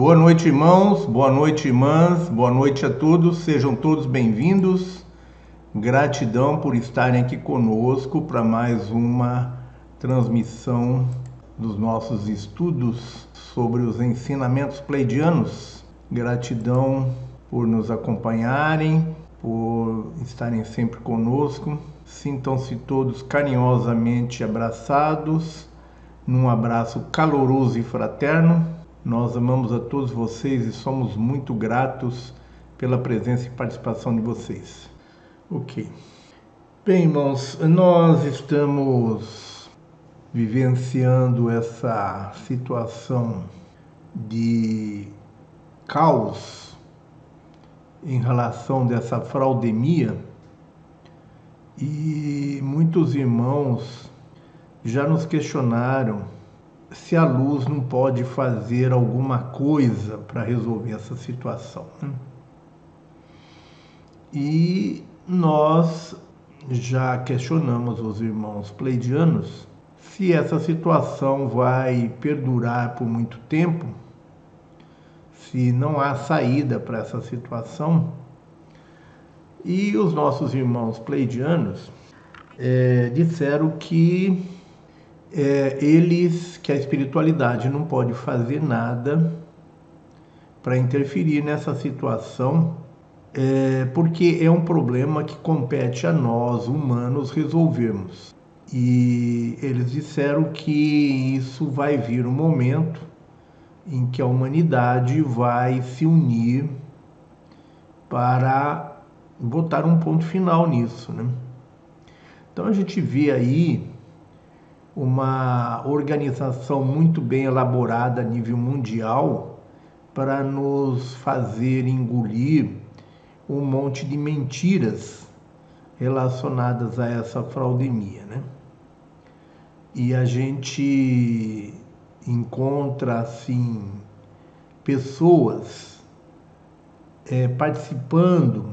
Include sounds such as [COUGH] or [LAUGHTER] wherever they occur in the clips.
Boa noite, irmãos, boa noite, irmãs, boa noite a todos, sejam todos bem-vindos. Gratidão por estarem aqui conosco para mais uma transmissão dos nossos estudos sobre os ensinamentos pleidianos. Gratidão por nos acompanharem, por estarem sempre conosco. Sintam-se todos carinhosamente abraçados, num abraço caloroso e fraterno. Nós amamos a todos vocês e somos muito gratos pela presença e participação de vocês. Ok. Bem, irmãos, nós estamos vivenciando essa situação de caos em relação dessa fraudemia e muitos irmãos já nos questionaram se a luz não pode fazer alguma coisa para resolver essa situação. Né? E nós já questionamos os irmãos pleidianos se essa situação vai perdurar por muito tempo se não há saída para essa situação. E os nossos irmãos pleidianos é, disseram que é, eles, que a espiritualidade não pode fazer nada para interferir nessa situação, é, porque é um problema que compete a nós, humanos, resolvermos. E eles disseram que isso vai vir um momento em que a humanidade vai se unir para botar um ponto final nisso, né? Então a gente vê aí uma organização muito bem elaborada a nível mundial para nos fazer engolir um monte de mentiras relacionadas a essa fraudemia, né? E a gente encontra assim pessoas é, participando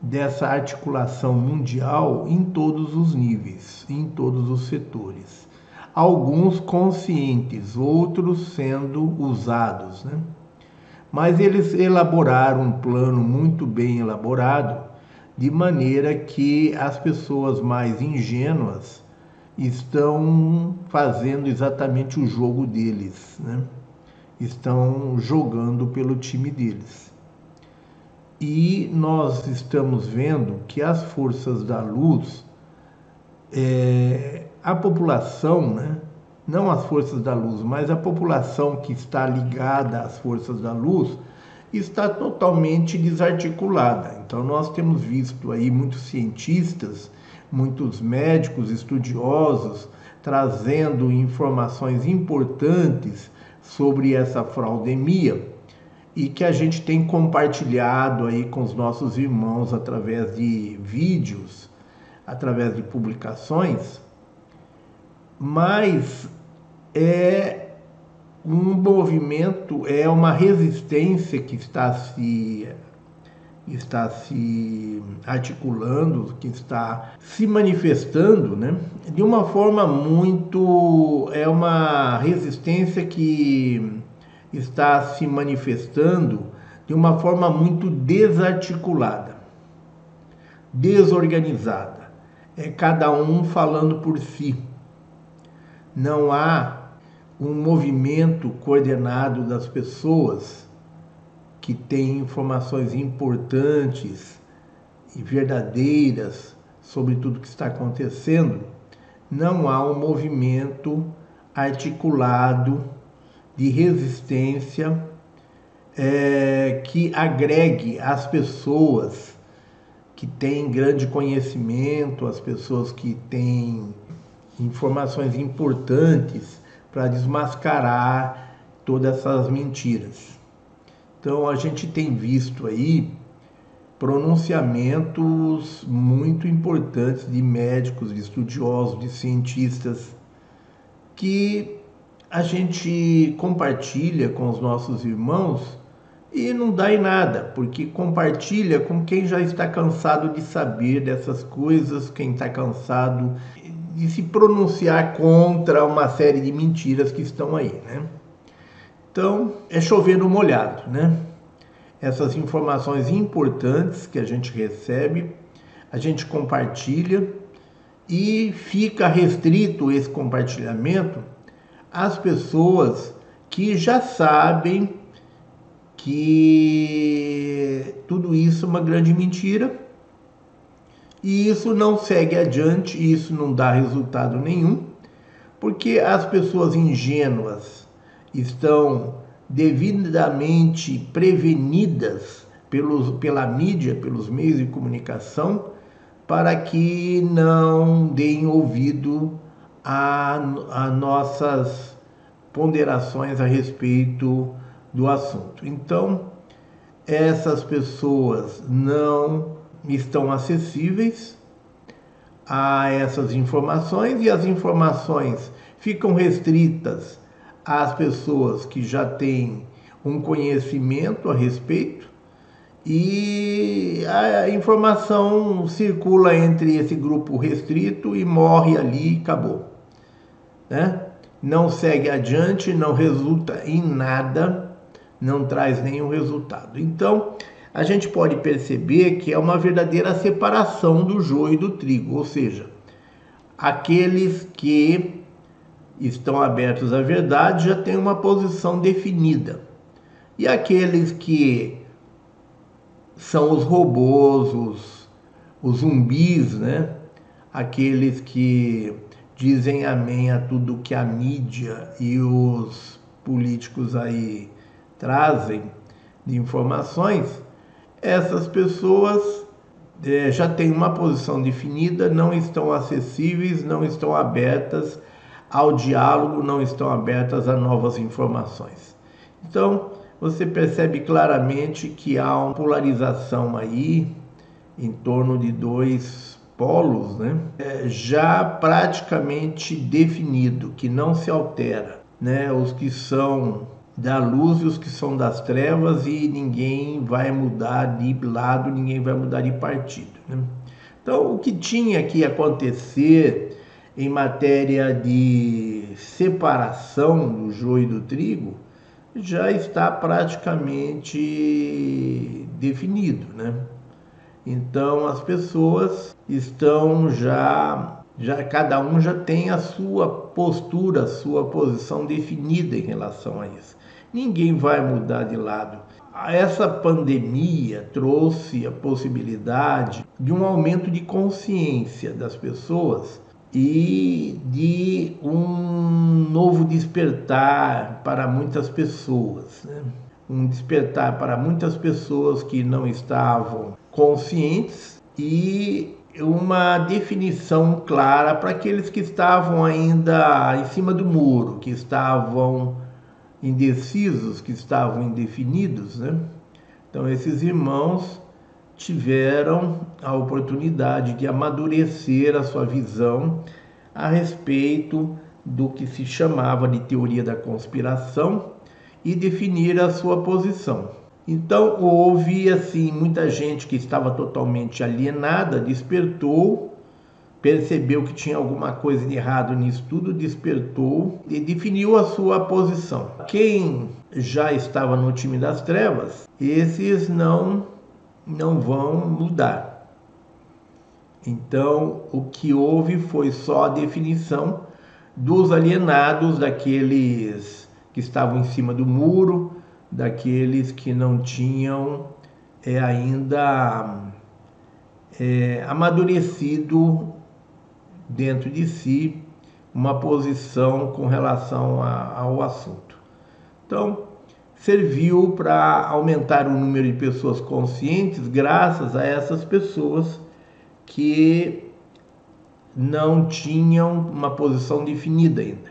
dessa articulação mundial em todos os níveis, em todos os setores. Alguns conscientes, outros sendo usados, né? Mas eles elaboraram um plano muito bem elaborado, de maneira que as pessoas mais ingênuas estão fazendo exatamente o jogo deles, né? estão jogando pelo time deles. E nós estamos vendo que as forças da luz, é, a população, né? não as forças da luz, mas a população que está ligada às forças da luz, está totalmente desarticulada. Então nós temos visto aí muitos cientistas muitos médicos estudiosos trazendo informações importantes sobre essa fraudemia e que a gente tem compartilhado aí com os nossos irmãos através de vídeos, através de publicações, mas é um movimento, é uma resistência que está se está se articulando, que está se manifestando, né? De uma forma muito é uma resistência que está se manifestando de uma forma muito desarticulada, desorganizada. É cada um falando por si. Não há um movimento coordenado das pessoas que tem informações importantes e verdadeiras sobre tudo que está acontecendo, não há um movimento articulado de resistência é, que agregue as pessoas que têm grande conhecimento, as pessoas que têm informações importantes para desmascarar todas essas mentiras. Então a gente tem visto aí pronunciamentos muito importantes de médicos, de estudiosos, de cientistas que a gente compartilha com os nossos irmãos e não dá em nada, porque compartilha com quem já está cansado de saber dessas coisas, quem está cansado de se pronunciar contra uma série de mentiras que estão aí, né? Então, é chover no molhado, né? Essas informações importantes que a gente recebe, a gente compartilha e fica restrito esse compartilhamento às pessoas que já sabem que tudo isso é uma grande mentira e isso não segue adiante, isso não dá resultado nenhum, porque as pessoas ingênuas estão devidamente prevenidas pelos, pela mídia, pelos meios de comunicação, para que não deem ouvido a, a nossas ponderações a respeito do assunto. Então, essas pessoas não estão acessíveis a essas informações e as informações ficam restritas às pessoas que já têm um conhecimento a respeito e a informação circula entre esse grupo restrito e morre ali e acabou. Né? Não segue adiante, não resulta em nada, não traz nenhum resultado. Então, a gente pode perceber que é uma verdadeira separação do joio e do trigo, ou seja, aqueles que estão abertos à verdade já têm uma posição definida. E aqueles que são os robôs, os, os zumbis, né? Aqueles que dizem amém a tudo que a mídia e os políticos aí trazem de informações, essas pessoas é, já têm uma posição definida, não estão acessíveis, não estão abertas ao diálogo, não estão abertas a novas informações. Então, você percebe claramente que há uma polarização aí em torno de dois polos, né? É, já praticamente definido, que não se altera, né? Os que são da luz e os que são das trevas e ninguém vai mudar de lado, ninguém vai mudar de partido. Né? Então, o que tinha que acontecer em matéria de separação do joio e do trigo já está praticamente definido, né? Então as pessoas estão já, já cada um já tem a sua postura, a sua posição definida em relação a isso ninguém vai mudar de lado. Essa pandemia trouxe a possibilidade de um aumento de consciência das pessoas e de um novo despertar para muitas pessoas. Né? Um despertar para muitas pessoas que não estavam conscientes e uma definição clara para aqueles que estavam ainda em cima do muro, que estavam indecisos, que estavam indefinidos, né? Então, esses irmãos tiveram a oportunidade de amadurecer a sua visão a respeito do que se chamava de teoria da conspiração e definir a sua posição. Então houve assim muita gente que estava totalmente alienada, despertou percebeu que tinha alguma coisa de errado nisso tudo, despertou e definiu a sua posição. Quem já estava no time das trevas, esses não não vão mudar. Então, o que houve foi só a definição dos alienados, daqueles que estavam em cima do muro, daqueles que não tinham é, ainda é, amadurecido dentro de si uma posição com relação a, ao assunto. Então, serviu para aumentar o número de pessoas conscientes graças a essas pessoas que não tinham uma posição definida ainda.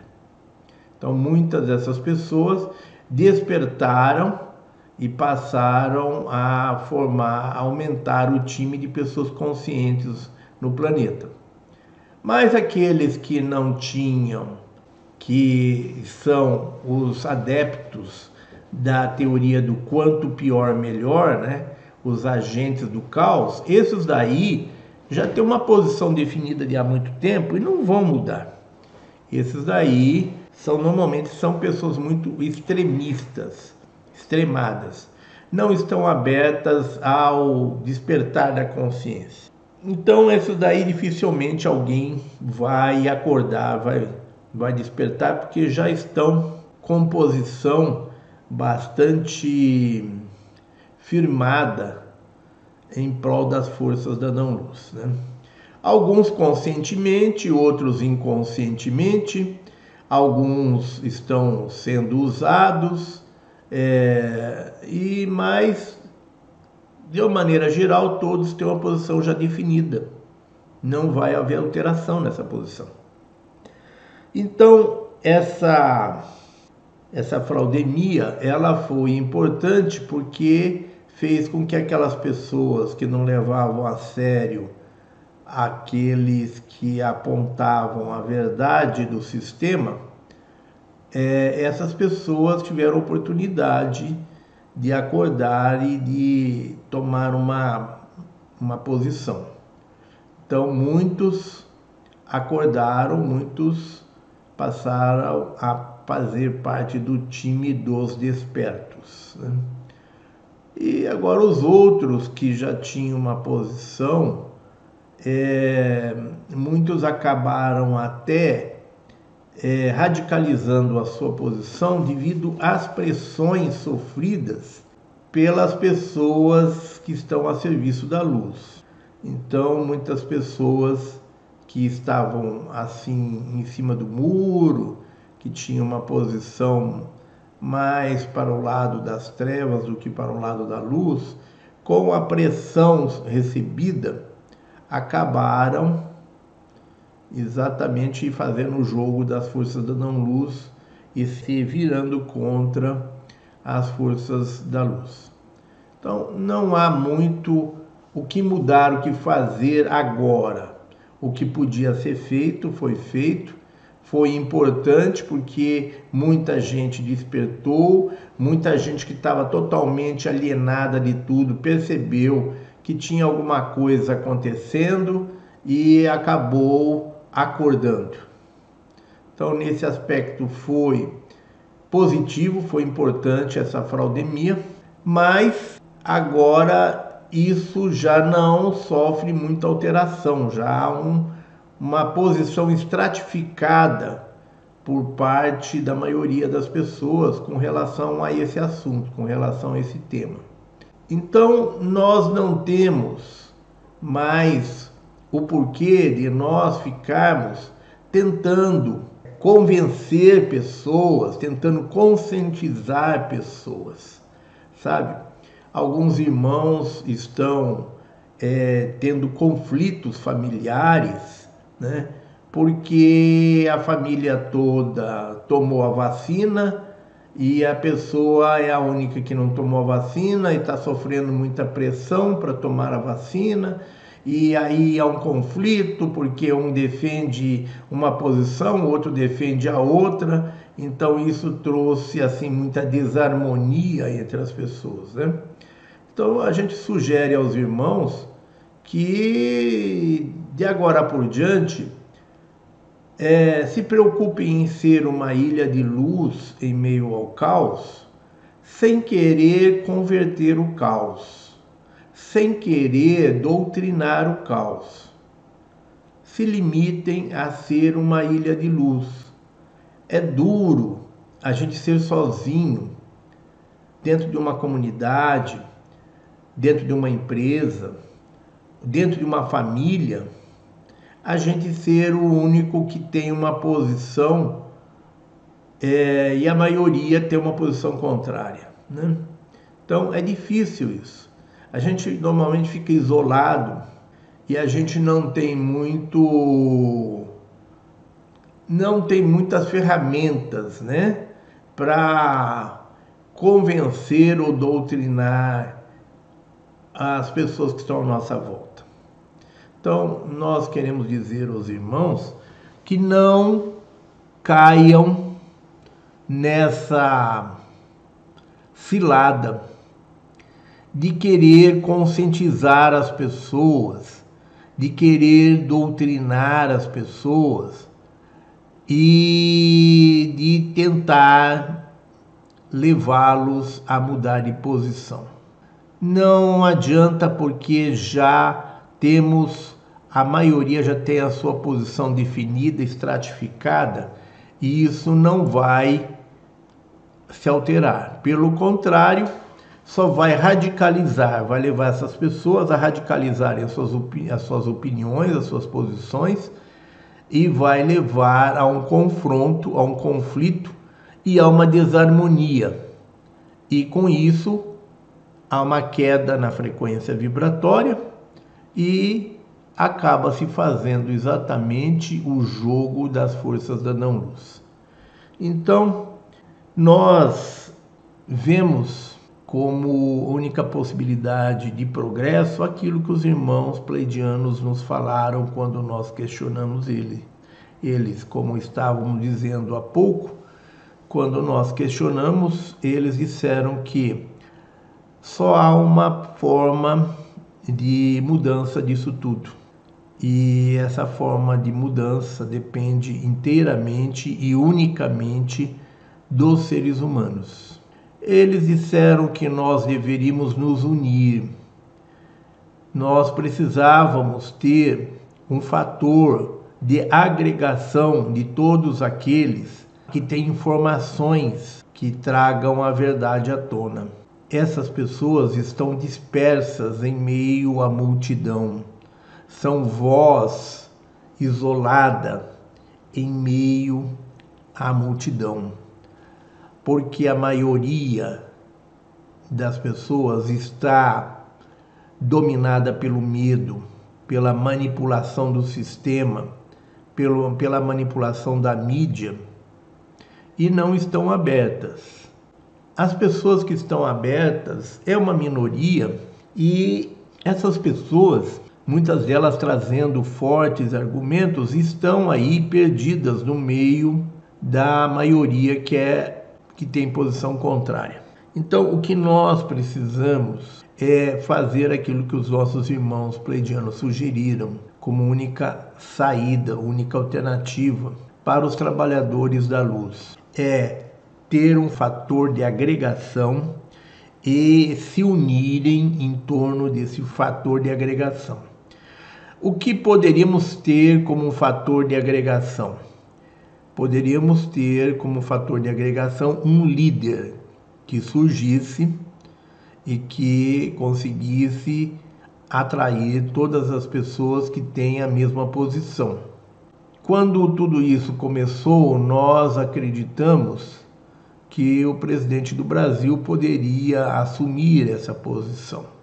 Então, muitas dessas pessoas despertaram e passaram a formar, a aumentar o time de pessoas conscientes no planeta. Mas aqueles que não tinham, que são os adeptos da teoria do quanto pior melhor, né? Os agentes do caos, esses daí já têm uma posição definida de há muito tempo e não vão mudar. Esses daí são normalmente são pessoas muito extremistas, extremadas, não estão abertas ao despertar da consciência. Então, isso daí dificilmente alguém vai acordar, vai, vai despertar, porque já estão com posição bastante firmada em prol das forças da não-luz. Né? Alguns conscientemente, outros inconscientemente, alguns estão sendo usados, é, e mais, de uma maneira geral, todos têm uma posição já definida. Não vai haver alteração nessa posição. Então, essa essa fraudemia, ela foi importante porque fez com que aquelas pessoas que não levavam a sério aqueles que apontavam a verdade do sistema, é, essas pessoas tiveram oportunidade de acordar e de tomar uma, uma posição. Então, muitos acordaram, muitos passaram a fazer parte do time dos despertos. Né? E agora os outros que já tinham uma posição, é, muitos acabaram até é, radicalizando a sua posição devido às pressões sofridas pelas pessoas que estão a serviço da luz. Então, muitas pessoas que estavam assim em cima do muro, que tinham uma posição mais para o lado das trevas do que para o lado da luz, com a pressão recebida, acabaram exatamente fazendo o jogo das forças da não-luz e se virando contra as forças da luz. Então, não há muito o que mudar, o que fazer agora. O que podia ser feito foi feito foi importante porque muita gente despertou, muita gente que estava totalmente alienada de tudo percebeu que tinha alguma coisa acontecendo e acabou acordando. Então, nesse aspecto, foi positivo, foi importante essa fraudemia, mas agora isso já não sofre muita alteração, já há um uma posição estratificada por parte da maioria das pessoas com relação a esse assunto, com relação a esse tema. Então, nós não temos mais o porquê de nós ficarmos tentando convencer pessoas, tentando conscientizar pessoas, sabe? Alguns irmãos estão é, tendo conflitos familiares né? Porque a família toda tomou a vacina e a pessoa é a única que não tomou a vacina e está sofrendo muita pressão para tomar a vacina. E aí há um conflito, porque um defende uma posição, o outro defende a outra. Então isso trouxe assim muita desarmonia entre as pessoas, né? Então a gente sugere aos irmãos que de agora por diante é, se preocupem em ser uma ilha de luz em meio ao caos, sem querer converter o caos, sem querer doutrinar o caos. Se limitem a ser uma ilha de luz. É duro a gente ser sozinho dentro de uma comunidade, dentro de uma empresa dentro de uma família, a gente ser o único que tem uma posição é, e a maioria tem uma posição contrária. Né? Então é difícil isso. A gente normalmente fica isolado e a gente não tem muito não tem muitas ferramentas, né, para convencer ou doutrinar as pessoas que estão à nossa volta. Então, nós queremos dizer aos irmãos que não caiam nessa cilada de querer conscientizar as pessoas, de querer doutrinar as pessoas e de tentar levá-los a mudar de posição. Não adianta porque já temos a maioria já tem a sua posição definida, estratificada, e isso não vai se alterar. Pelo contrário, só vai radicalizar, vai levar essas pessoas a radicalizarem as suas, as suas opiniões, as suas posições, e vai levar a um confronto, a um conflito e a uma desarmonia. E com isso, há uma queda na frequência vibratória e acaba se fazendo exatamente o jogo das forças da não-luz. Então, nós vemos como única possibilidade de progresso aquilo que os irmãos pleidianos nos falaram quando nós questionamos ele. Eles, como estávamos dizendo há pouco, quando nós questionamos, eles disseram que só há uma forma de mudança disso tudo. E essa forma de mudança depende inteiramente e unicamente dos seres humanos. Eles disseram que nós deveríamos nos unir. Nós precisávamos ter um fator de agregação de todos aqueles que têm informações que tragam a verdade à tona. Essas pessoas estão dispersas em meio à multidão são voz isolada em meio à multidão, porque a maioria das pessoas está dominada pelo medo, pela manipulação do sistema, pelo, pela manipulação da mídia e não estão abertas. As pessoas que estão abertas é uma minoria e essas pessoas muitas delas trazendo fortes argumentos, estão aí perdidas no meio da maioria que é que tem posição contrária. Então, o que nós precisamos é fazer aquilo que os nossos irmãos pleidianos sugeriram como única saída, única alternativa para os trabalhadores da luz. É ter um fator de agregação e se unirem em torno desse fator de agregação. O que poderíamos ter como um fator de agregação? Poderíamos ter como fator de agregação um líder que surgisse e que conseguisse atrair todas as pessoas que têm a mesma posição. Quando tudo isso começou, nós acreditamos que o presidente do Brasil poderia assumir essa posição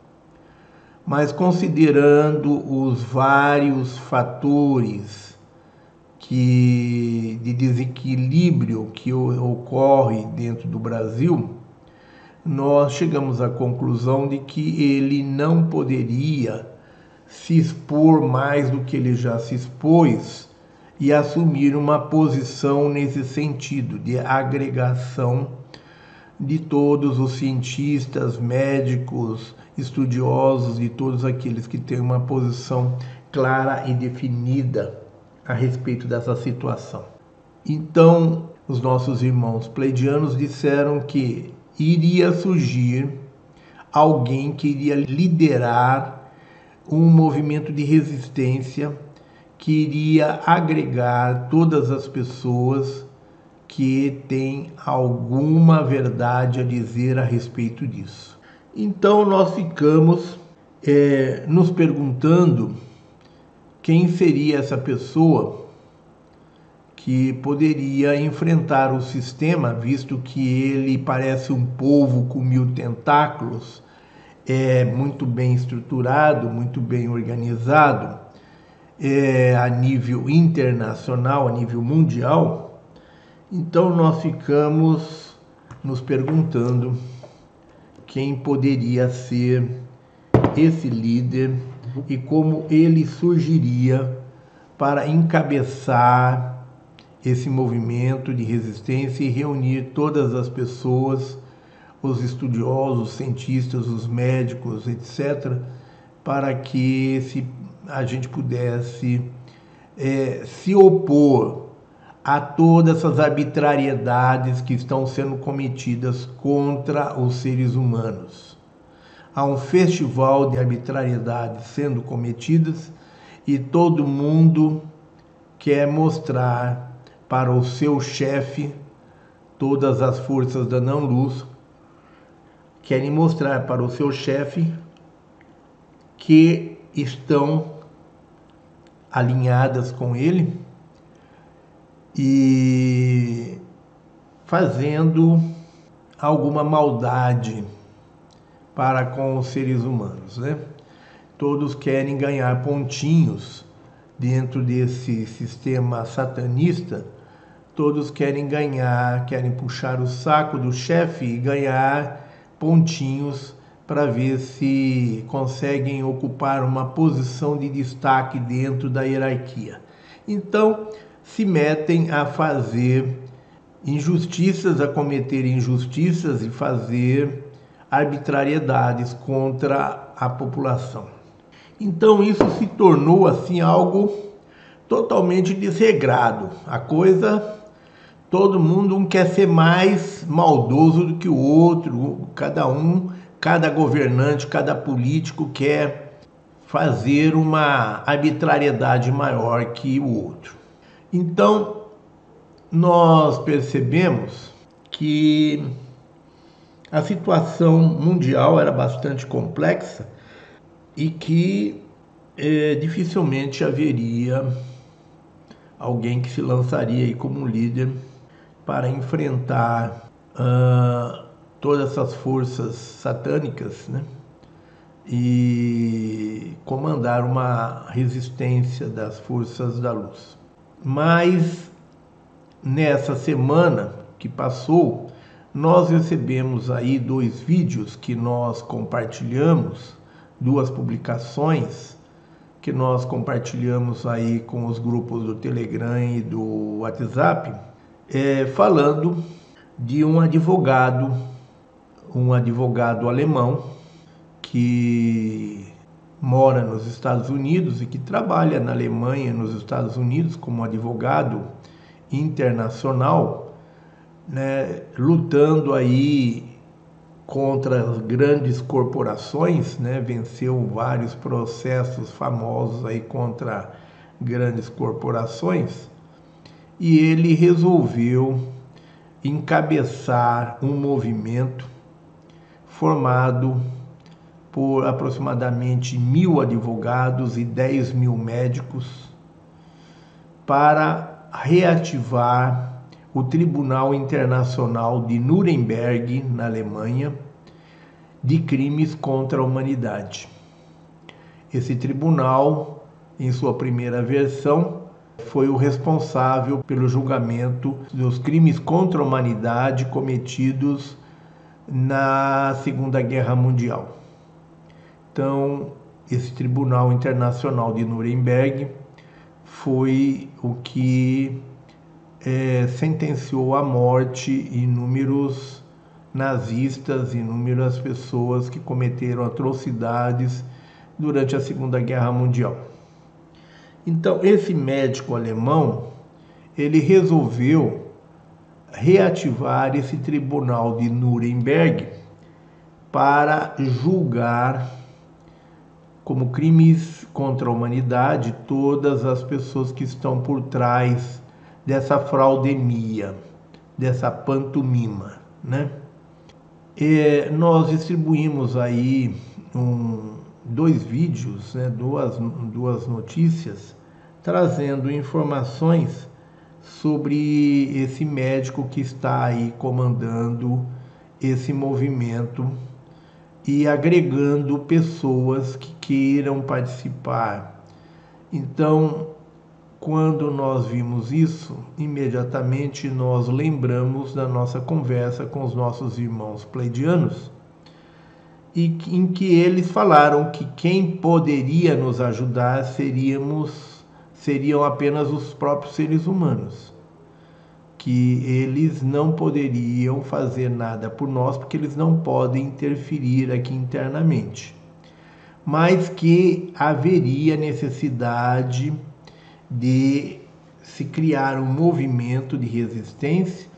mas considerando os vários fatores que, de desequilíbrio que ocorre dentro do Brasil, nós chegamos à conclusão de que ele não poderia se expor mais do que ele já se expôs e assumir uma posição nesse sentido de agregação de todos os cientistas, médicos, estudiosos e todos aqueles que têm uma posição clara e definida a respeito dessa situação. Então, os nossos irmãos pleidianos disseram que iria surgir alguém que iria liderar um movimento de resistência que iria agregar todas as pessoas que têm alguma verdade a dizer a respeito disso. Então nós ficamos é, nos perguntando quem seria essa pessoa que poderia enfrentar o sistema, visto que ele parece um povo com mil tentáculos, é muito bem estruturado, muito bem organizado, é, a nível internacional, a nível mundial. Então nós ficamos nos perguntando quem poderia ser esse líder e como ele surgiria para encabeçar esse movimento de resistência e reunir todas as pessoas, os estudiosos, os cientistas, os médicos, etc., para que a gente pudesse é, se opor a todas essas arbitrariedades que estão sendo cometidas contra os seres humanos. Há um festival de arbitrariedades sendo cometidas e todo mundo quer mostrar para o seu chefe, todas as forças da não-luz querem mostrar para o seu chefe que estão alinhadas com ele e fazendo alguma maldade para com os seres humanos, né? Todos querem ganhar pontinhos dentro desse sistema satanista. Todos querem ganhar, querem puxar o saco do chefe e ganhar pontinhos para ver se conseguem ocupar uma posição de destaque dentro da hierarquia. Então, se metem a fazer injustiças, a cometer injustiças e fazer arbitrariedades contra a população. Então isso se tornou assim algo totalmente desregrado. A coisa todo mundo um quer ser mais maldoso do que o outro, cada um, cada governante, cada político quer fazer uma arbitrariedade maior que o outro. Então, nós percebemos que a situação mundial era bastante complexa e que é, dificilmente haveria alguém que se lançaria aí como líder para enfrentar uh, todas essas forças satânicas, né? E comandar uma resistência das forças da luz. Mas nessa semana que passou, nós recebemos aí dois vídeos que nós compartilhamos, duas publicações que nós compartilhamos aí com os grupos do Telegram e do WhatsApp, é, falando de um advogado, um advogado alemão que mora nos Estados Unidos e que trabalha na Alemanha, nos Estados Unidos, como advogado internacional, né, lutando aí contra as grandes corporações, né, venceu vários processos famosos aí contra grandes corporações, e ele resolveu encabeçar um movimento formado por aproximadamente mil advogados e 10 mil médicos para reativar o Tribunal Internacional de Nuremberg, na Alemanha, de crimes contra a humanidade. Esse tribunal, em sua primeira versão, foi o responsável pelo julgamento dos crimes contra a humanidade cometidos na Segunda Guerra Mundial. Então, esse Tribunal Internacional de Nuremberg foi o que é, sentenciou à morte inúmeros nazistas, inúmeras pessoas que cometeram atrocidades durante a Segunda Guerra Mundial. Então, esse médico alemão, ele resolveu reativar esse tribunal de Nuremberg para julgar como crimes contra a humanidade todas as pessoas que estão por trás dessa fraudemia, dessa pantomima, né? Nós distribuímos aí um, dois vídeos, né, duas, duas notícias, trazendo informações sobre esse médico que está aí comandando esse movimento e agregando pessoas que queiram participar. Então, quando nós vimos isso, imediatamente nós lembramos da nossa conversa com os nossos irmãos pleidianos, e em que eles falaram que quem poderia nos ajudar seríamos seriam apenas os próprios seres humanos que eles não poderiam fazer nada por nós porque eles não podem interferir aqui internamente, mas que haveria necessidade de se criar um movimento de resistência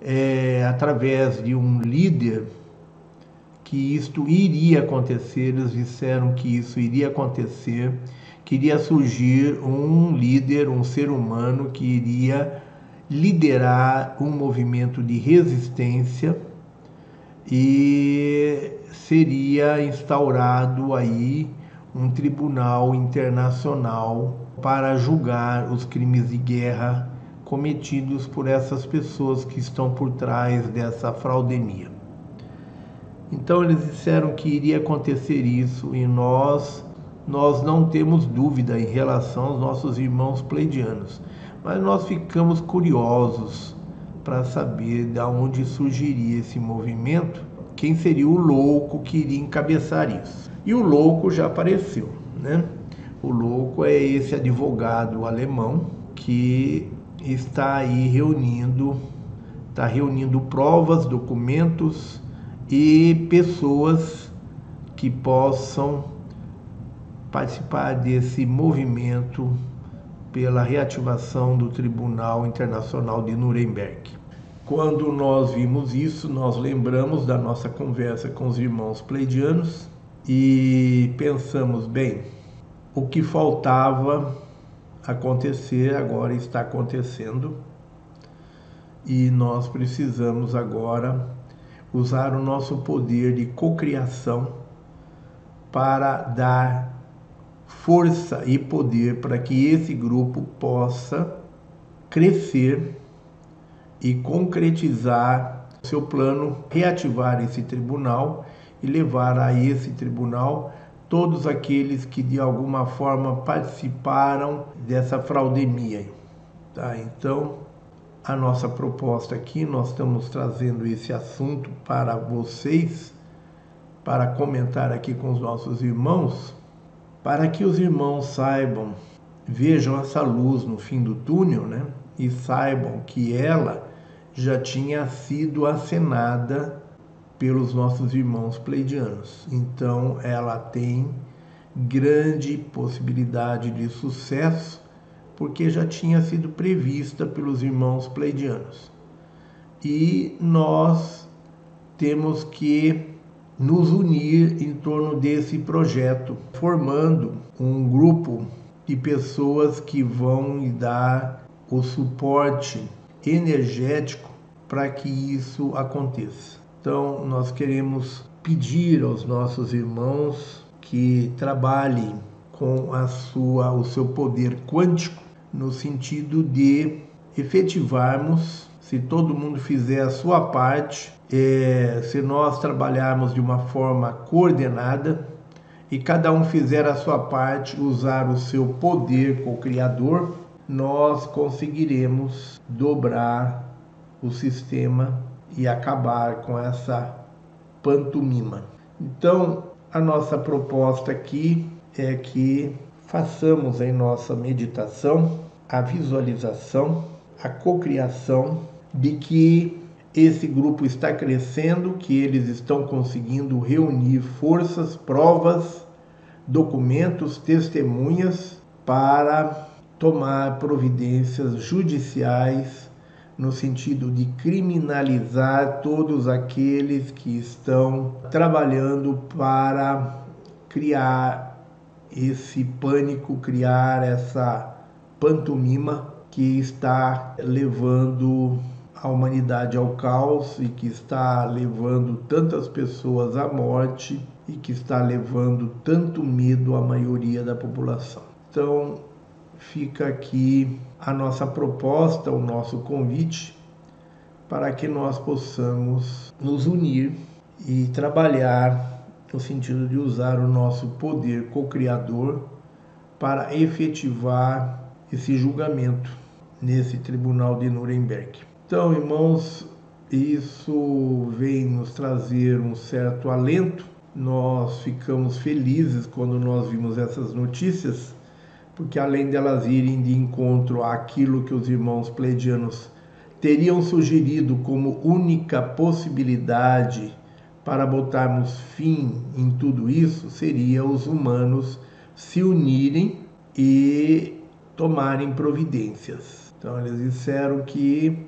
é, através de um líder que isto iria acontecer, eles disseram que isso iria acontecer, queria surgir um líder, um ser humano que iria liderar um movimento de resistência e seria instaurado aí um tribunal internacional para julgar os crimes de guerra cometidos por essas pessoas que estão por trás dessa fraudemia. Então eles disseram que iria acontecer isso e nós nós não temos dúvida em relação aos nossos irmãos pleidianos, mas nós ficamos curiosos para saber de onde surgiria esse movimento, quem seria o louco que iria encabeçar isso. E o louco já apareceu, né? O louco é esse advogado alemão que está aí reunindo, está reunindo provas, documentos e pessoas que possam participar desse movimento pela reativação do Tribunal Internacional de Nuremberg. Quando nós vimos isso, nós lembramos da nossa conversa com os irmãos pleidianos e pensamos, bem, o que faltava acontecer agora está acontecendo e nós precisamos agora usar o nosso poder de cocriação para dar força e poder para que esse grupo possa crescer e concretizar seu plano, reativar esse tribunal e levar a esse tribunal todos aqueles que de alguma forma participaram dessa fraudemia. Tá? Então, a nossa proposta aqui, nós estamos trazendo esse assunto para vocês, para comentar aqui com os nossos irmãos, para que os irmãos saibam, vejam essa luz no fim do túnel, né? E saibam que ela já tinha sido acenada pelos nossos irmãos pleidianos. Então, ela tem grande possibilidade de sucesso, porque já tinha sido prevista pelos irmãos pleidianos. E nós temos que nos unir em torno desse projeto, formando um grupo de pessoas que vão dar o suporte energético para que isso aconteça. Então, nós queremos pedir aos nossos irmãos que trabalhem com a sua, o seu poder quântico no sentido de efetivarmos, se todo mundo fizer a sua parte, é, se nós trabalharmos de uma forma coordenada e cada um fizer a sua parte, usar o seu poder co-criador, nós conseguiremos dobrar o sistema e acabar com essa pantomima. Então, a nossa proposta aqui é que façamos em nossa meditação a visualização, a cocriação de que esse grupo está crescendo, que eles estão conseguindo reunir forças, provas, documentos, testemunhas para tomar providências judiciais no sentido de criminalizar todos aqueles que estão trabalhando para criar esse pânico, criar essa pantomima que está levando a humanidade ao caos e que está levando tantas pessoas à morte e que está levando tanto medo à maioria da população. Então, fica aqui a nossa proposta, o nosso convite, para que nós possamos nos unir e trabalhar no sentido de usar o nosso poder co-criador para efetivar esse julgamento nesse tribunal de Nuremberg. Então, irmãos, isso vem nos trazer um certo alento. Nós ficamos felizes quando nós vimos essas notícias porque além delas irem de encontro àquilo que os irmãos pleidianos teriam sugerido como única possibilidade para botarmos fim em tudo isso, seria os humanos se unirem e tomarem providências. Então eles disseram que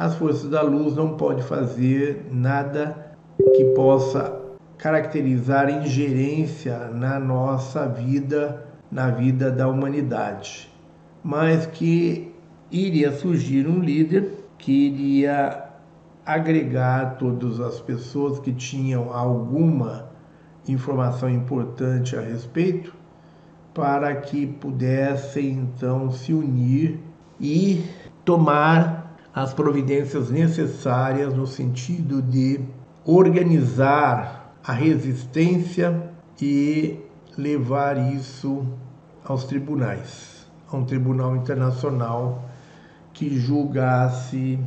as forças da luz não podem fazer nada que possa caracterizar ingerência na nossa vida, na vida da humanidade, mas que iria surgir um líder que iria agregar todas as pessoas que tinham alguma informação importante a respeito para que pudessem então se unir e tomar as providências necessárias no sentido de organizar a resistência e levar isso aos tribunais, a um tribunal internacional que julgasse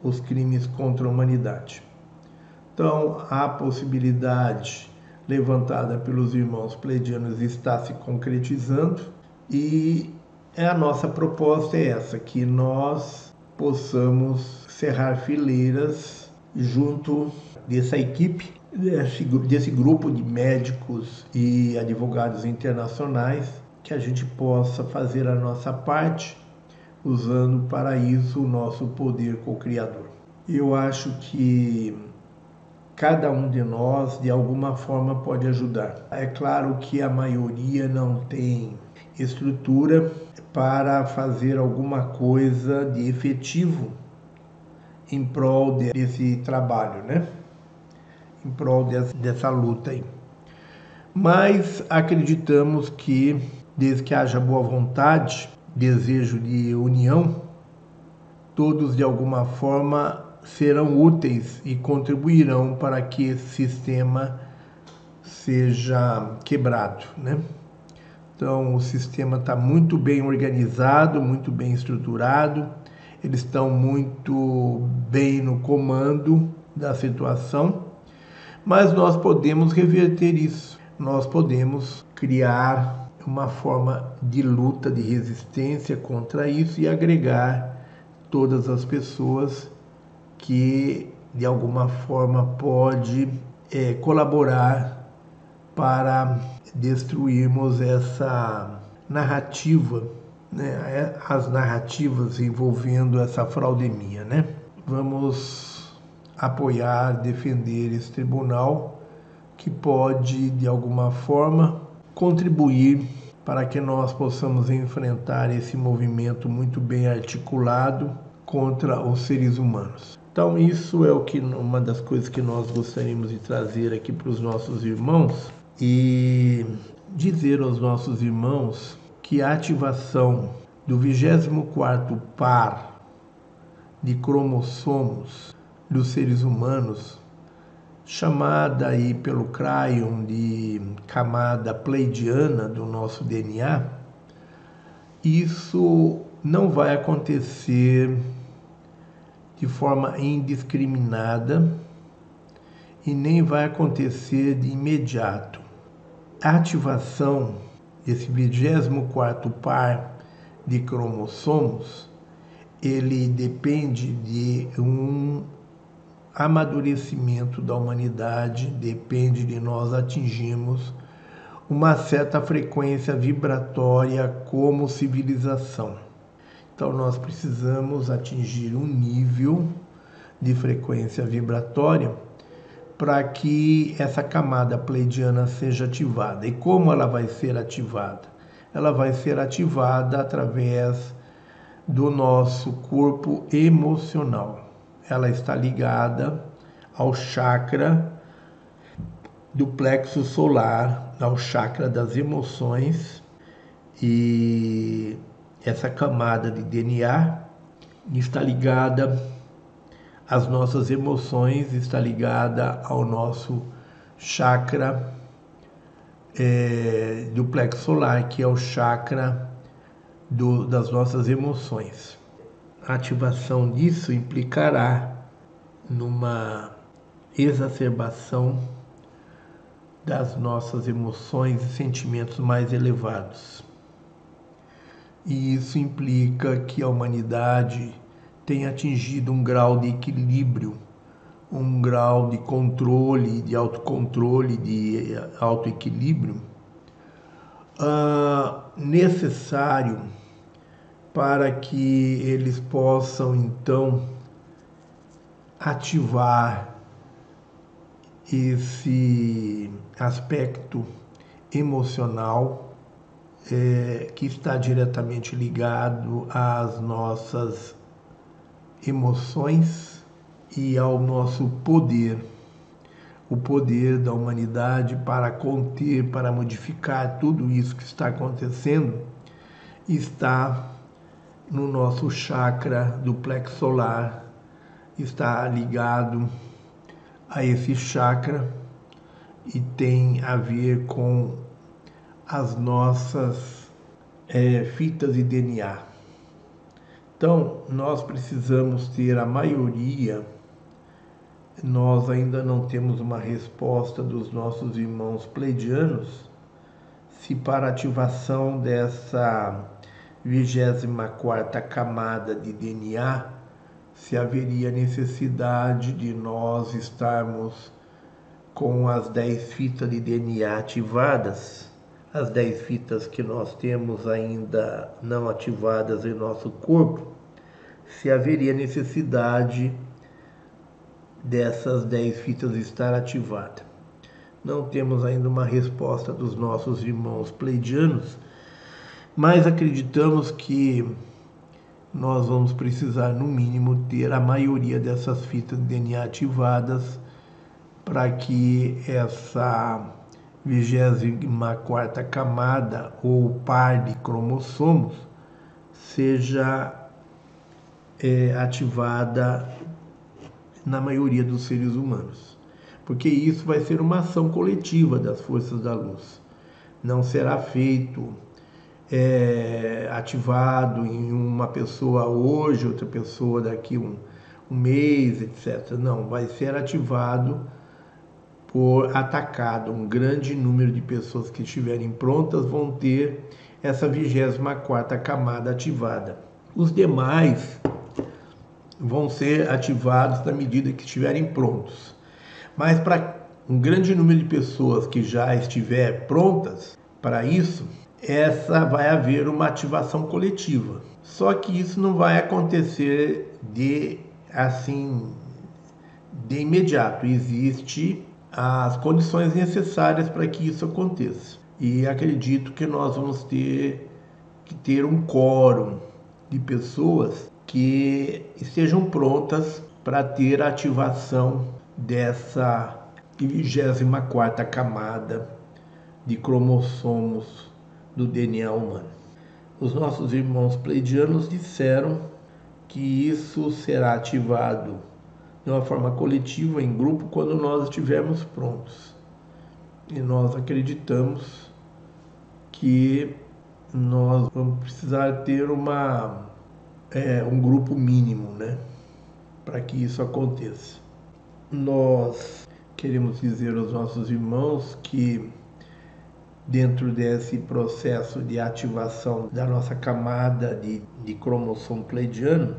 os crimes contra a humanidade. Então, a possibilidade levantada pelos irmãos pleidianos está se concretizando e a nossa proposta é essa, que nós possamos cerrar fileiras junto dessa equipe, desse, desse grupo de médicos e advogados internacionais, que a gente possa fazer a nossa parte, usando para isso o nosso poder co-criador. Eu acho que cada um de nós de alguma forma pode ajudar. É claro que a maioria não tem estrutura para fazer alguma coisa de efetivo em prol desse trabalho, né? Em prol dessa, luta aí. Mas acreditamos que, desde que haja boa vontade, desejo de união, todos de alguma forma serão úteis e contribuirão para que esse sistema seja quebrado, né? Então, o sistema está muito bem organizado, muito bem estruturado, eles estão muito bem no comando da situação, mas nós podemos reverter isso, nós podemos criar uma forma de luta, de resistência contra isso e agregar todas as pessoas que de alguma forma pode é, colaborar para destruirmos essa narrativa, né, as narrativas envolvendo essa fraudemia, né? Vamos apoiar, defender esse tribunal que pode de alguma forma contribuir para que nós possamos enfrentar esse movimento muito bem articulado contra os seres humanos. Então, isso é o que uma das coisas que nós gostaríamos de trazer aqui para os nossos irmãos e dizer aos nossos irmãos que a ativação do 24º par de cromossomos dos seres humanos, chamada aí pelo Cryon de camada pleidiana do nosso DNA, isso não vai acontecer de forma indiscriminada e nem vai acontecer de imediato. Ativação desse 24º par de cromossomos, ele depende de um amadurecimento da humanidade, depende de nós atingirmos uma certa frequência vibratória como civilização. Então, nós precisamos atingir um nível de frequência vibratória para que essa camada pleidiana seja ativada. E como ela vai ser ativada? Ela vai ser ativada através do nosso corpo emocional. Ela está ligada ao chakra do plexo solar, ao chakra das emoções e essa camada de DNA está ligada às nossas emoções, está ligada ao nosso chakra é, do plexo solar, que é o chakra do, das nossas emoções. A ativação disso implicará numa exacerbação das nossas emoções e sentimentos mais elevados e isso implica que a humanidade tem atingido um grau de equilíbrio, um grau de controle, de autocontrole, de autoequilíbrio uh, necessário para que eles possam então ativar esse aspecto emocional é, que está diretamente ligado às nossas emoções e ao nosso poder, o poder da humanidade para conter, para modificar tudo isso que está acontecendo, está no nosso chakra do plexo solar, está ligado a esse chakra e tem a ver com as nossas é, fitas de DNA. Então, nós precisamos ter a maioria, nós ainda não temos uma resposta dos nossos irmãos pleidianos, se para ativação dessa 24 camada de DNA, se haveria necessidade de nós estarmos com as 10 fitas de DNA ativadas, as 10 fitas que nós temos ainda não ativadas em nosso corpo, se haveria necessidade dessas 10 fitas estar ativadas. Não temos ainda uma resposta dos nossos irmãos pleidianos, mas acreditamos que nós vamos precisar, no mínimo, ter a maioria dessas fitas de DNA ativadas para que essa 24 camada ou par de cromossomos seja é, ativada na maioria dos seres humanos. Porque isso vai ser uma ação coletiva das forças da luz. Não será feito é, ativado em uma pessoa hoje, outra pessoa daqui um, um mês, etc. Não, vai ser ativado por atacado. Um grande número de pessoas que estiverem prontas vão ter essa 24 camada ativada. Os demais vão ser ativados na medida que estiverem prontos. Mas para um grande número de pessoas que já estiver prontas para isso, essa vai haver uma ativação coletiva. Só que isso não vai acontecer de assim de imediato. Existe as condições necessárias para que isso aconteça. E acredito que nós vamos ter que ter um quórum de pessoas que estejam prontas para ter a ativação dessa 24 camada de cromossomos do DNA humano. Os nossos irmãos pleidianos disseram que isso será ativado de uma forma coletiva, em grupo, quando nós estivermos prontos. E nós acreditamos que nós vamos precisar ter uma, é, um grupo mínimo, né? Para que isso aconteça. Nós queremos dizer aos nossos irmãos que dentro desse processo de ativação da nossa camada de, de cromossomo pleidiano,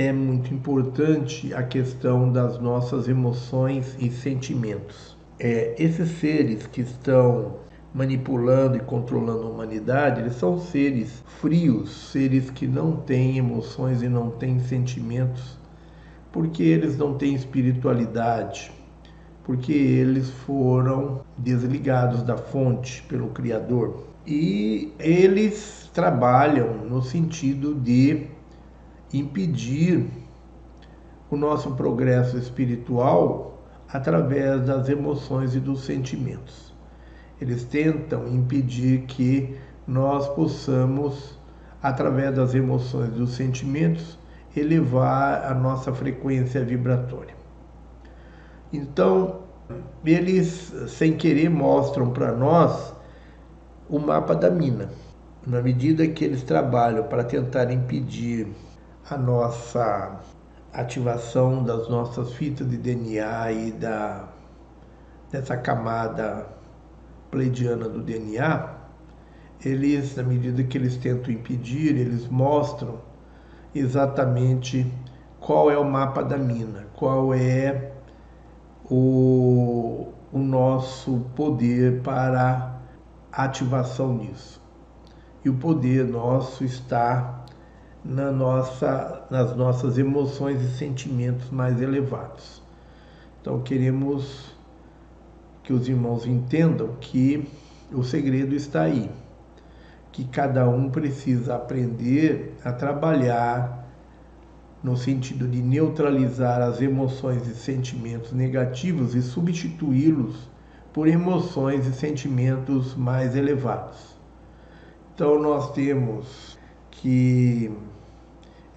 é muito importante a questão das nossas emoções e sentimentos. É, esses seres que estão manipulando e controlando a humanidade, eles são seres frios, seres que não têm emoções e não têm sentimentos, porque eles não têm espiritualidade, porque eles foram desligados da fonte pelo Criador. E eles trabalham no sentido de impedir o nosso progresso espiritual através das emoções e dos sentimentos. Eles tentam impedir que nós possamos, através das emoções e dos sentimentos, elevar a nossa frequência vibratória. Então, eles, sem querer, mostram para nós o mapa da mina. Na medida que eles trabalham para tentar impedir a nossa ativação das nossas fitas de DNA e da, dessa camada pleidiana do DNA, eles, na medida que eles tentam impedir, eles mostram exatamente qual é o mapa da mina, qual é o, o nosso poder para ativação disso. E o poder nosso está na nossa, nas nossas emoções e sentimentos mais elevados. Então queremos que os irmãos entendam que o segredo está aí, que cada um precisa aprender a trabalhar no sentido de neutralizar as emoções e sentimentos negativos e substituí-los por emoções e sentimentos mais elevados. Então nós temos que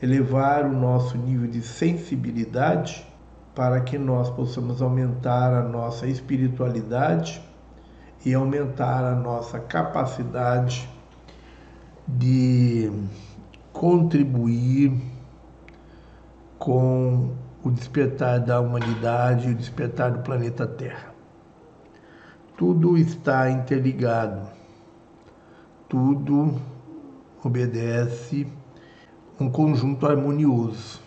elevar o nosso nível de sensibilidade para que nós possamos aumentar a nossa espiritualidade e aumentar a nossa capacidade de contribuir com o despertar da humanidade e o despertar do planeta Terra. Tudo está interligado, tudo obedece um conjunto harmonioso.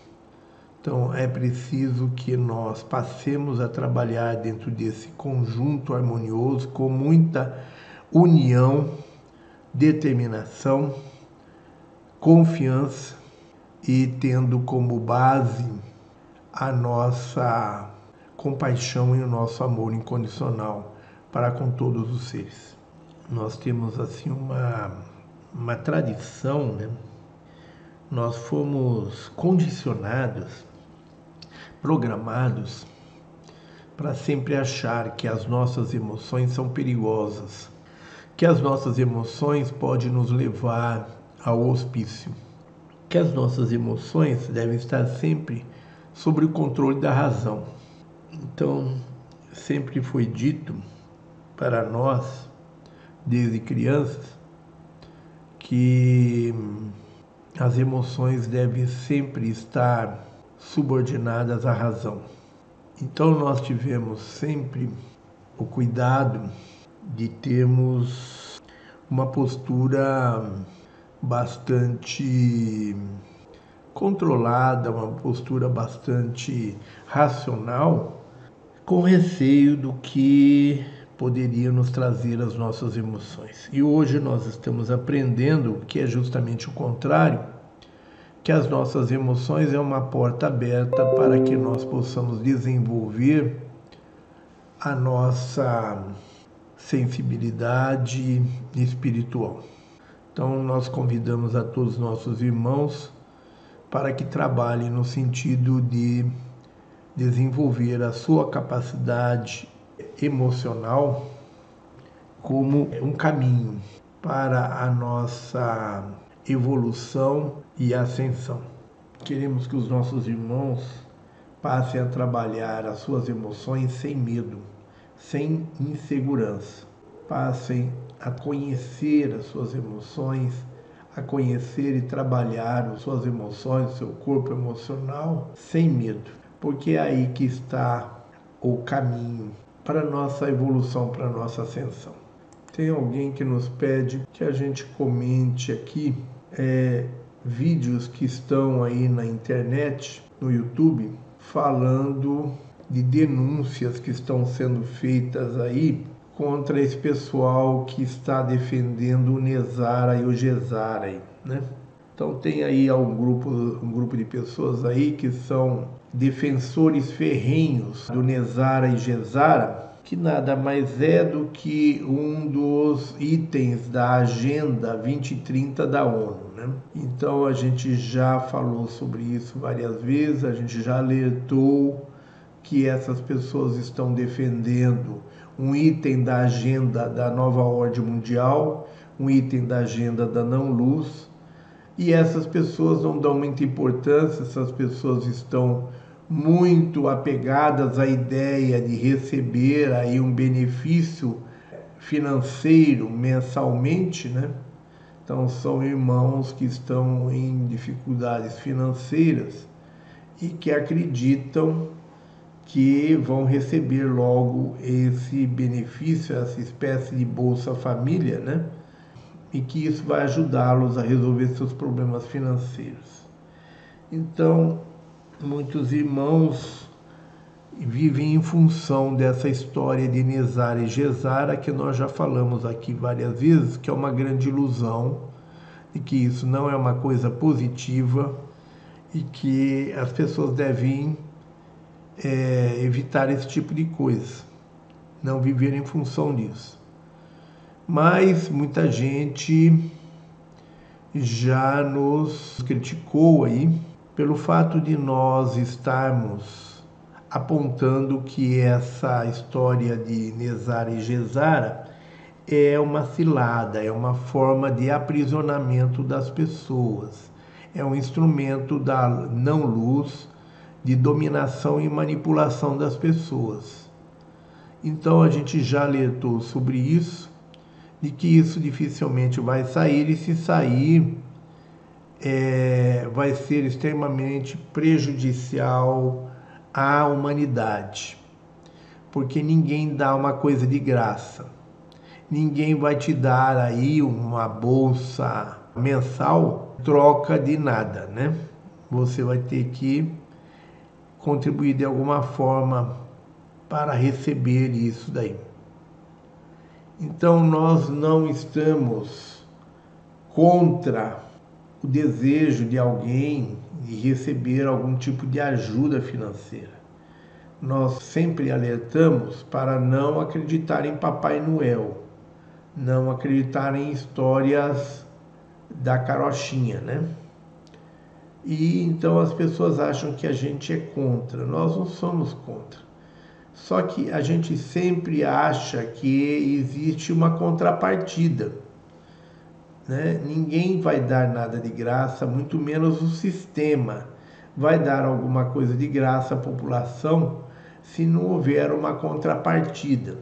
Então é preciso que nós passemos a trabalhar dentro desse conjunto harmonioso com muita união, determinação, confiança e tendo como base a nossa compaixão e o nosso amor incondicional para com todos os seres. Nós temos assim uma, uma tradição, né? nós fomos condicionados programados para sempre achar que as nossas emoções são perigosas, que as nossas emoções podem nos levar ao hospício, que as nossas emoções devem estar sempre sob o controle da razão. Então, sempre foi dito para nós, desde crianças, que as emoções devem sempre estar subordinadas à razão. Então nós tivemos sempre o cuidado de termos uma postura bastante controlada, uma postura bastante racional, com receio do que poderia nos trazer as nossas emoções. E hoje nós estamos aprendendo que é justamente o contrário que as nossas emoções é uma porta aberta para que nós possamos desenvolver a nossa sensibilidade espiritual. Então, nós convidamos a todos os nossos irmãos para que trabalhem no sentido de desenvolver a sua capacidade emocional como um caminho para a nossa evolução e ascensão. Queremos que os nossos irmãos passem a trabalhar as suas emoções sem medo, sem insegurança. Passem a conhecer as suas emoções, a conhecer e trabalhar as suas emoções, seu corpo emocional sem medo, porque é aí que está o caminho para nossa evolução, para nossa ascensão. Tem alguém que nos pede que a gente comente aqui é, vídeos que estão aí na internet, no YouTube, falando de denúncias que estão sendo feitas aí contra esse pessoal que está defendendo o Nezara e o Gesara, né? Então tem aí um grupo, um grupo de pessoas aí que são defensores ferrenhos do Nezara e Gesara, que nada mais é do que um dos itens da Agenda 2030 da ONU. Né? Então a gente já falou sobre isso várias vezes, a gente já alertou que essas pessoas estão defendendo um item da agenda da nova ordem mundial, um item da agenda da não-luz, e essas pessoas não dão muita importância, essas pessoas estão muito apegadas à ideia de receber aí um benefício financeiro mensalmente, né? Então são irmãos que estão em dificuldades financeiras e que acreditam que vão receber logo esse benefício, essa espécie de Bolsa Família, né? E que isso vai ajudá-los a resolver seus problemas financeiros. Então, muitos irmãos vivem em função dessa história de Nezara e Gesara, que nós já falamos aqui várias vezes, que é uma grande ilusão de que isso não é uma coisa positiva e que as pessoas devem é, evitar esse tipo de coisa, não viver em função disso. Mas muita gente já nos criticou aí pelo fato de nós estarmos apontando que essa história de Nezara e Gesara é uma cilada, é uma forma de aprisionamento das pessoas, é um instrumento da não-luz de dominação e manipulação das pessoas. Então a gente já alertou sobre isso, de que isso dificilmente vai sair, e se sair, é, vai ser extremamente prejudicial à humanidade, porque ninguém dá uma coisa de graça ninguém vai te dar aí uma bolsa mensal troca de nada, né? Você vai ter que contribuir de alguma forma para receber isso daí. Então nós não estamos contra o desejo de alguém de receber algum tipo de ajuda financeira. Nós sempre alertamos para não acreditar em Papai Noel não acreditar em histórias da carochinha, né? E então as pessoas acham que a gente é contra. Nós não somos contra. Só que a gente sempre acha que existe uma contrapartida. Né? Ninguém vai dar nada de graça, muito menos o sistema vai dar alguma coisa de graça à população se não houver uma contrapartida.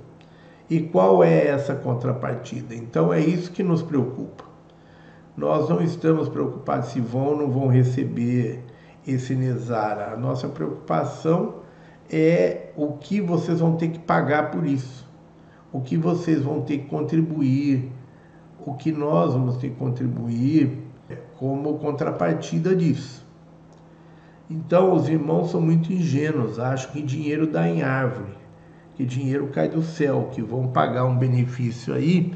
E qual é essa contrapartida? Então é isso que nos preocupa. Nós não estamos preocupados se vão ou não vão receber esse Nesara. A nossa preocupação é o que vocês vão ter que pagar por isso, o que vocês vão ter que contribuir, o que nós vamos ter que contribuir como contrapartida disso. Então, os irmãos são muito ingênuos, acham que dinheiro dá em árvore que dinheiro cai do céu, que vão pagar um benefício aí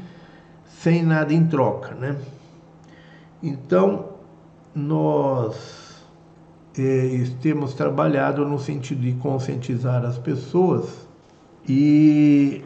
sem nada em troca, né? Então, nós é, temos trabalhado no sentido de conscientizar as pessoas e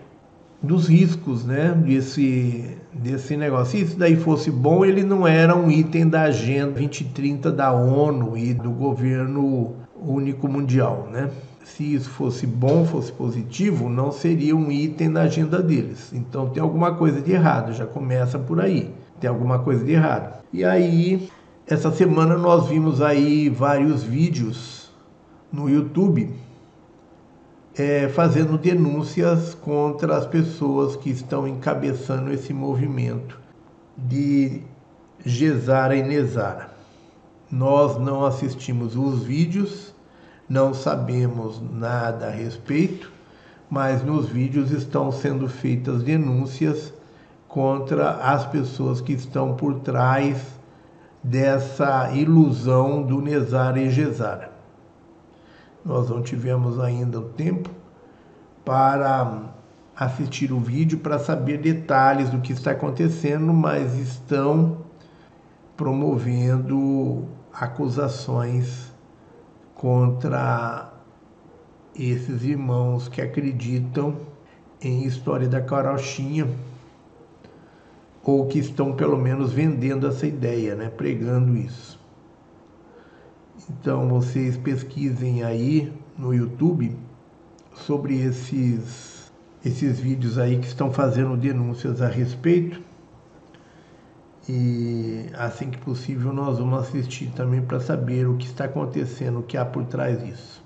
dos riscos, né, desse, desse negócio. Se isso daí fosse bom, ele não era um item da Agenda 2030 da ONU e do governo único mundial, né? se isso fosse bom, fosse positivo, não seria um item na agenda deles. Então tem alguma coisa de errado, já começa por aí. Tem alguma coisa de errado. E aí, essa semana nós vimos aí vários vídeos no YouTube é, fazendo denúncias contra as pessoas que estão encabeçando esse movimento de Gesara e Nezara. Nós não assistimos os vídeos não sabemos nada a respeito, mas nos vídeos estão sendo feitas denúncias contra as pessoas que estão por trás dessa ilusão do Nezar e Gesara. Nós não tivemos ainda o tempo para assistir o vídeo para saber detalhes do que está acontecendo, mas estão promovendo acusações contra esses irmãos que acreditam em história da carochinha ou que estão pelo menos vendendo essa ideia, né, pregando isso. Então vocês pesquisem aí no YouTube sobre esses esses vídeos aí que estão fazendo denúncias a respeito e assim que possível nós vamos assistir também para saber o que está acontecendo, o que há por trás disso.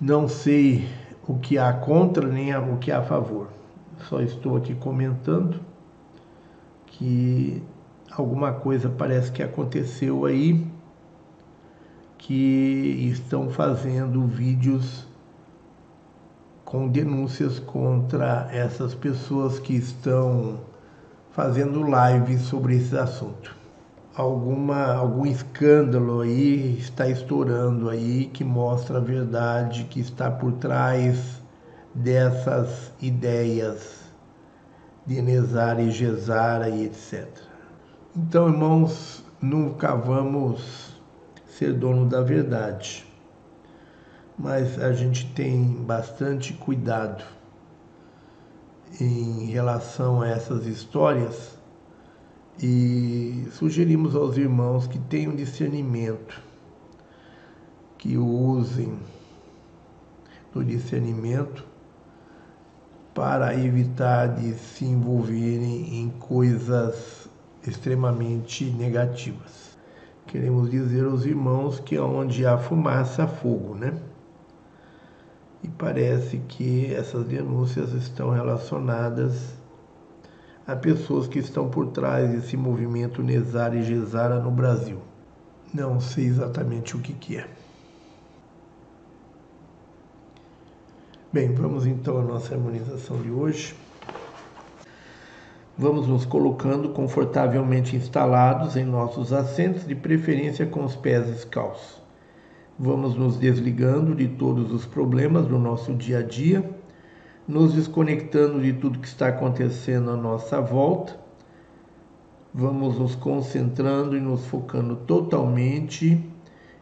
Não sei o que há contra nem o que há a favor. Só estou aqui comentando que alguma coisa parece que aconteceu aí que estão fazendo vídeos com denúncias contra essas pessoas que estão fazendo live sobre esse assunto. Alguma, algum escândalo aí está estourando aí que mostra a verdade que está por trás dessas ideias de Nesara e Gesara e etc. Então, irmãos, nunca vamos ser dono da verdade, mas a gente tem bastante cuidado em relação a essas histórias e sugerimos aos irmãos que tenham discernimento, que usem do discernimento para evitar de se envolverem em coisas extremamente negativas. Queremos dizer aos irmãos que onde há fumaça, há fogo, né? E parece que essas denúncias estão relacionadas a pessoas que estão por trás desse movimento Nesara e Gesara no Brasil. Não sei exatamente o que, que é. Bem, vamos então à nossa harmonização de hoje. Vamos nos colocando confortavelmente instalados em nossos assentos, de preferência com os pés descalços. Vamos nos desligando de todos os problemas do nosso dia a dia, nos desconectando de tudo que está acontecendo à nossa volta. Vamos nos concentrando e nos focando totalmente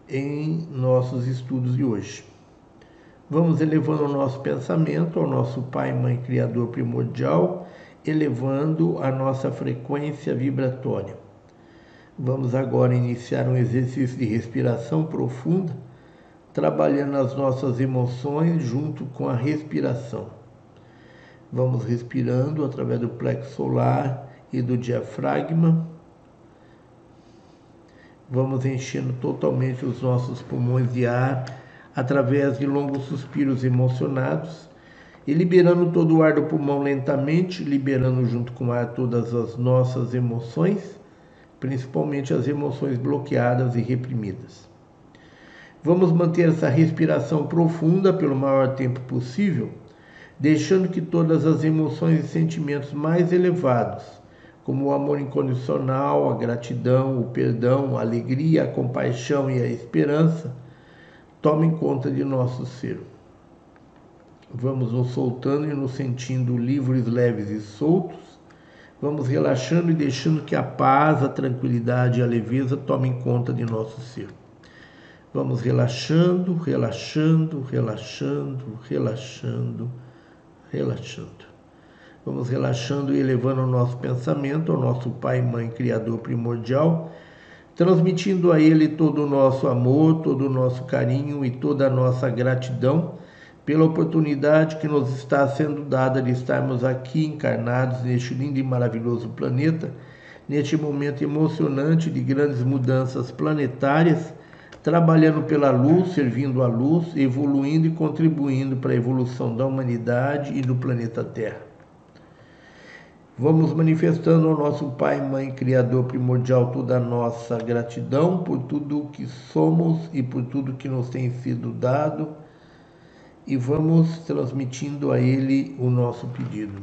em nossos estudos de hoje. Vamos elevando o nosso pensamento ao nosso Pai, Mãe, Criador primordial, elevando a nossa frequência vibratória. Vamos agora iniciar um exercício de respiração profunda, trabalhando as nossas emoções junto com a respiração. Vamos respirando através do plexo solar e do diafragma. Vamos enchendo totalmente os nossos pulmões de ar através de longos suspiros emocionados e liberando todo o ar do pulmão lentamente, liberando junto com o ar todas as nossas emoções, principalmente as emoções bloqueadas e reprimidas. Vamos manter essa respiração profunda pelo maior tempo possível, deixando que todas as emoções e sentimentos mais elevados, como o amor incondicional, a gratidão, o perdão, a alegria, a compaixão e a esperança, tomem conta de nosso ser. Vamos nos soltando e nos sentindo livres, leves e soltos. Vamos relaxando e deixando que a paz, a tranquilidade e a leveza tomem conta de nosso ser. Vamos relaxando, relaxando, relaxando, relaxando, relaxando. Vamos relaxando e elevando o nosso pensamento ao nosso Pai, Mãe, Criador primordial transmitindo a Ele todo o nosso amor, todo o nosso carinho e toda a nossa gratidão pela oportunidade que nos está sendo dada de estarmos aqui encarnados neste lindo e maravilhoso planeta, neste momento emocionante de grandes mudanças planetárias, trabalhando pela luz, servindo à luz, evoluindo e contribuindo para a evolução da humanidade e do planeta Terra. Vamos manifestando ao nosso Pai, Mãe, Criador primordial, toda a nossa gratidão por tudo que somos e por tudo que nos tem sido dado, e vamos transmitindo a Ele o nosso pedido.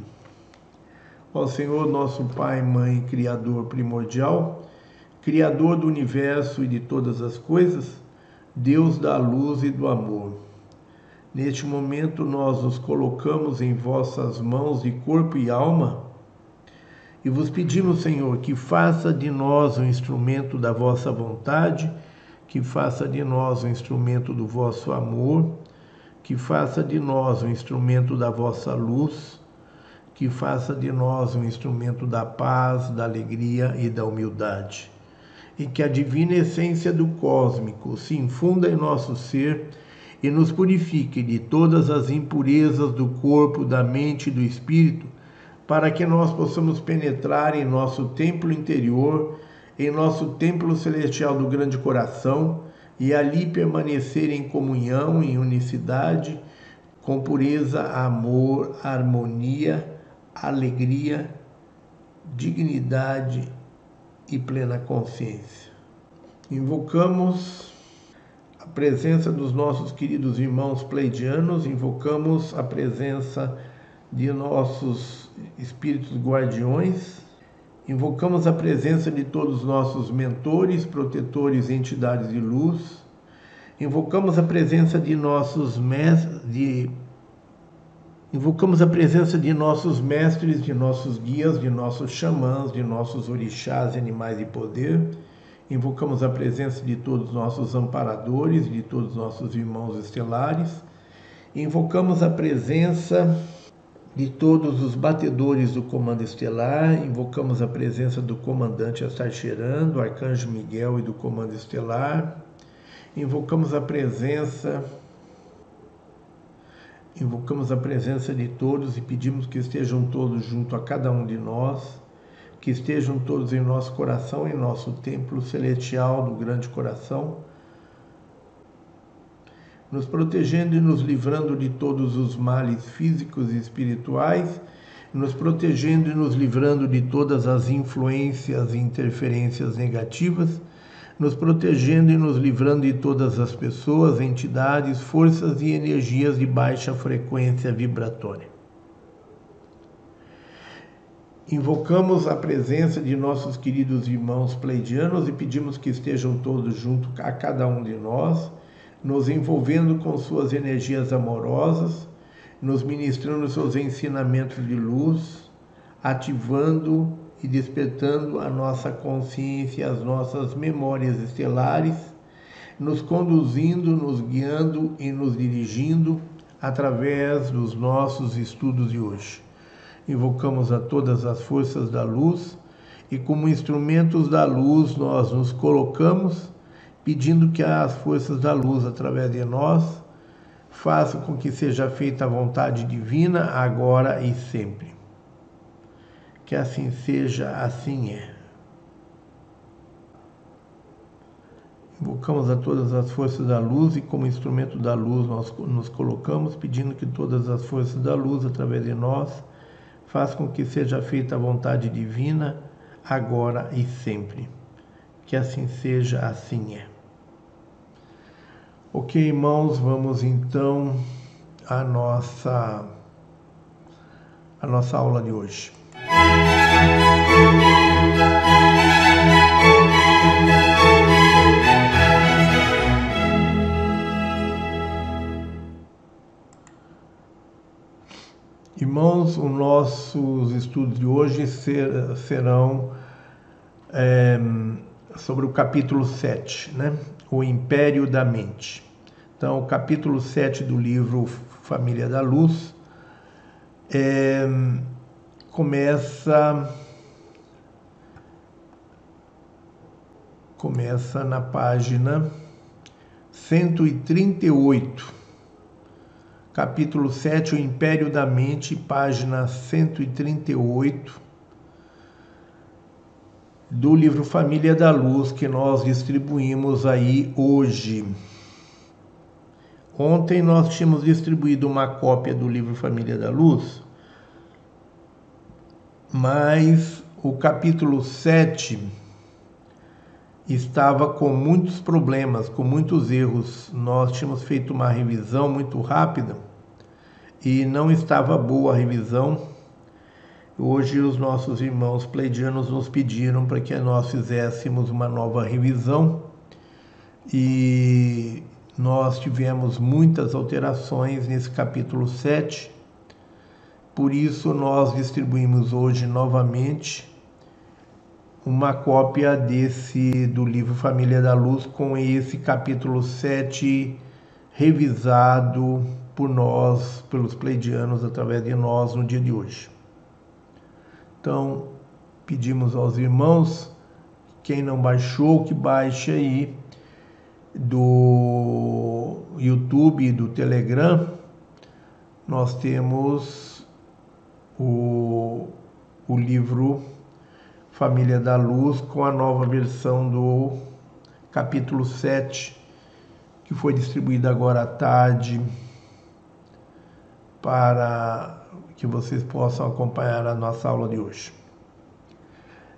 Ó Senhor, nosso Pai, Mãe, Criador primordial, Criador do universo e de todas as coisas, Deus da luz e do amor. Neste momento, nós nos colocamos em vossas mãos de corpo e alma e vos pedimos, Senhor, que faça de nós um instrumento da vossa vontade, que faça de nós um instrumento do vosso amor, que faça de nós um instrumento da vossa luz, que faça de nós um instrumento da paz, da alegria e da humildade. E que a divina essência do cósmico se infunda em nosso ser e nos purifique de todas as impurezas do corpo, da mente e do espírito para que nós possamos penetrar em nosso templo interior, em nosso templo celestial do grande coração e ali permanecer em comunhão, em unicidade, com pureza, amor, harmonia, alegria, dignidade e plena consciência. Invocamos a presença dos nossos queridos irmãos pleidianos, invocamos a presença de nossos espíritos guardiões, invocamos a presença de todos os nossos mentores, protetores, entidades de luz, invocamos a presença de nossos mestres, de Invocamos a presença de nossos mestres, de nossos guias, de nossos xamãs, de nossos orixás, animais de poder. Invocamos a presença de todos os nossos amparadores, de todos os nossos irmãos estelares. Invocamos a presença de todos os batedores do comando estelar, invocamos a presença do comandante Astarcheran, do arcanjo Miguel e do comando estelar. Invocamos a presença Invocamos a presença de todos e pedimos que estejam todos junto a cada um de nós, que estejam todos em nosso coração, em nosso templo celestial do grande coração, nos protegendo e nos livrando de todos os males físicos e espirituais, nos protegendo e nos livrando de todas as influências e interferências negativas nos protegendo e nos livrando de todas as pessoas, entidades, forças e energias de baixa frequência vibratória. Invocamos a presença de nossos queridos irmãos pleidianos e pedimos que estejam todos junto a cada um de nós, nos envolvendo com suas energias amorosas, nos ministrando seus ensinamentos de luz, ativando e despertando a nossa consciência, as nossas memórias estelares, nos conduzindo, nos guiando e nos dirigindo através dos nossos estudos de hoje. Invocamos a todas as forças da luz e, como instrumentos da luz, nós nos colocamos pedindo que as forças da luz, através de nós, façam com que seja feita a vontade divina agora e sempre. Que assim seja, assim é. Invocamos a todas as forças da luz e, como instrumento da luz, nós nos colocamos, pedindo que todas as forças da luz, através de nós, façam com que seja feita a vontade divina, agora e sempre. Que assim seja, assim é. Ok, irmãos, vamos então à nossa, à nossa aula de hoje. Irmãos, os nossos estudos de hoje ser, serão é, sobre o capítulo 7, né? o Império da Mente. Então, o capítulo 7 do livro Família da Luz é, começa começa na página 138. Capítulo 7, o Império da Mente, página 138 do livro Família da Luz que nós distribuímos aí hoje. Ontem nós tínhamos distribuído uma cópia do livro Família da Luz mas o capítulo 7 estava com muitos problemas, com muitos erros. Nós tínhamos feito uma revisão muito rápida e não estava boa a revisão. Hoje os nossos irmãos pleidianos nos pediram para que nós fizéssemos uma nova revisão e nós tivemos muitas alterações nesse capítulo 7 por isso, nós distribuímos hoje novamente uma cópia desse do livro Família da Luz com esse capítulo 7 revisado por nós, pelos pleidianos, através de nós no dia de hoje. Então, pedimos aos irmãos, quem não baixou, que baixe aí do YouTube e do Telegram. Nós temos o, o livro Família da Luz com a nova versão do capítulo 7, que foi distribuída agora à tarde para que vocês possam acompanhar a nossa aula de hoje.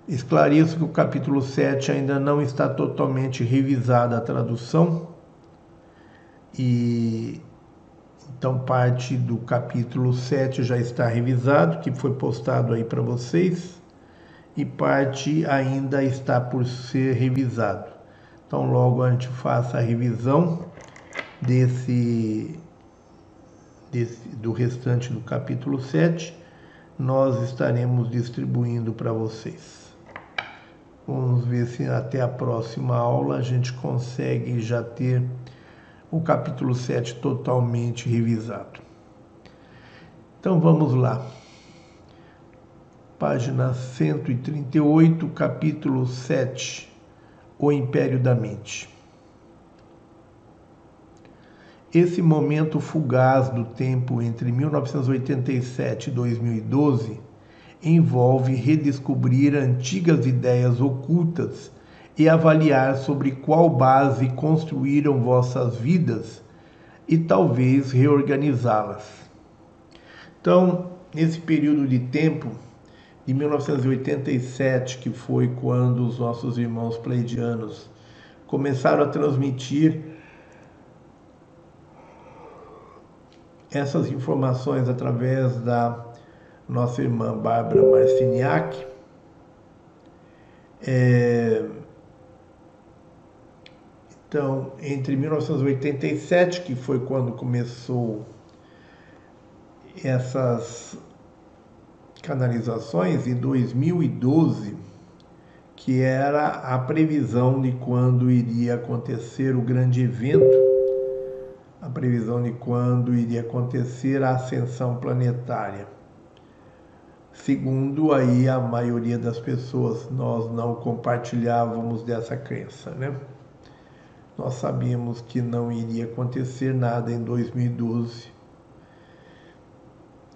Esclareço que o capítulo 7 ainda não está totalmente revisada a tradução e então, parte do capítulo 7 já está revisado, que foi postado aí para vocês, e parte ainda está por ser revisado. Então, logo a gente faça a revisão desse desse, do restante do capítulo 7, nós estaremos distribuindo para vocês. Vamos ver se até a próxima aula a gente consegue já ter o capítulo 7 totalmente revisado. Então vamos lá. Página 138, capítulo 7 O Império da Mente. Esse momento fugaz do tempo entre 1987 e 2012 envolve redescobrir antigas ideias ocultas e avaliar sobre qual base construíram vossas vidas e talvez reorganizá-las. Então, nesse período de tempo, de 1987, que foi quando os nossos irmãos pleidianos começaram a transmitir essas informações através da nossa irmã Bárbara Marciniak. É... Então, entre 1987, que foi quando começou essas canalizações, e 2012, que era a previsão de quando iria acontecer o grande evento a previsão de quando iria acontecer a ascensão planetária. Segundo aí a maioria das pessoas, nós não compartilhávamos dessa crença, né? Nós sabíamos que não iria acontecer nada em 2012.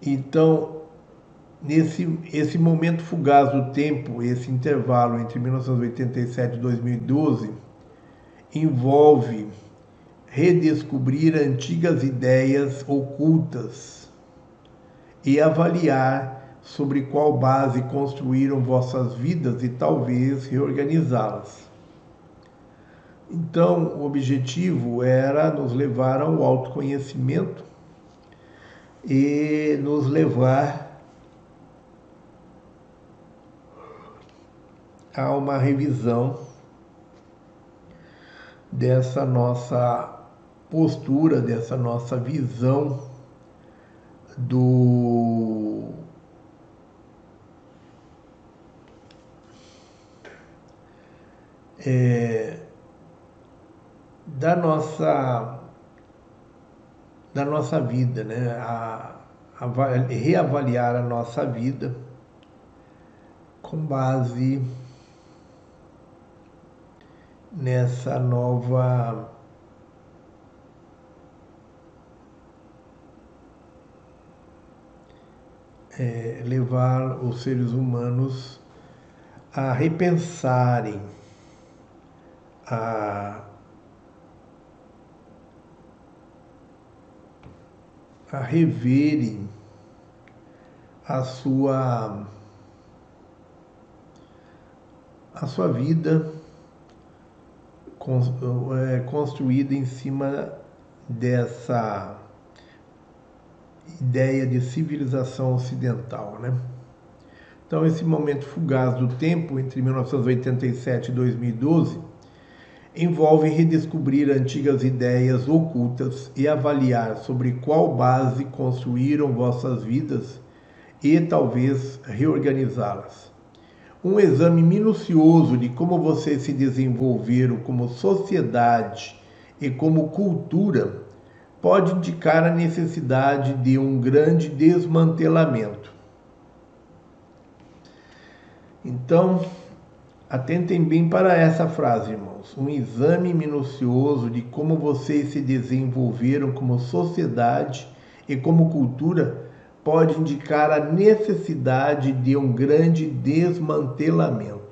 Então, nesse esse momento fugaz do tempo, esse intervalo entre 1987 e 2012, envolve redescobrir antigas ideias ocultas e avaliar sobre qual base construíram vossas vidas e talvez reorganizá-las. Então, o objetivo era nos levar ao autoconhecimento e nos levar a uma revisão dessa nossa postura, dessa nossa visão do é, da nossa da nossa vida, né? A, a, reavaliar a nossa vida com base nessa nova é, levar os seres humanos a repensarem, a, a reverem a sua a sua vida é, construída em cima dessa ideia de civilização ocidental, né? Então, esse momento fugaz do tempo entre 1987 e 2012 envolve redescobrir antigas ideias ocultas e avaliar sobre qual base construíram vossas vidas e talvez reorganizá-las. Um exame minucioso de como vocês se desenvolveram como sociedade e como cultura pode indicar a necessidade de um grande desmantelamento. Então, atentem bem para essa frase, irmãos. Um exame minucioso de como vocês se desenvolveram como sociedade e como cultura pode indicar a necessidade de um grande desmantelamento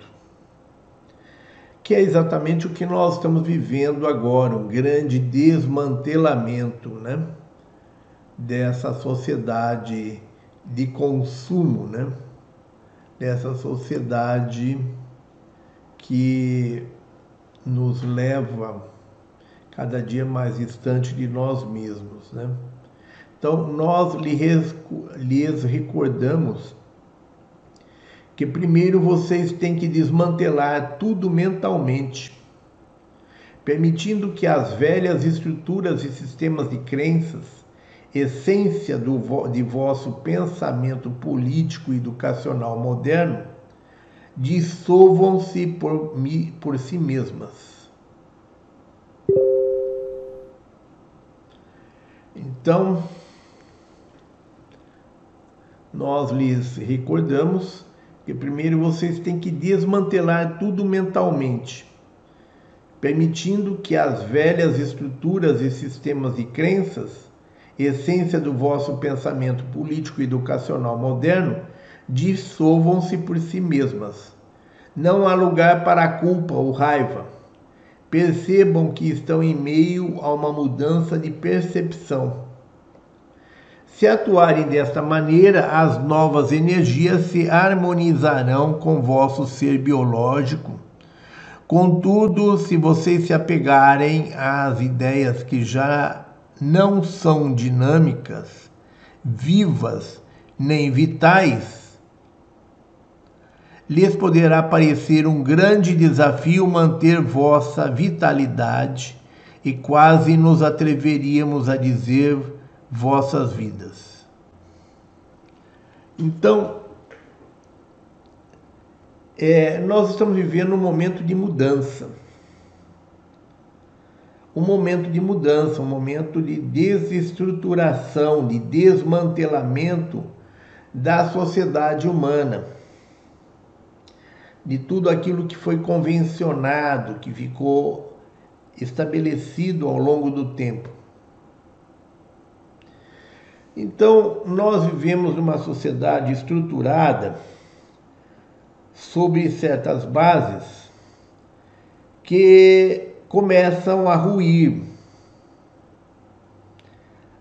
que é exatamente o que nós estamos vivendo agora, um grande desmantelamento né, dessa sociedade de consumo, né, dessa sociedade que nos leva cada dia mais distante de nós mesmos. Né? Então, nós lhes recordamos que primeiro vocês têm que desmantelar tudo mentalmente, permitindo que as velhas estruturas e sistemas de crenças essência do, de vosso pensamento político e educacional moderno, dissolvam-se por, por si mesmas. Então, nós lhes recordamos que primeiro vocês têm que desmantelar tudo mentalmente, permitindo que as velhas estruturas e sistemas de crenças essência do vosso pensamento político e educacional moderno, dissolvam-se por si mesmas. Não há lugar para culpa ou raiva. Percebam que estão em meio a uma mudança de percepção. Se atuarem desta maneira, as novas energias se harmonizarão com vosso ser biológico. Contudo, se vocês se apegarem às ideias que já não são dinâmicas, vivas nem vitais, lhes poderá parecer um grande desafio manter vossa vitalidade e quase nos atreveríamos a dizer vossas vidas. Então, é, nós estamos vivendo um momento de mudança um momento de mudança, um momento de desestruturação, de desmantelamento da sociedade humana, de tudo aquilo que foi convencionado, que ficou estabelecido ao longo do tempo. Então, nós vivemos numa sociedade estruturada sobre certas bases que começam a ruir.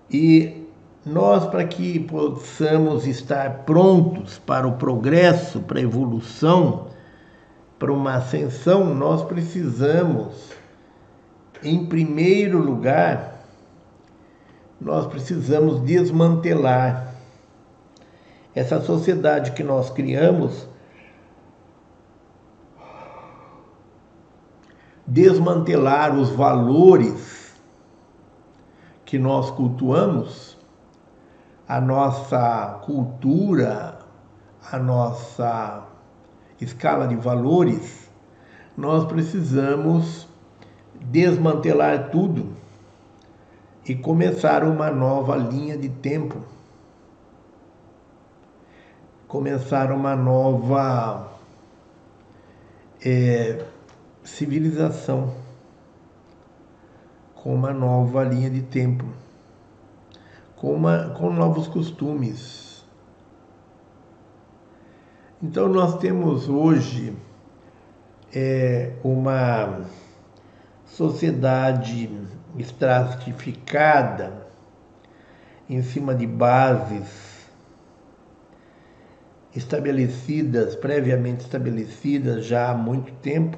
E nós, para que possamos estar prontos para o progresso, para a evolução, para uma ascensão, nós precisamos, em primeiro lugar, nós precisamos desmantelar essa sociedade que nós criamos desmantelar os valores que nós cultuamos, a nossa cultura, a nossa escala de valores, nós precisamos desmantelar tudo e começar uma nova linha de tempo. Começar uma nova é, civilização com uma nova linha de tempo, com, uma, com novos costumes. Então nós temos hoje é, uma sociedade estratificada em cima de bases estabelecidas, previamente estabelecidas já há muito tempo,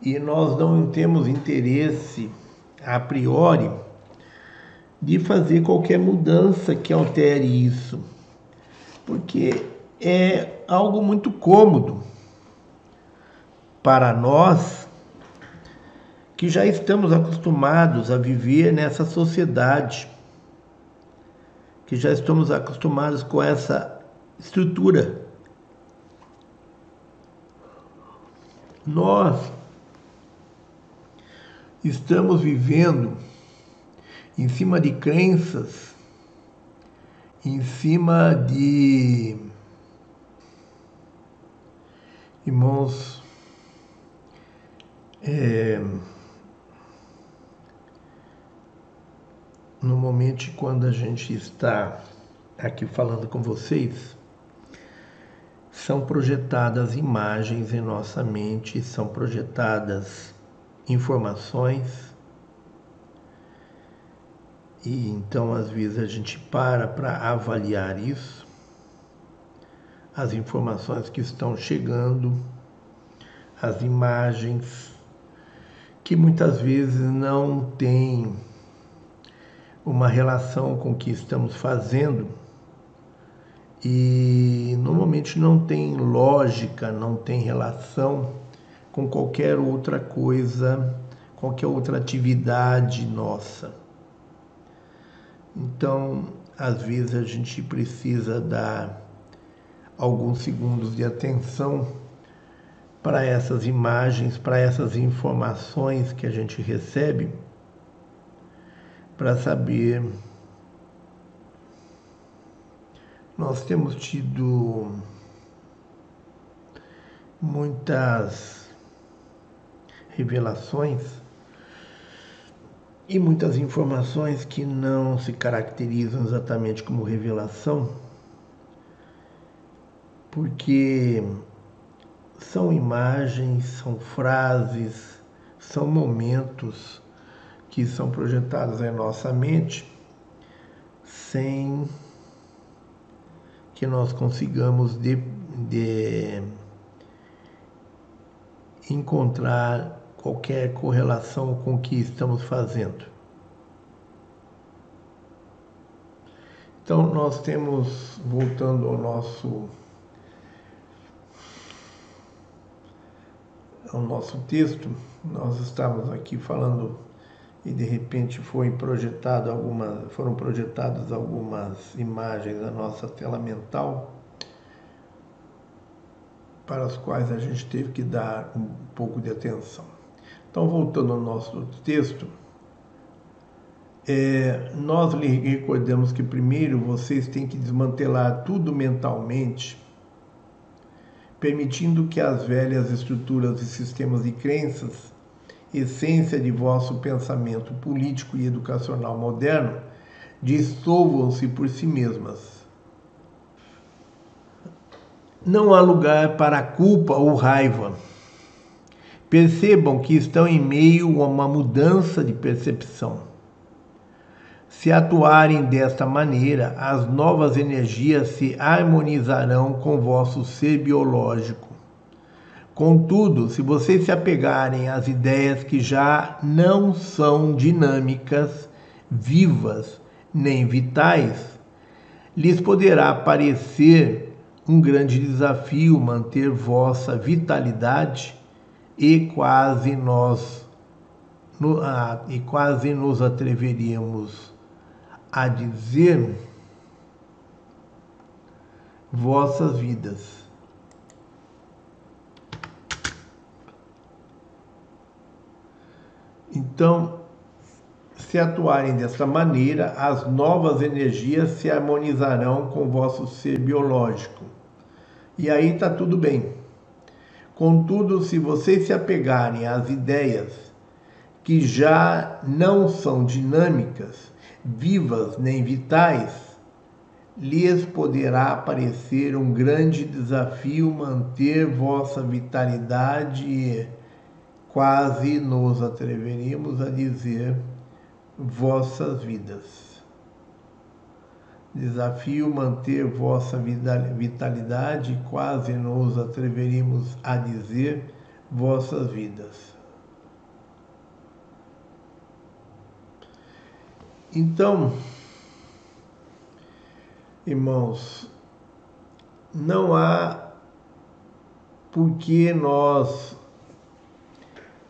e nós não temos interesse a priori de fazer qualquer mudança que altere isso, porque é algo muito cômodo para nós que já estamos acostumados a viver nessa sociedade, que já estamos acostumados com essa estrutura. Nós estamos vivendo em cima de crenças, em cima de irmãos, é, no momento quando a gente está aqui falando com vocês, são projetadas imagens em nossa mente, são projetadas informações. E então, às vezes, a gente para para avaliar isso, as informações que estão chegando, as imagens, que muitas vezes não têm uma relação com o que estamos fazendo e normalmente não tem lógica, não tem relação com qualquer outra coisa, qualquer outra atividade nossa. Então, às vezes a gente precisa dar alguns segundos de atenção para essas imagens, para essas informações que a gente recebe, para saber. Nós temos tido muitas revelações e muitas informações que não se caracterizam exatamente como revelação, porque são imagens, são frases, são momentos que são projetados em nossa mente sem que nós consigamos de, de encontrar qualquer correlação com o que estamos fazendo. Então, nós temos, voltando ao nosso, ao nosso texto, nós estávamos aqui falando e de repente foi projetado algumas, foram projetadas algumas imagens da nossa tela mental para as quais a gente teve que dar um pouco de atenção. Então, voltando ao nosso texto, é, nós lhe recordamos que primeiro vocês têm que desmantelar tudo mentalmente, permitindo que as velhas estruturas e sistemas de crenças, essência de vosso pensamento político e educacional moderno, dissolvam-se por si mesmas não há lugar para culpa ou raiva. Percebam que estão em meio a uma mudança de percepção. Se atuarem desta maneira, as novas energias se harmonizarão com vosso ser biológico. Contudo, se vocês se apegarem às ideias que já não são dinâmicas, vivas nem vitais, lhes poderá parecer um grande desafio manter vossa vitalidade e quase nós no, e quase nos atreveríamos a dizer vossas vidas. Então, se atuarem desta maneira, as novas energias se harmonizarão com o vosso ser biológico. E aí está tudo bem. Contudo, se vocês se apegarem às ideias que já não são dinâmicas, vivas nem vitais, lhes poderá parecer um grande desafio manter vossa vitalidade e quase nos atreveríamos a dizer vossas vidas. Desafio manter vossa vitalidade, quase nos atreveríamos a dizer vossas vidas. Então, irmãos, não há por que nós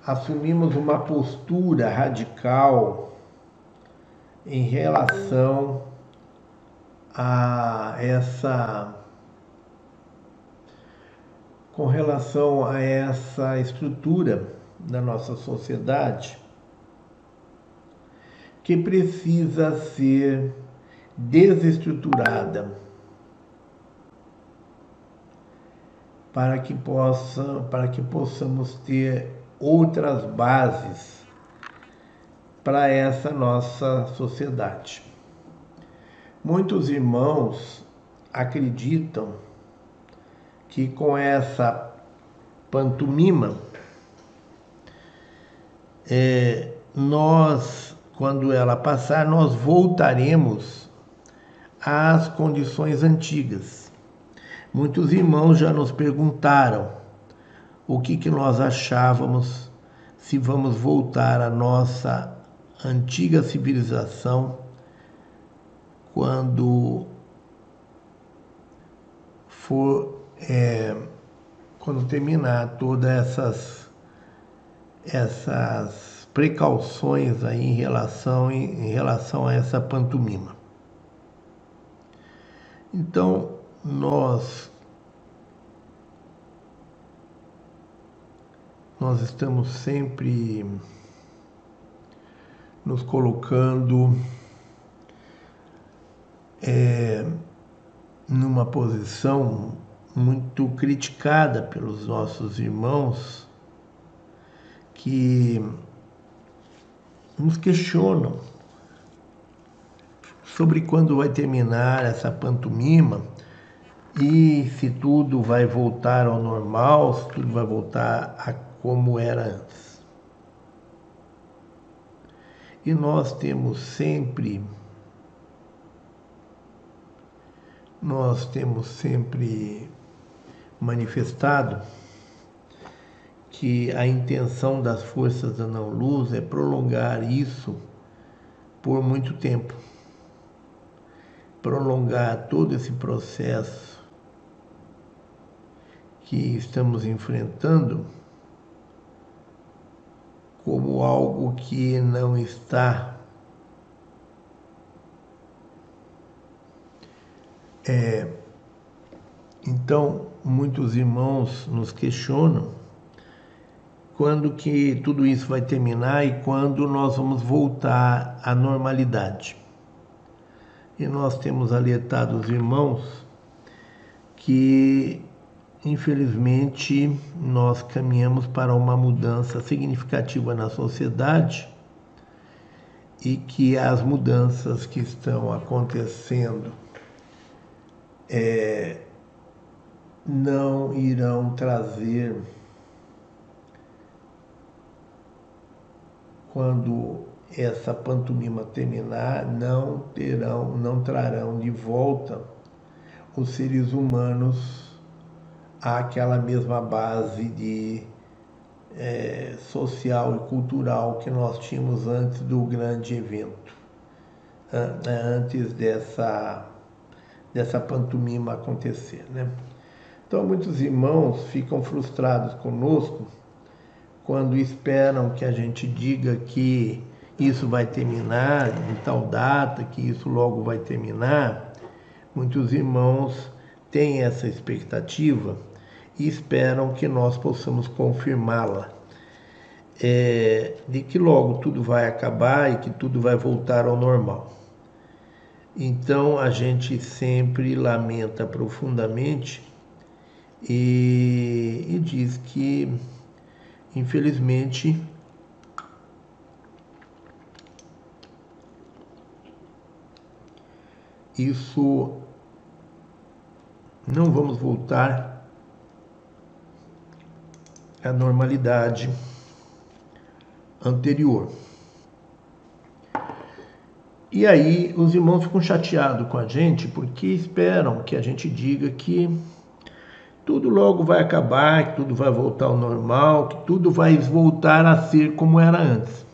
assumimos uma postura radical em relação a essa com relação a essa estrutura da nossa sociedade que precisa ser desestruturada para que possa para que possamos ter outras bases para essa nossa sociedade. Muitos irmãos acreditam que com essa pantomima, é, nós, quando ela passar, nós voltaremos às condições antigas. Muitos irmãos já nos perguntaram o que, que nós achávamos se vamos voltar à nossa antiga civilização quando for é, quando terminar todas essas essas precauções aí em relação, em relação a essa pantomima. Então, nós nós estamos sempre nos colocando é, numa posição muito criticada pelos nossos irmãos que nos questionam sobre quando vai terminar essa pantomima e se tudo vai voltar ao normal, se tudo vai voltar a como era antes. E nós temos sempre nós temos sempre manifestado que a intenção das forças da não-luz é prolongar isso por muito tempo. Prolongar todo esse processo que estamos enfrentando como algo que não está é, então muitos irmãos nos questionam quando que tudo isso vai terminar e quando nós vamos voltar à normalidade. E nós temos alertado os irmãos que infelizmente, nós caminhamos para uma mudança significativa na sociedade e que as mudanças que estão acontecendo é, não irão trazer quando essa pantomima terminar, não terão, não trarão de volta os seres humanos àquela mesma base de é, social e cultural que nós tínhamos antes do grande evento, antes dessa, dessa pantomima acontecer. Né? Então, muitos irmãos ficam frustrados conosco quando esperam que a gente diga que isso vai terminar em tal data, que isso logo vai terminar. Muitos irmãos têm essa expectativa e esperam que nós possamos confirmá-la. É, de que logo tudo vai acabar e que tudo vai voltar ao normal. Então a gente sempre lamenta profundamente e, e diz que, infelizmente, isso não vamos voltar a normalidade anterior. E aí os irmãos ficam chateados com a gente porque esperam que a gente diga que tudo logo vai acabar, que tudo vai voltar ao normal, que tudo vai voltar a ser como era antes.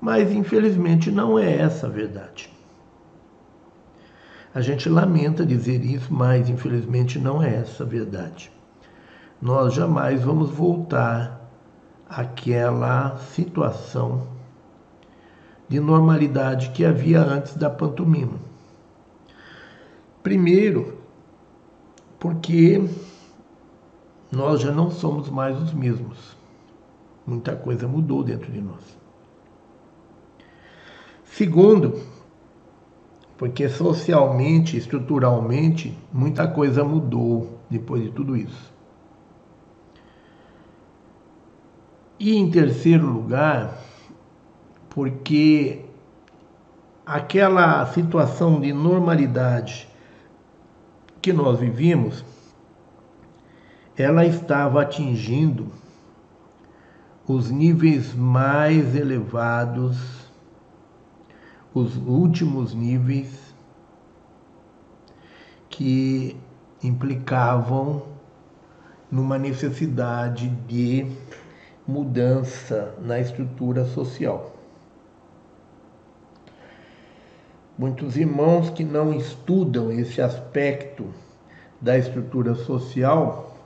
Mas infelizmente não é essa a verdade. A gente lamenta dizer isso, mas infelizmente não é essa a verdade nós jamais vamos voltar àquela situação de normalidade que havia antes da pantomima. Primeiro, porque nós já não somos mais os mesmos. Muita coisa mudou dentro de nós. Segundo, porque socialmente, estruturalmente, muita coisa mudou depois de tudo isso. E em terceiro lugar, porque aquela situação de normalidade que nós vivíamos, ela estava atingindo os níveis mais elevados, os últimos níveis que implicavam numa necessidade de mudança na estrutura social. Muitos irmãos que não estudam esse aspecto da estrutura social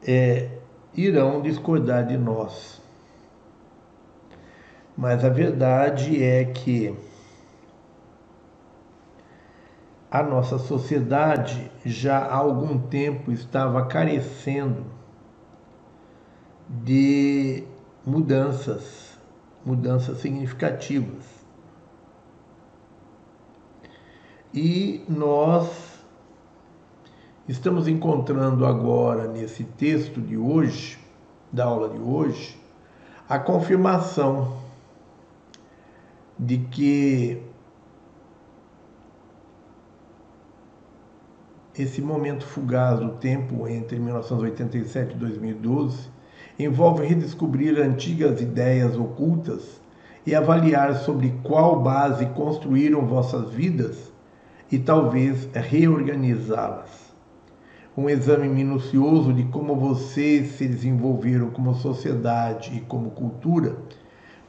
é, irão discordar de nós. Mas a verdade é que a nossa sociedade já há algum tempo estava carecendo de mudanças, mudanças significativas. E nós estamos encontrando agora nesse texto de hoje, da aula de hoje, a confirmação de que esse momento fugaz do tempo entre 1987 e 2012 envolve redescobrir antigas ideias ocultas e avaliar sobre qual base construíram vossas vidas e talvez reorganizá-las. Um exame minucioso de como vocês se desenvolveram como sociedade e como cultura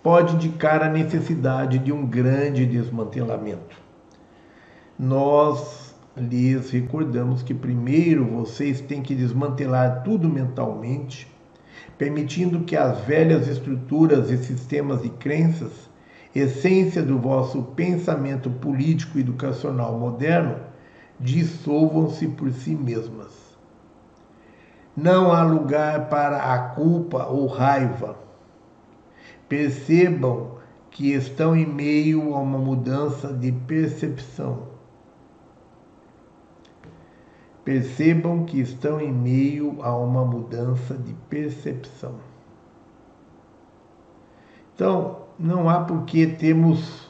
pode indicar a necessidade de um grande desmantelamento. Nós lhes recordamos que primeiro vocês têm que desmantelar tudo mentalmente, permitindo que as velhas estruturas e sistemas de crenças, essência do vosso pensamento político educacional moderno, dissolvam-se por si mesmas. Não há lugar para a culpa ou raiva. Percebam que estão em meio a uma mudança de percepção percebam que estão em meio a uma mudança de percepção. Então, não há por que temos.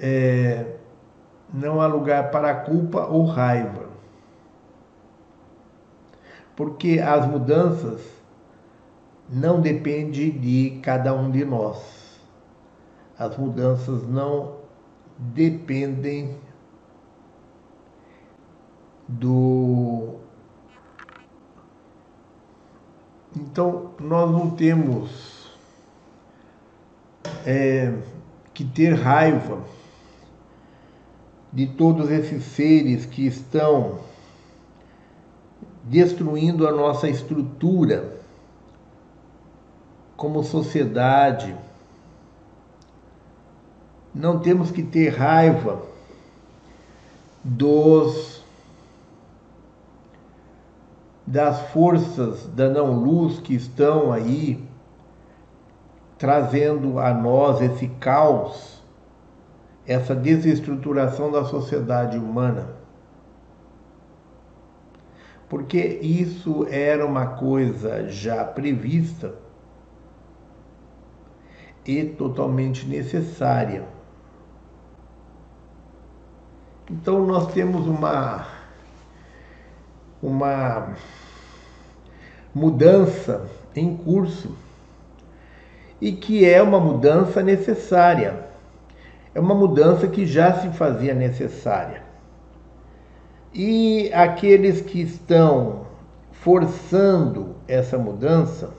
É, não há lugar para culpa ou raiva. Porque as mudanças não dependem de cada um de nós. As mudanças não dependem do. Então, nós não temos é, que ter raiva de todos esses seres que estão destruindo a nossa estrutura como sociedade. Não temos que ter raiva dos das forças da não-luz que estão aí trazendo a nós esse caos, essa desestruturação da sociedade humana. Porque isso era uma coisa já prevista e totalmente necessária. Então nós temos uma uma mudança em curso e que é uma mudança necessária. É uma mudança que já se fazia necessária. E aqueles que estão forçando essa mudança,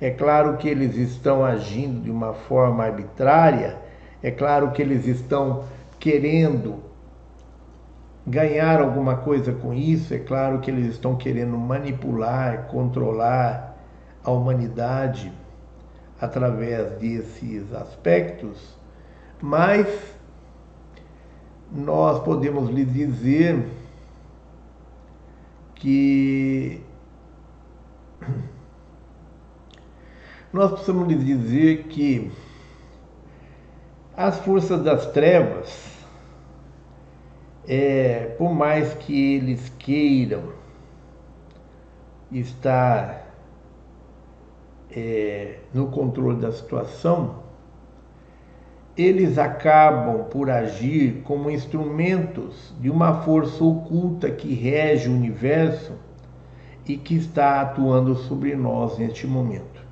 é claro que eles estão agindo de uma forma arbitrária, é claro que eles estão querendo ganhar alguma coisa com isso. É claro que eles estão querendo manipular, controlar a humanidade através desses aspectos, mas nós podemos lhe dizer que [CLEARS THROAT] nós precisamos lhe dizer que as forças das trevas é, por mais que eles queiram estar é, no controle da situação, eles acabam por agir como instrumentos de uma força oculta que rege o universo e que está atuando sobre nós neste momento.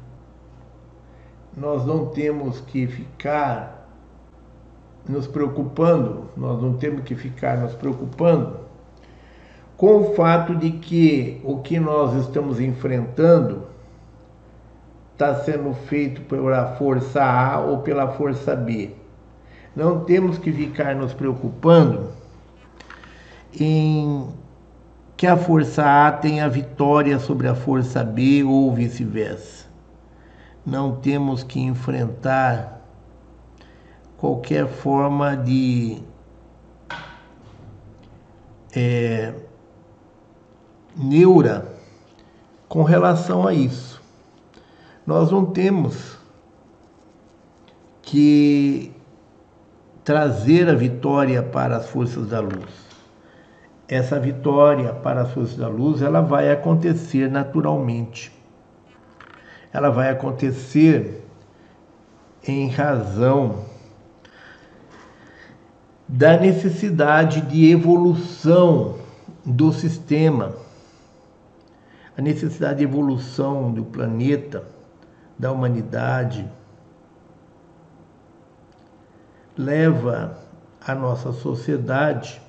Nós não temos que ficar nos preocupando, nós não temos que ficar nos preocupando com o fato de que o que nós estamos enfrentando está sendo feito pela força A ou pela força B. Não temos que ficar nos preocupando em que a força A tenha vitória sobre a força B ou vice-versa. não temos que enfrentar qualquer forma de é, neura com relação a isso. Nós não temos que trazer a vitória para as forças da luz. Essa vitória para as forças da luz, ela vai acontecer naturalmente. Ela vai acontecer em razão da necessidade de evolução do sistema, a necessidade de evolução do planeta, da humanidade, leva a nossa sociedade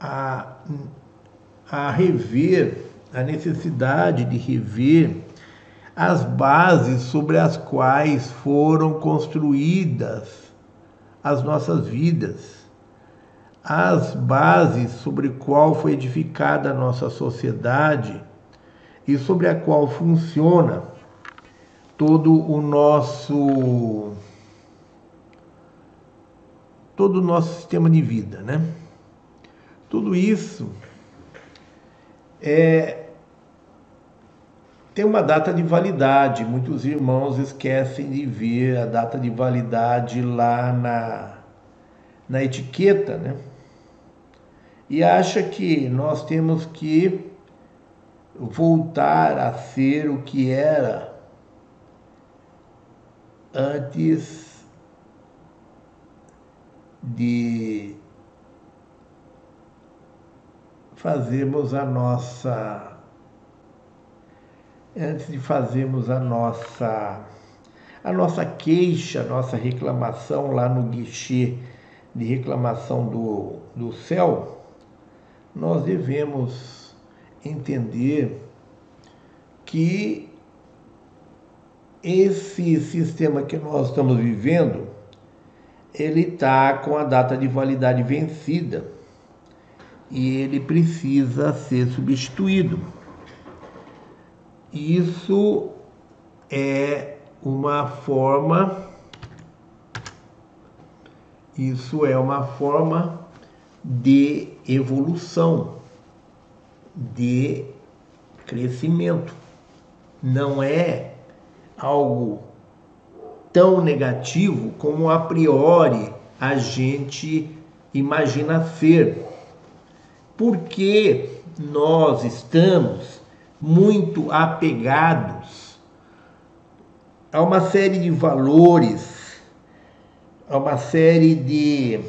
a, a rever, a necessidade de rever as bases sobre as quais foram construídas as nossas vidas, as bases sobre qual foi edificada a nossa sociedade e sobre a qual funciona todo o nosso todo o nosso sistema de vida, né? Tudo isso é tem uma data de validade. Muitos irmãos esquecem de ver a data de validade lá na, na etiqueta, né? E acha que nós temos que voltar a ser o que era antes de fazermos a nossa antes de fazermos a nossa a nossa queixa, a nossa reclamação lá no guichê de reclamação do, do céu, nós devemos entender que esse sistema que nós estamos vivendo, ele está com a data de validade vencida e ele precisa ser substituído. Isso é uma forma isso é uma forma de evolução, de crescimento. Não é algo tão negativo como a priori a gente imagina ser. Porque nós estamos muito apegados a uma série de valores, a uma série de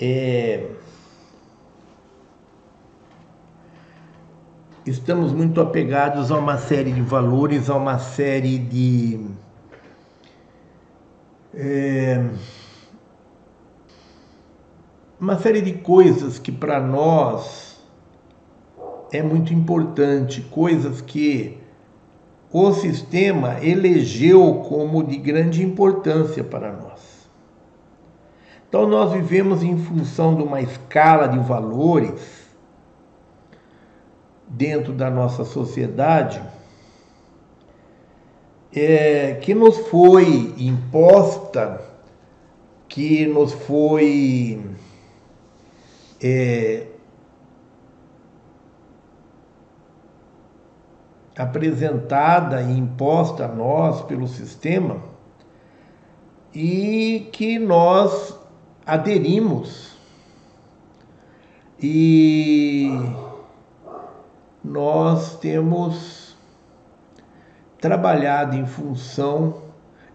é, estamos muito apegados a uma série de valores, a uma série de é, uma série de coisas que para nós é muito importante, coisas que o sistema elegeu como de grande importância para nós. Então, nós vivemos em função de uma escala de valores dentro da nossa sociedade é, que nos foi imposta, que nos foi é, apresentada e imposta a nós pelo sistema e que nós aderimos. E nós temos trabalhado em função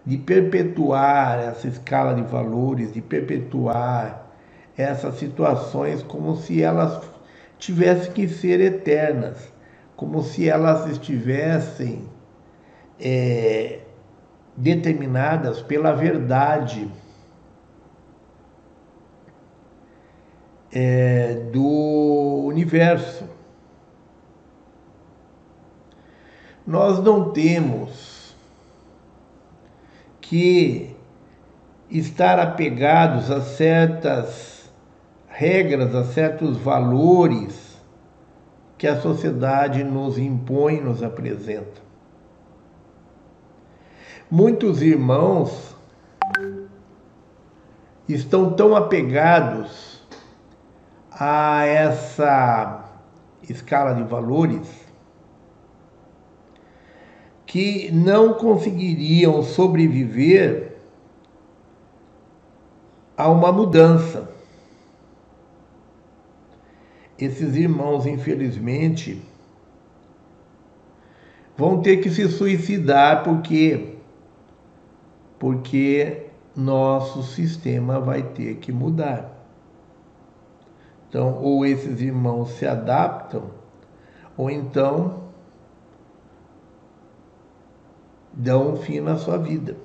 de perpetuar essa escala de valores, de perpetuar essas situações como se elas tivessem que ser eternas como se elas estivessem é, determinadas pela verdade é, do universo. Nós não temos que estar apegados a certas regras, a certos valores que a sociedade nos impõe, nos apresenta. Muitos irmãos estão tão apegados a essa escala de valores que não conseguiriam sobreviver a uma mudança. Esses irmãos, infelizmente, vão ter que se suicidar porque porque nosso sistema vai ter que mudar. Então, ou esses irmãos se adaptam, ou então dão um fim na sua vida.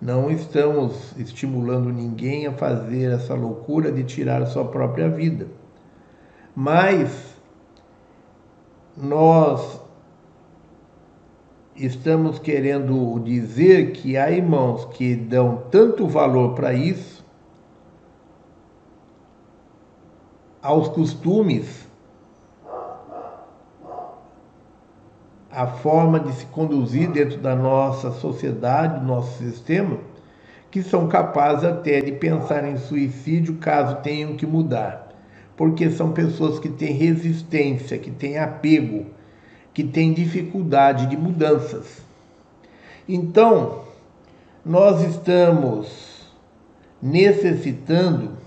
Não estamos estimulando ninguém a fazer essa loucura de tirar sua própria vida. Mas nós estamos querendo dizer que há irmãos que dão tanto valor para isso, aos costumes, a forma de se conduzir dentro da nossa sociedade, do nosso sistema, que são capazes até de pensar em suicídio caso tenham que mudar, porque são pessoas que têm resistência, que têm apego que tem dificuldade de mudanças. Então, nós estamos necessitando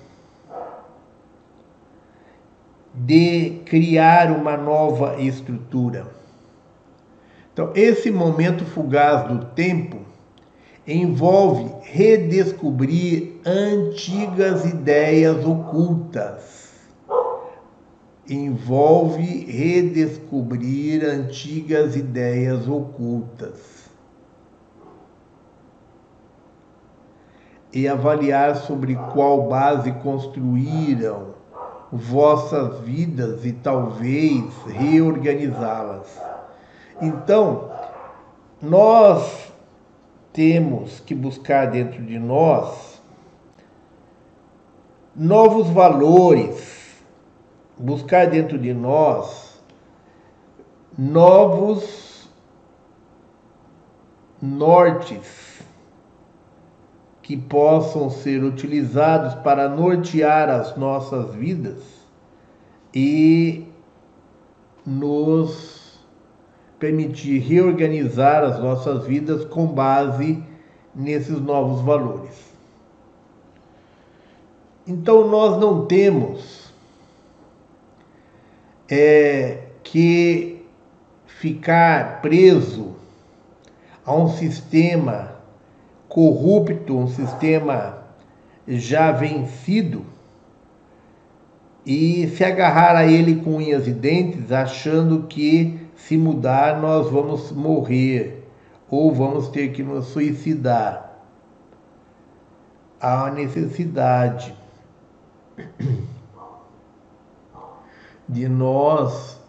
de criar uma nova estrutura. Então, esse momento fugaz do tempo envolve redescobrir antigas ideias ocultas envolve redescobrir antigas ideias ocultas e avaliar sobre qual base construíram vossas vidas e talvez reorganizá-las. Então, nós temos que buscar dentro de nós novos valores buscar dentro de nós novos nortes que possam ser utilizados para nortear as nossas vidas e nos permitir reorganizar as nossas vidas com base nesses novos valores. Então nós não temos é, que ficar preso a um sistema corrupto, um sistema já vencido, e se agarrar a ele com unhas e dentes, achando que se mudar nós vamos morrer ou vamos ter que nos suicidar. Há necessidade [CLEARS THROAT] de nós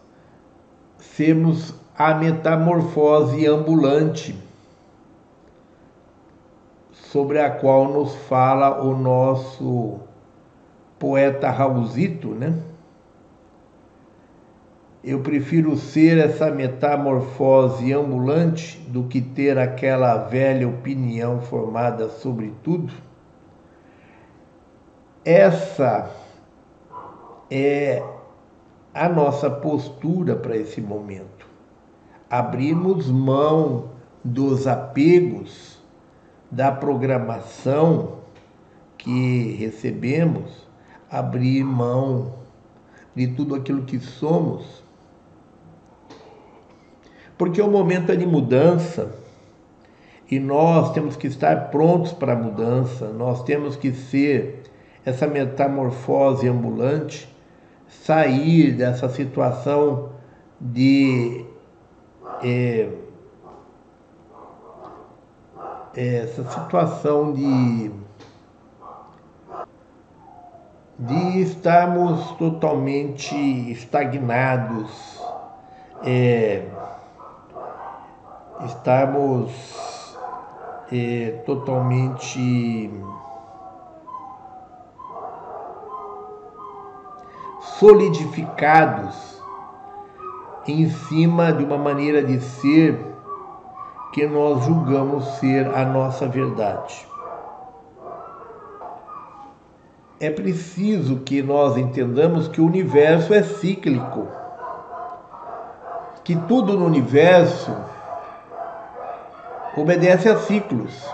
sermos a metamorfose ambulante sobre a qual nos fala o nosso poeta Raulzito, né? Eu prefiro ser essa metamorfose ambulante do que ter aquela velha opinião formada sobre tudo. Essa é a nossa postura para esse momento. Abrirmos mão dos apegos, da programação que recebemos, abrir mão de tudo aquilo que somos. Porque o momento é de mudança. E nós temos que estar prontos para a mudança, nós temos que ser essa metamorfose ambulante sair dessa situação de é, essa situação de de estarmos totalmente estagnados, é, estarmos é, totalmente solidificados em cima de uma maneira de ser que nós julgamos ser a nossa verdade. É preciso que nós entendamos que o universo é cíclico, que tudo no universo obedece a ciclos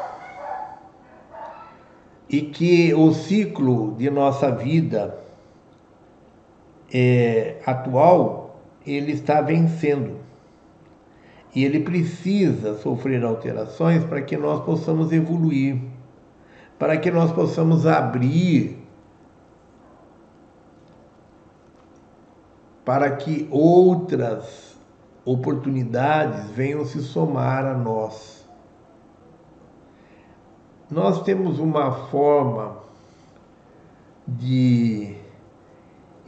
e que o ciclo de nossa vida é, atual ele está vencendo e ele precisa sofrer alterações para que nós possamos evoluir, para que nós possamos abrir para que outras oportunidades venham se somar a nós. Nós temos uma forma de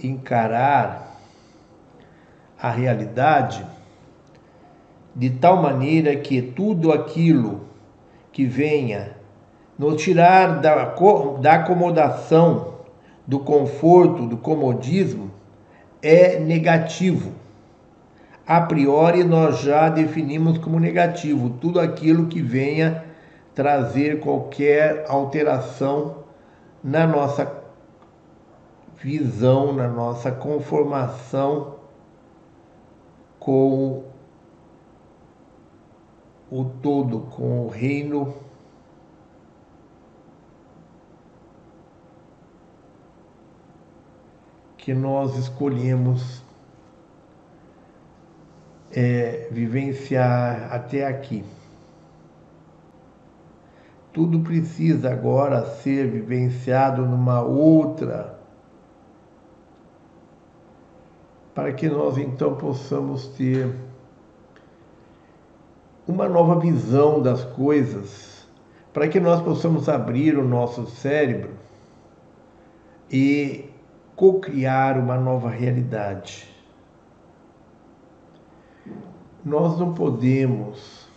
encarar a realidade de tal maneira que tudo aquilo que venha nos tirar da, da acomodação, do conforto, do comodismo, é negativo. A priori, nós já definimos como negativo tudo aquilo que venha trazer qualquer alteração na nossa visão, na nossa conformação com o todo, com o reino que nós escolhemos é, vivenciar até aqui. Tudo precisa agora ser vivenciado numa outra, para que nós então possamos ter uma nova visão das coisas, para que nós possamos abrir o nosso cérebro e co-criar uma nova realidade. Nós não podemos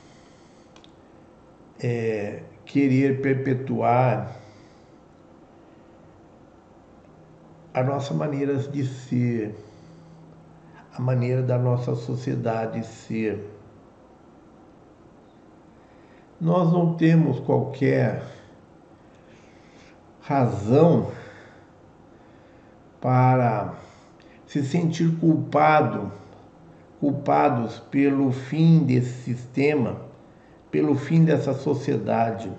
é, querer perpetuar a nossa maneira de ser, a maneira da nossa sociedade ser. Nós não temos qualquer razão para se sentir culpado, culpados pelo fim desse sistema pelo fim dessa sociedade.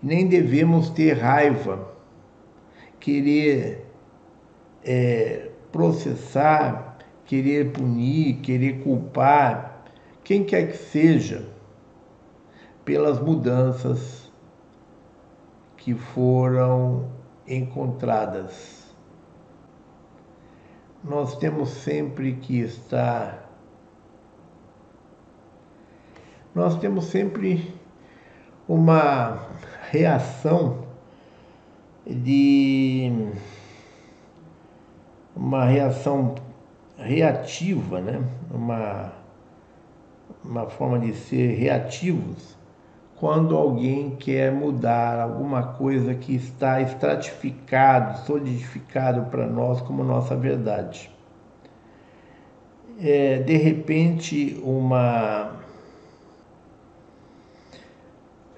Nem devemos ter raiva, querer é, processar, querer punir, querer culpar, quem quer que seja, pelas mudanças que foram encontradas. Nós temos sempre que estar nós temos sempre uma reação de uma reação reativa, né? uma, uma forma de ser reativos quando alguém quer mudar alguma coisa que está estratificado, solidificado para nós como nossa verdade. É, de repente, uma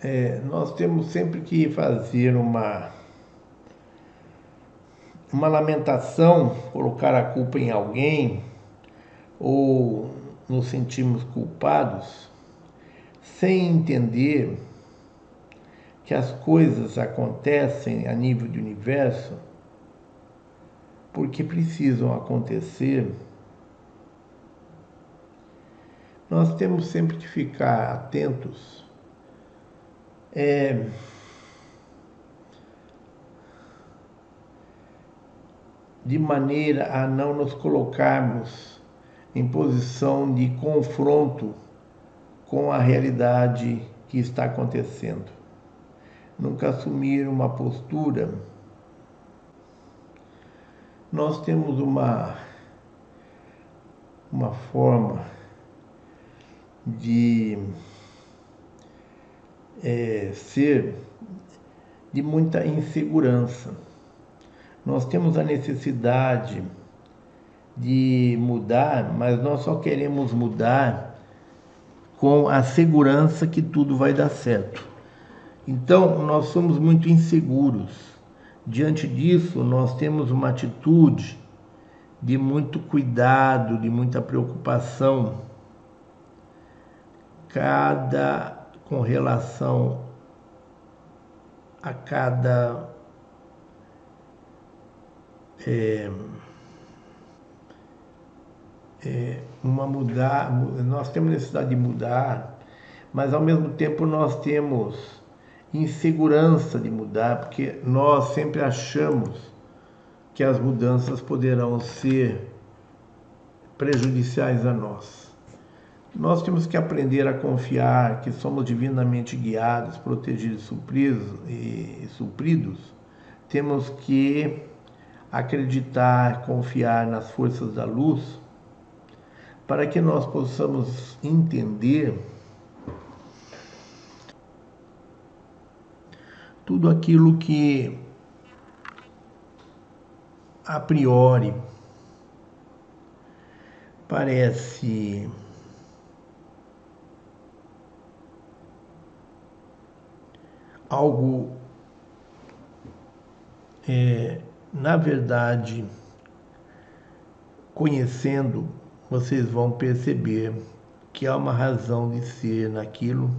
é, nós temos sempre que fazer uma, uma lamentação, colocar a culpa em alguém, ou nos sentimos culpados, sem entender que as coisas acontecem a nível de universo porque precisam acontecer. Nós temos sempre que ficar atentos é, de maneira a não nos colocarmos em posição de confronto com a realidade que está acontecendo. Nunca assumir uma postura. Nós temos uma uma forma de é, ser de muita insegurança. Nós temos a necessidade de mudar, mas nós só queremos mudar com a segurança que tudo vai dar certo. Então, nós somos muito inseguros. Diante disso, nós temos uma atitude de muito cuidado, de muita preocupação, cada com relação a cada é, é, uma mudar, nós temos necessidade de mudar, mas ao mesmo tempo nós temos insegurança de mudar, porque nós sempre achamos que as mudanças poderão ser prejudiciais a nós. Nós temos que aprender a confiar que somos divinamente guiados, protegidos e supridos. Temos que acreditar, confiar nas forças da luz, para que nós possamos entender tudo aquilo que a priori parece algo, é, na verdade, conhecendo, vocês vão perceber que há uma razão de ser naquilo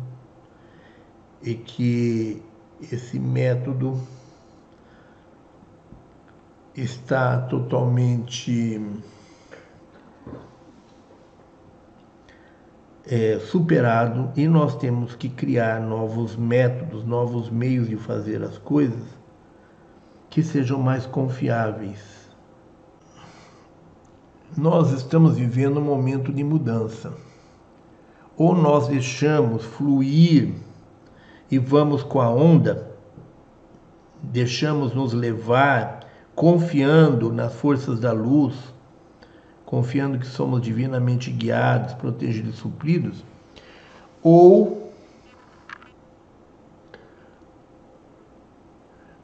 e que esse método está totalmente é, superado e nós temos que criar novos métodos, novos meios de fazer as coisas que sejam mais confiáveis. Nós estamos vivendo um momento de mudança. Ou nós deixamos fluir e vamos com a onda, deixamos nos levar confiando nas forças da luz, confiando que somos divinamente guiados, protegidos e supridos, ou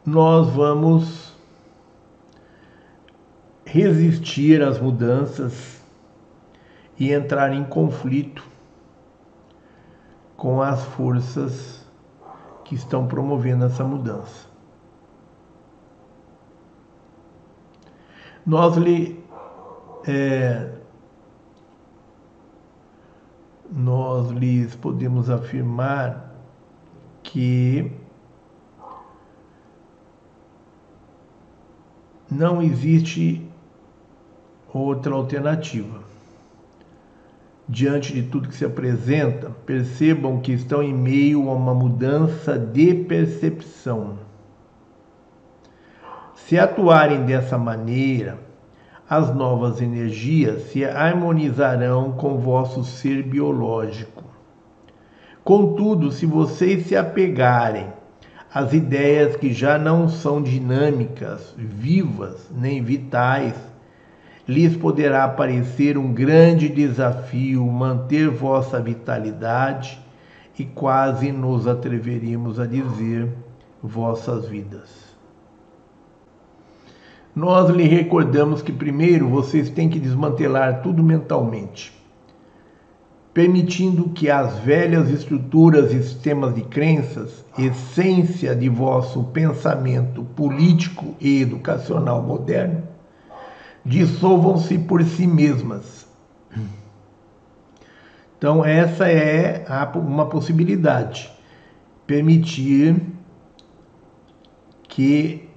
nós vamos resistir às mudanças e entrar em conflito com as forças que estão promovendo essa mudança. nós lhe é, nós lhes podemos afirmar que não existe outra alternativa. Diante de tudo que se apresenta, percebam que estão em meio a uma mudança de percepção se atuarem dessa maneira, as novas energias se harmonizarão com vosso ser biológico. Contudo, se vocês se apegarem às ideias que já não são dinâmicas, vivas nem vitais, lhes poderá parecer um grande desafio manter vossa vitalidade e quase nos atreveríamos a dizer vossas vidas. Nós lhe recordamos que primeiro vocês têm que desmantelar tudo mentalmente, permitindo que as velhas estruturas e sistemas de crenças, essência de vosso pensamento político e educacional moderno, dissolvam-se por si mesmas. Então, essa é uma possibilidade. Permitir que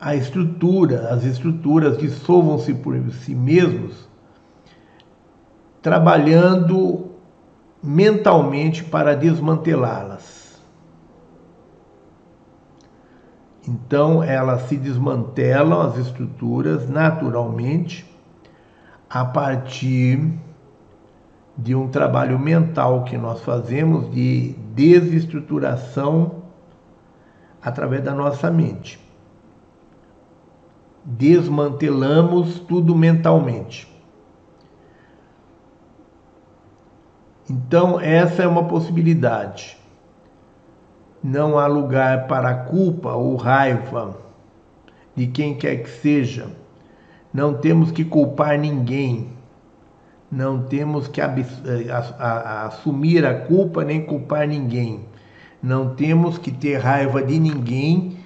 a estrutura, as estruturas dissolvam-se por si mesmos, trabalhando mentalmente para desmantelá-las. Então, elas se desmantelam, as estruturas, naturalmente, a partir de um trabalho mental que nós fazemos de desestruturação através da nossa mente desmantelamos tudo mentalmente. Então, essa é uma possibilidade. Não há lugar para culpa ou raiva de quem quer que seja. não temos que culpar ninguém, não temos que eh, assumir a culpa nem culpar ninguém, não temos que ter raiva de ninguém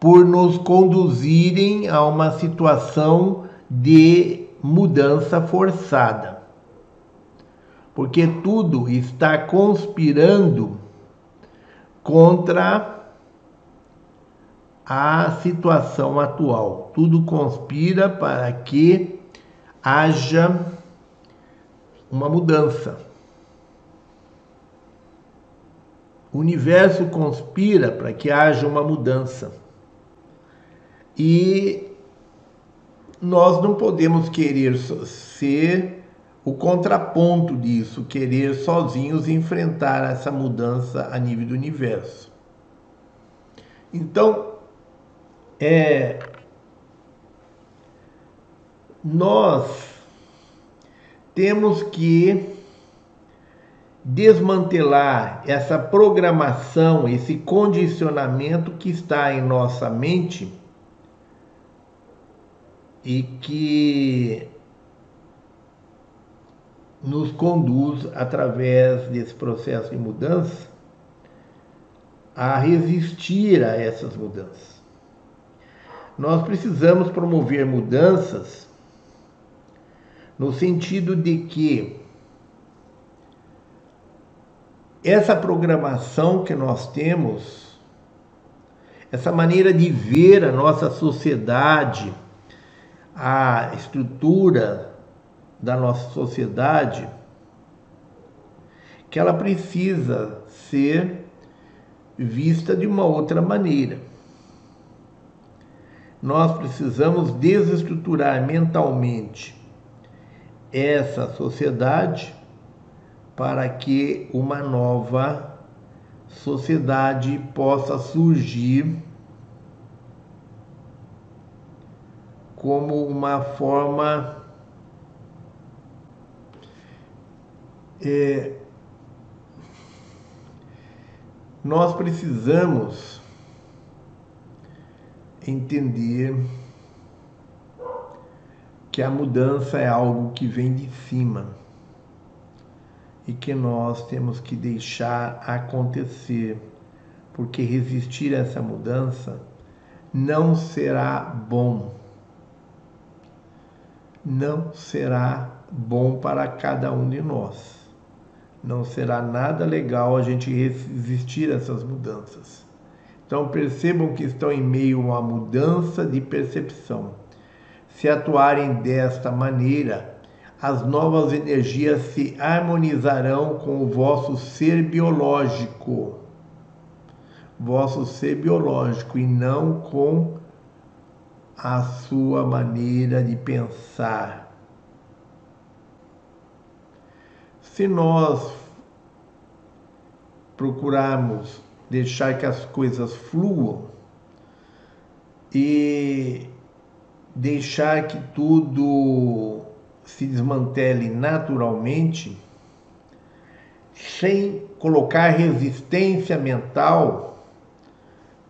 por nos conduzirem a uma situação de mudança forçada. Porque tudo está conspirando contra a situação atual. Tudo conspira para que haja uma mudança. O universo conspira para que haja uma mudança. E nós não podemos querer ser o contraponto disso, querer sozinhos enfrentar essa mudança a nível do universo. Então, é, nós temos que desmantelar essa programação, esse condicionamento que está em nossa mente e que nos conduz através desse processo de mudança a resistir a essas mudanças. Nós precisamos promover mudanças no sentido de que essa programação que nós temos, essa maneira de ver a nossa sociedade, a estrutura da nossa sociedade, que ela precisa ser vista de uma outra maneira. Nós precisamos desestruturar mentalmente essa sociedade para que uma nova sociedade possa surgir como uma forma é, nós precisamos entender que a mudança é algo que vem de cima e que nós temos que deixar acontecer, porque resistir a essa mudança não será bom não será bom para cada um de nós. Não será nada legal a gente resistir a essas mudanças. Então percebam que estão em meio a mudança de percepção. Se atuarem desta maneira, as novas energias se harmonizarão com o vosso ser biológico, vosso ser biológico, e não com a sua maneira de pensar. Se nós procurarmos deixar que as coisas fluam e deixar que tudo se desmantele naturalmente, sem colocar resistência mental,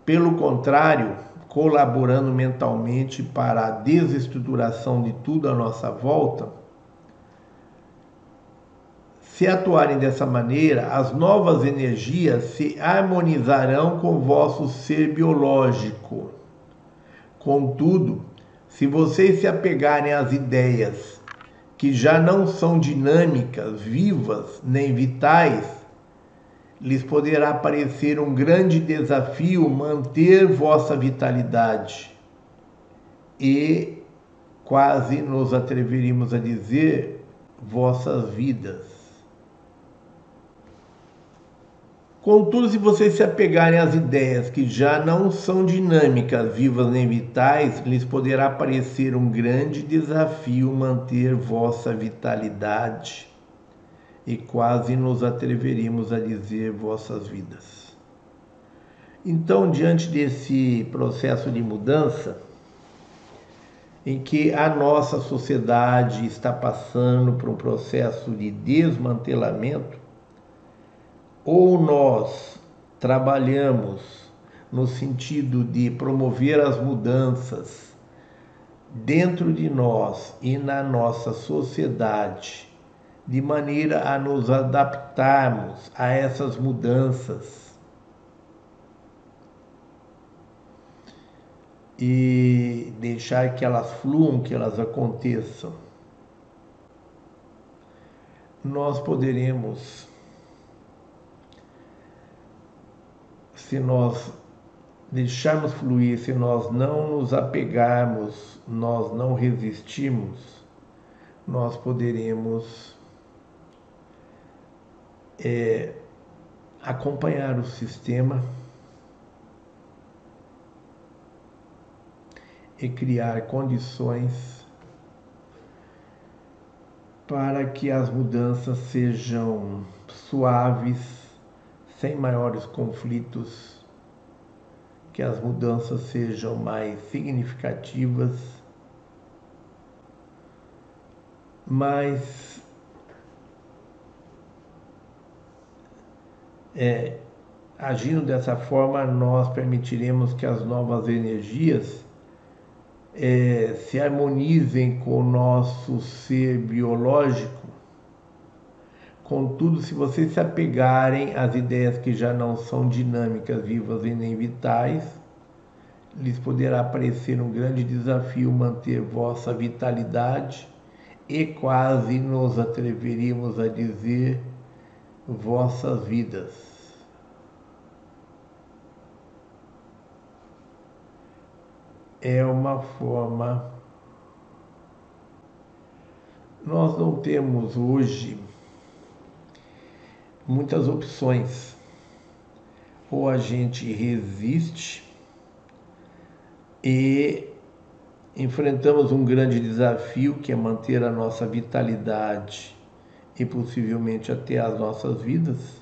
pelo contrário, colaborando mentalmente para a desestruturação de tudo à nossa volta, se atuarem dessa maneira, as novas energias se harmonizarão com o vosso ser biológico. Contudo, se vocês se apegarem às ideias que já não são dinâmicas, vivas nem vitais, lhes poderá parecer um grande desafio manter vossa vitalidade. E quase nos atreveríamos a dizer vossas vidas. Contudo, se vocês se apegarem às ideias que já não são dinâmicas, vivas nem vitais, lhes poderá parecer um grande desafio manter vossa vitalidade e quase nos atreveríamos a dizer vossas vidas. Então, diante desse processo de mudança, em que a nossa sociedade está passando por um processo de desmantelamento, ou nós trabalhamos no sentido de promover as mudanças dentro de nós e na nossa sociedade, de maneira a nos adaptarmos a essas mudanças. E deixar que elas fluam, que elas aconteçam, nós poderemos, se nós deixarmos fluir, se nós não nos apegarmos, nós não resistirmos, nós poderemos é, acompanhar o sistema e criar condições para que as mudanças sejam suaves, sem maiores conflitos, que as mudanças sejam mais significativas, mas é, agindo dessa forma, nós permitiremos que as novas energias é, se harmonizem com o nosso ser biológico. Contudo, se vocês se apegarem às ideias que já não são dinâmicas, vivas e nem vitais, lhes poderá parecer um grande desafio manter vossa vitalidade e quase nos atreveríamos a dizer vossas vidas. é uma forma. Nós não temos hoje muitas opções. Ou a gente resiste e enfrentamos um grande desafio que é manter a nossa vitalidade e possivelmente até as nossas vidas,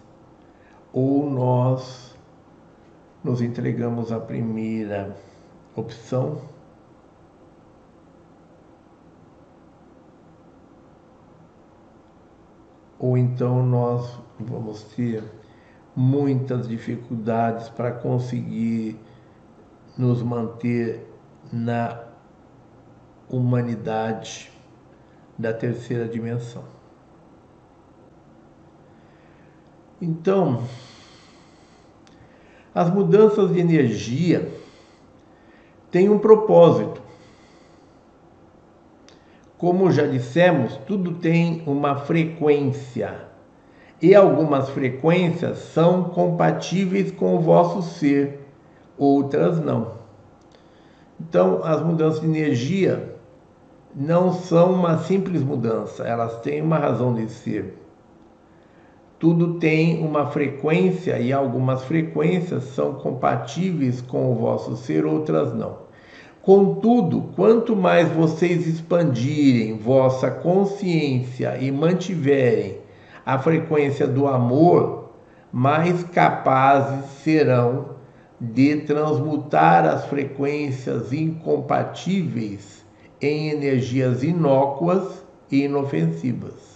ou nós nos entregamos à primeira opção ou então nós vamos ter muitas dificuldades para conseguir nos manter na humanidade da terceira dimensão. Então, as mudanças de energia tem um propósito. Como já dissemos, tudo tem uma frequência. E algumas frequências são compatíveis com o vosso ser, outras não. Então, as mudanças de energia não são uma simples mudança, elas têm uma razão de ser. Tudo tem uma frequência e algumas frequências são compatíveis com o vosso ser, outras não. Contudo, quanto mais vocês expandirem vossa consciência e mantiverem a frequência do amor, mais capazes serão de transmutar as frequências incompatíveis em energias inócuas e inofensivas.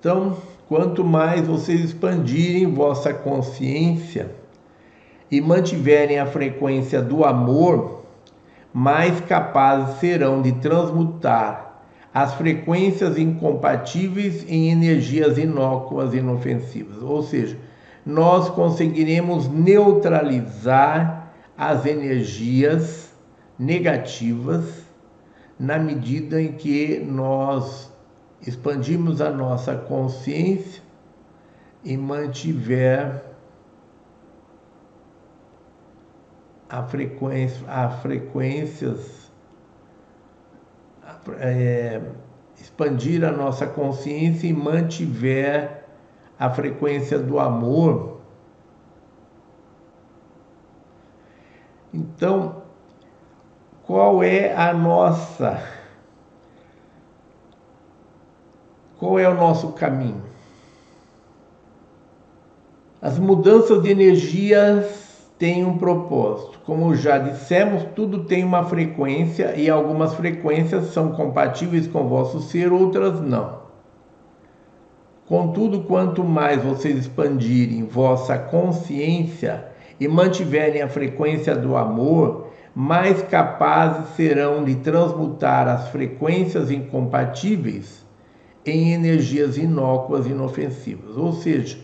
Então, quanto mais vocês expandirem vossa consciência e mantiverem a frequência do amor, mais capazes serão de transmutar as frequências incompatíveis em energias inócuas e inofensivas. Ou seja, nós conseguiremos neutralizar as energias negativas na medida em que nós expandimos a nossa consciência e mantiver a frequência, a frequências, é, expandir a nossa consciência e mantiver a frequência do amor. Então, qual é a nossa Qual é o nosso caminho? As mudanças de energias têm um propósito. Como já dissemos, tudo tem uma frequência e algumas frequências são compatíveis com o vosso ser, outras não. Contudo, quanto mais vocês expandirem vossa consciência e mantiverem a frequência do amor, mais capazes serão de transmutar as frequências incompatíveis em energias inócuas inofensivas. Ou seja,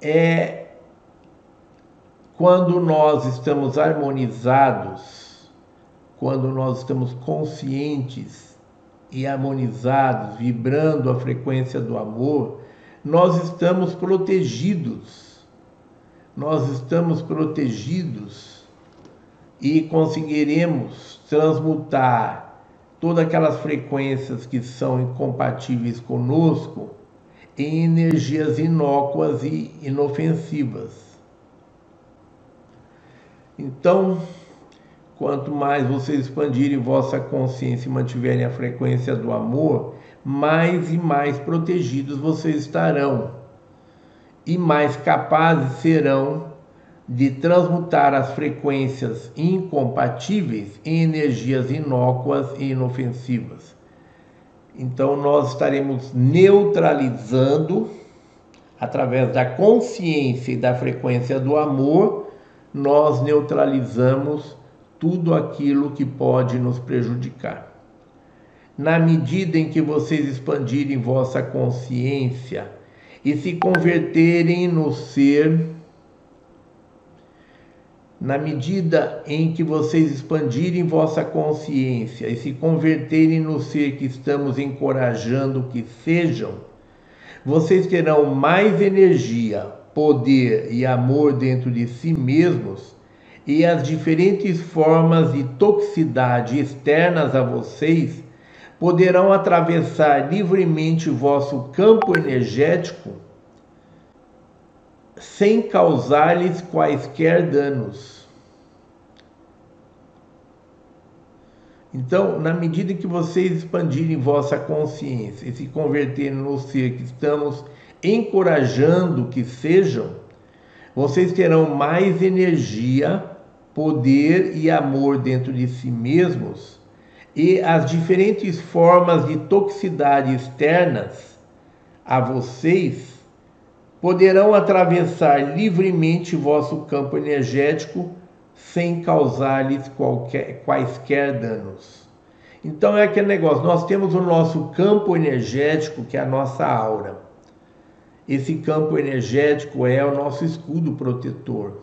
é quando nós estamos harmonizados, quando nós estamos conscientes e harmonizados, vibrando a frequência do amor, nós estamos protegidos. Nós estamos protegidos e conseguiremos transmutar todas aquelas frequências que são incompatíveis conosco em energias inócuas e inofensivas. Então, quanto mais vocês expandirem vossa consciência e mantiverem a frequência do amor, mais e mais protegidos vocês estarão e mais capazes serão de transmutar as frequências incompatíveis em energias inócuas e inofensivas. Então, nós estaremos neutralizando, através da consciência e da frequência do amor, nós neutralizamos tudo aquilo que pode nos prejudicar. Na medida em que vocês expandirem vossa consciência e se converterem no ser, na medida em que vocês expandirem vossa consciência e se converterem no ser que estamos encorajando que sejam, vocês terão mais energia poder e amor dentro de si mesmos e as diferentes formas de toxicidade externas a vocês poderão atravessar livremente vosso campo energético sem causar-lhes quaisquer danos. Então, na medida que vocês expandirem vossa consciência e se converterem no ser que estamos encorajando que sejam, vocês terão mais energia, poder e amor dentro de si mesmos e as diferentes formas de toxicidade externas a vocês poderão atravessar livremente vosso campo energético sem causar-lhes quaisquer danos. Então é aquele negócio, nós temos o nosso campo energético, que é a nossa aura. Esse campo energético é o nosso escudo protetor.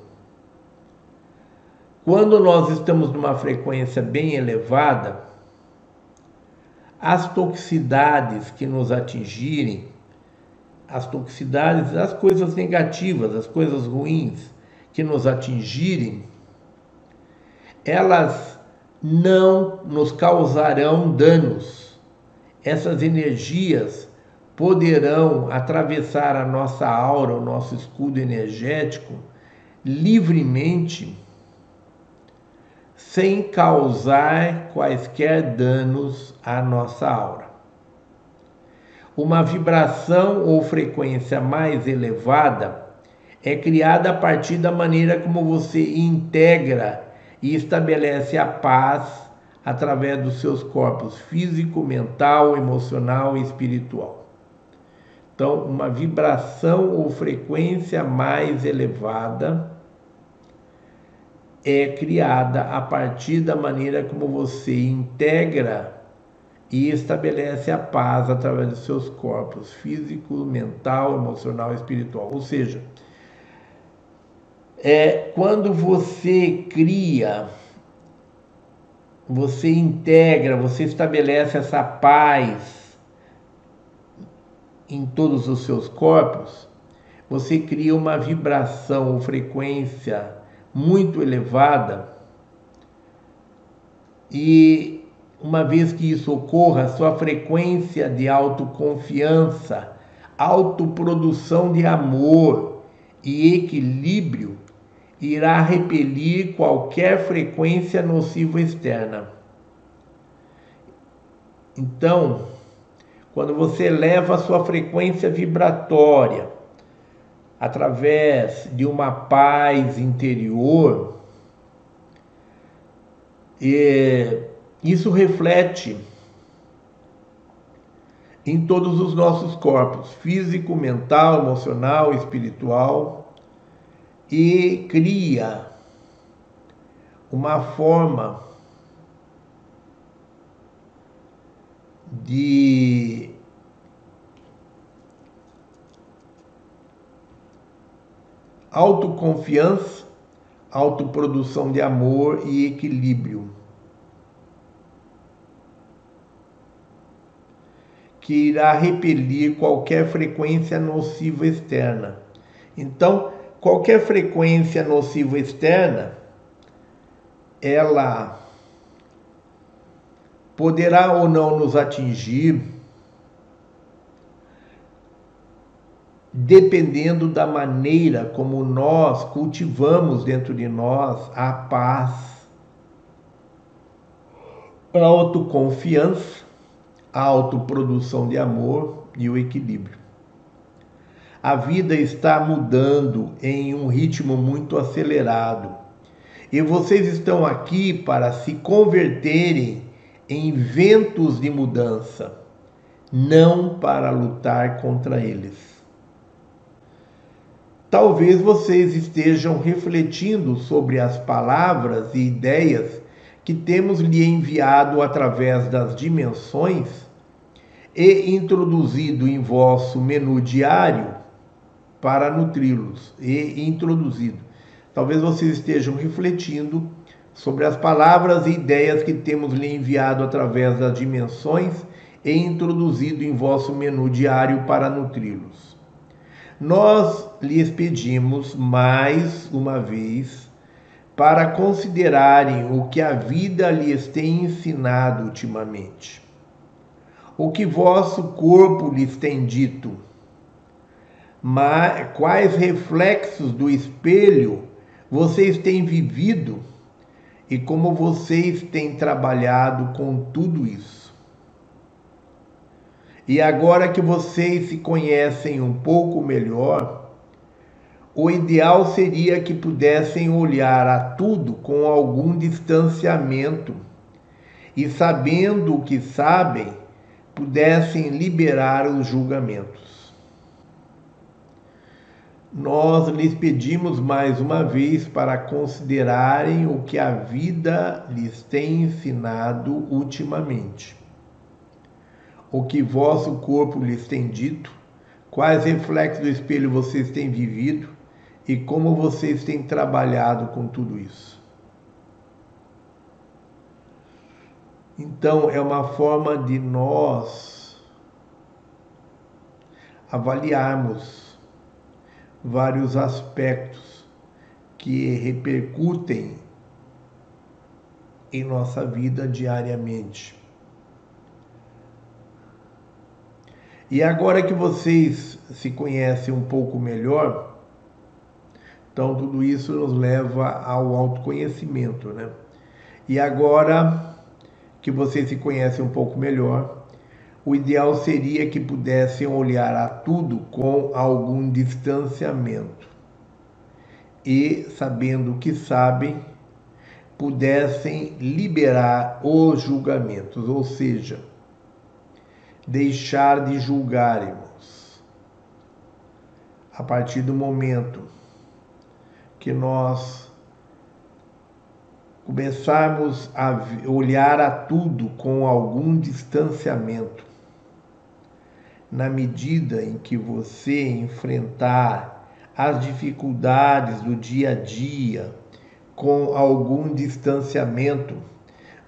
Quando nós estamos numa frequência bem elevada, as toxicidades que nos atingirem, as toxicidades, as coisas negativas, as coisas ruins que nos atingirem, elas não nos causarão danos. Essas energias poderão atravessar a nossa aura, o nosso escudo energético, livremente, sem causar quaisquer danos à nossa aura. Uma vibração ou frequência mais elevada é criada a partir da maneira como você integra e estabelece a paz através dos seus corpos físico, mental, emocional e espiritual. Então, uma vibração ou frequência mais elevada é criada a partir da maneira como você integra e estabelece a paz através dos seus corpos físico, mental, emocional e espiritual. Ou seja, é quando você cria, você integra, você estabelece essa paz em todos os seus corpos, você cria uma vibração ou frequência muito elevada e uma vez que isso ocorra, sua frequência de autoconfiança, autoprodução de amor e equilíbrio irá repelir qualquer frequência nociva externa. Então, quando você eleva a sua frequência vibratória através de uma paz interior, isso reflete em todos os nossos corpos, físico, mental, emocional, espiritual, e cria uma forma de autoconfiança, autoprodução de amor e equilíbrio. Que irá repelir qualquer frequência nociva externa. Então, qualquer frequência nociva externa, ela poderá ou não nos atingir, dependendo da maneira como nós cultivamos dentro de nós a paz, a autoconfiança, a autoprodução de amor e o equilíbrio. A vida está mudando em um ritmo muito acelerado. E vocês estão aqui para se converterem em ventos de mudança, não para lutar contra eles. Talvez vocês estejam refletindo sobre as palavras e ideias que temos lhe enviado através das dimensões e introduzido em vosso menu diário para nutri-los e introduzido. Talvez vocês estejam refletindo sobre as palavras e ideias que temos lhe enviado através das dimensões e introduzido em vosso menu diário para nutri-los. Nós lhes pedimos mais uma vez para considerarem o que a vida lhes tem ensinado ultimamente, o que vosso corpo lhes tem dito, mas quais reflexos do espelho vocês têm vivido e como vocês têm trabalhado com tudo isso. E agora que vocês se conhecem um pouco melhor, o ideal seria que pudessem olhar a tudo com algum distanciamento e, sabendo o que sabem, pudessem liberar os julgamentos nós lhes pedimos mais uma vez para considerarem o que a vida lhes tem ensinado ultimamente. O que vosso corpo lhes tem dito, quais reflexos do espelho vocês têm vivido e como vocês têm trabalhado com tudo isso. Então, é uma forma de nós avaliarmos vários aspectos que repercutem em nossa vida diariamente. E agora que vocês se conhecem um pouco melhor, então tudo isso nos leva ao autoconhecimento, né? E agora que vocês se conhecem um pouco melhor, o ideal seria que pudessem olhar a tudo com algum distanciamento e, sabendo o que sabem, pudessem liberar os julgamentos, ou seja, deixar de julgarmos. A partir do momento que nós começarmos a olhar a tudo com algum distanciamento, na medida em que você enfrentar as dificuldades do dia a dia com algum distanciamento,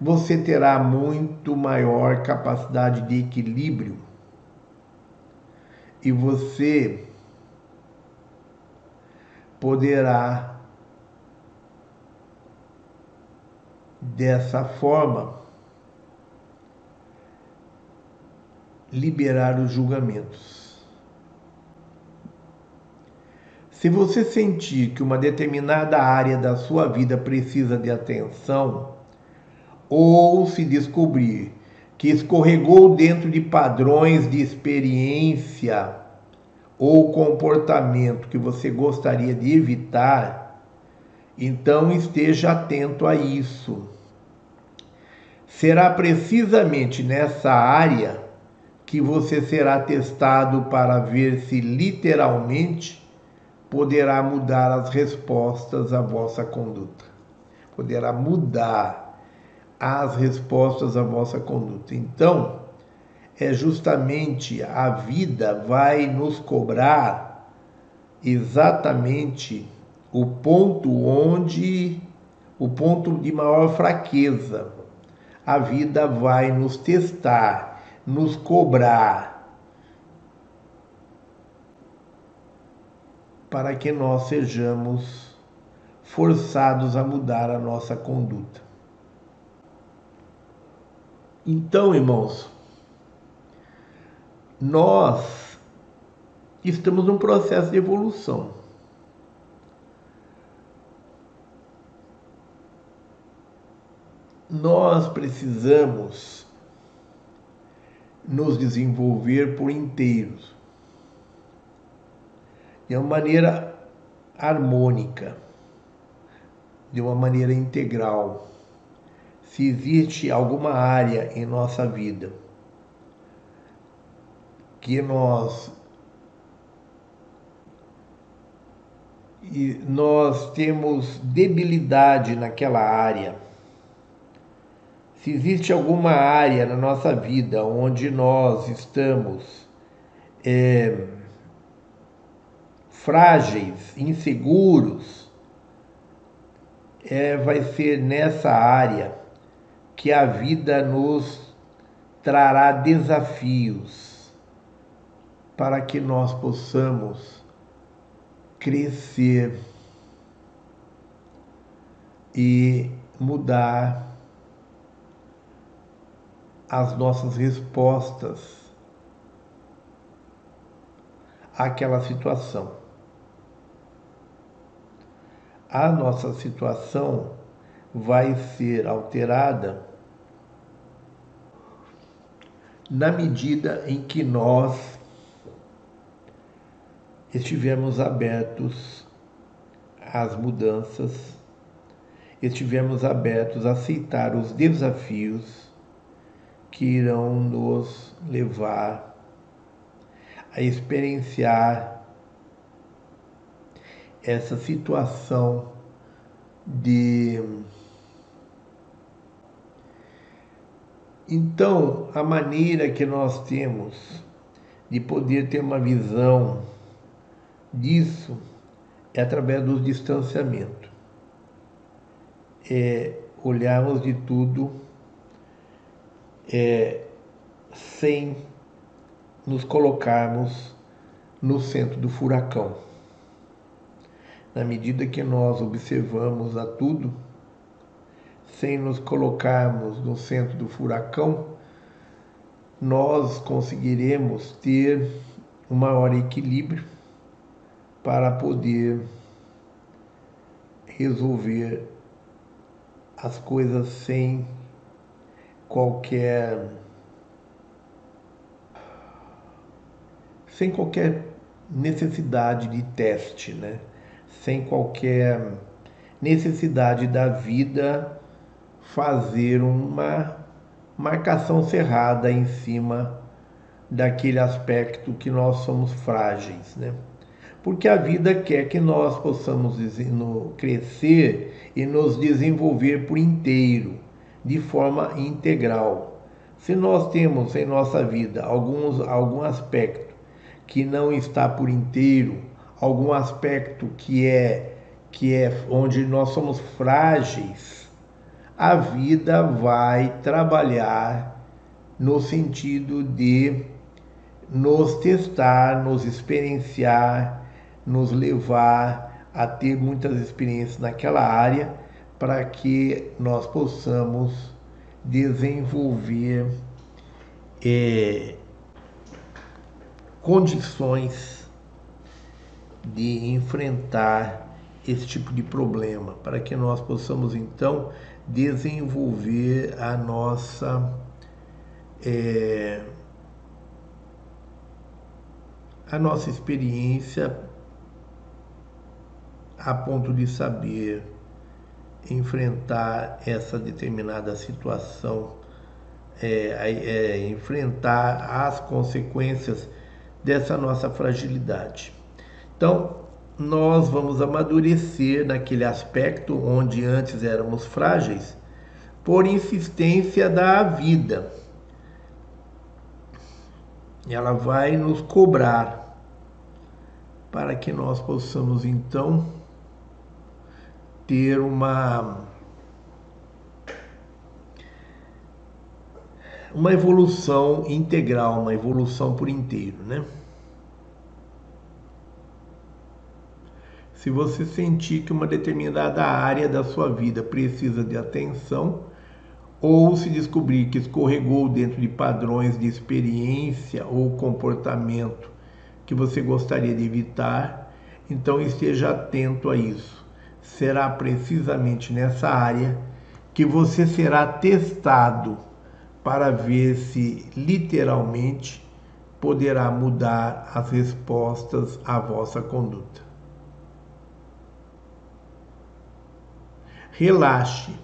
você terá muito maior capacidade de equilíbrio. E você poderá dessa forma liberar os julgamentos. Se você sentir que uma determinada área da sua vida precisa de atenção, ou se descobrir que escorregou dentro de padrões de experiência ou comportamento que você gostaria de evitar, então esteja atento a isso. Será precisamente nessa área que você será testado para ver se literalmente poderá mudar as respostas à vossa conduta. poderá mudar as respostas à vossa conduta. Então, é justamente a vida vai nos cobrar exatamente o ponto onde o ponto de maior fraqueza. A vida vai nos testar, nos cobrar para que nós sejamos forçados a mudar a nossa conduta. Então, irmãos, nós estamos num processo de evolução. Nós precisamos nos desenvolver por inteiros, de uma maneira harmônica, de uma maneira integral. Se existe alguma área em nossa vida que nós e nós temos debilidade naquela área. Se existe alguma área na nossa vida onde nós estamos é, frágeis, inseguros, é, vai ser nessa área que a vida nos trará desafios para que nós possamos crescer e mudar as nossas respostas àquela situação. A nossa situação vai ser alterada na medida em que nós estivemos abertos às mudanças, estivemos abertos a aceitar os desafios que irão nos levar a experienciar essa situação de. Então, a maneira que nós temos de poder ter uma visão disso é através do distanciamento. É olharmos de tudo é, sem nos colocarmos no centro do furacão. Na medida que nós observamos a tudo, sem nos colocarmos no centro do furacão, nós conseguiremos ter um maior equilíbrio para poder resolver as coisas sem qualquer sem qualquer necessidade de teste, né? Sem qualquer necessidade da vida fazer uma marcação cerrada em cima daquele aspecto que nós somos frágeis, né? porque a vida quer que nós possamos crescer e nos desenvolver por inteiro, de forma integral. Se nós temos em nossa vida alguns, algum aspecto que não está por inteiro, algum aspecto que é que é onde nós somos frágeis, a vida vai trabalhar no sentido de nos testar, nos experienciar nos levar a ter muitas experiências naquela área para que nós possamos desenvolver é, condições de enfrentar esse tipo de problema, para que nós possamos então desenvolver a nossa é, a nossa experiência a ponto de saber enfrentar essa determinada situação, é, é, enfrentar as consequências dessa nossa fragilidade. Então, nós vamos amadurecer naquele aspecto onde antes éramos frágeis, por insistência da vida. Ela vai nos cobrar para que nós possamos então ter uma uma evolução integral, uma evolução por inteiro, né? Se você sentir que uma determinada área da sua vida precisa de atenção, ou se descobrir que escorregou dentro de padrões de experiência ou comportamento que você gostaria de evitar, então esteja atento a isso. Será precisamente nessa área que você será testado para ver se literalmente poderá mudar as respostas à vossa conduta. Relaxe.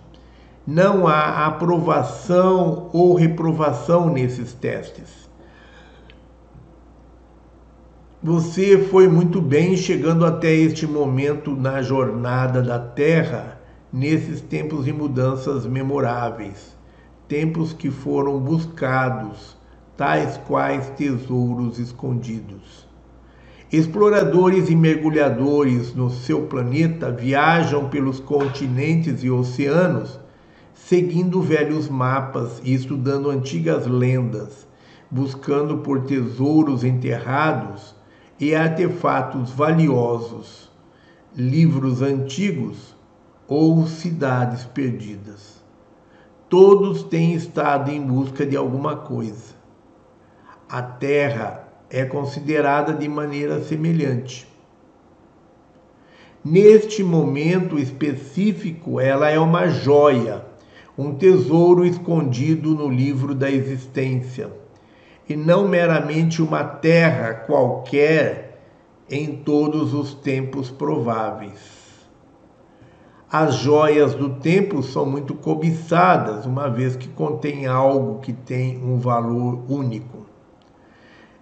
Não há aprovação ou reprovação nesses testes. Você foi muito bem chegando até este momento na jornada da Terra, nesses tempos de mudanças memoráveis tempos que foram buscados, tais quais tesouros escondidos. Exploradores e mergulhadores no seu planeta viajam pelos continentes e oceanos, seguindo velhos mapas e estudando antigas lendas, buscando por tesouros enterrados e artefatos valiosos, livros antigos ou cidades perdidas todos têm estado em busca de alguma coisa. A Terra é considerada de maneira semelhante. Neste momento específico, ela é uma joia, um tesouro escondido no livro da existência, e não meramente uma terra qualquer em todos os tempos prováveis. As joias do templo são muito cobiçadas, uma vez que contém algo que tem um valor único.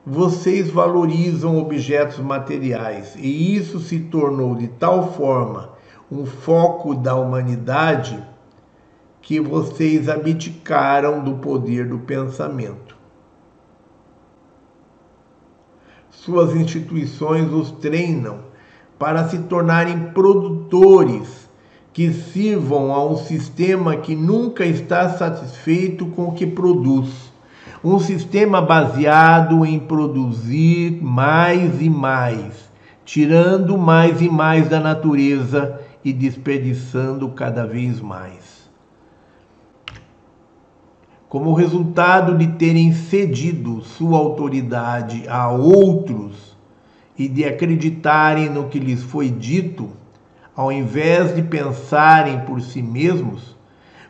Vocês valorizam objetos materiais e isso se tornou de tal forma um foco da humanidade que vocês abdicaram do poder do pensamento. Suas instituições os treinam para se tornarem produtores que sirvam a um sistema que nunca está satisfeito com o que produz. Um sistema baseado em produzir mais e mais, tirando mais e mais da natureza e desperdiçando cada vez mais. Como resultado de terem cedido sua autoridade a outros e de acreditarem no que lhes foi dito, ao invés de pensarem por si mesmos,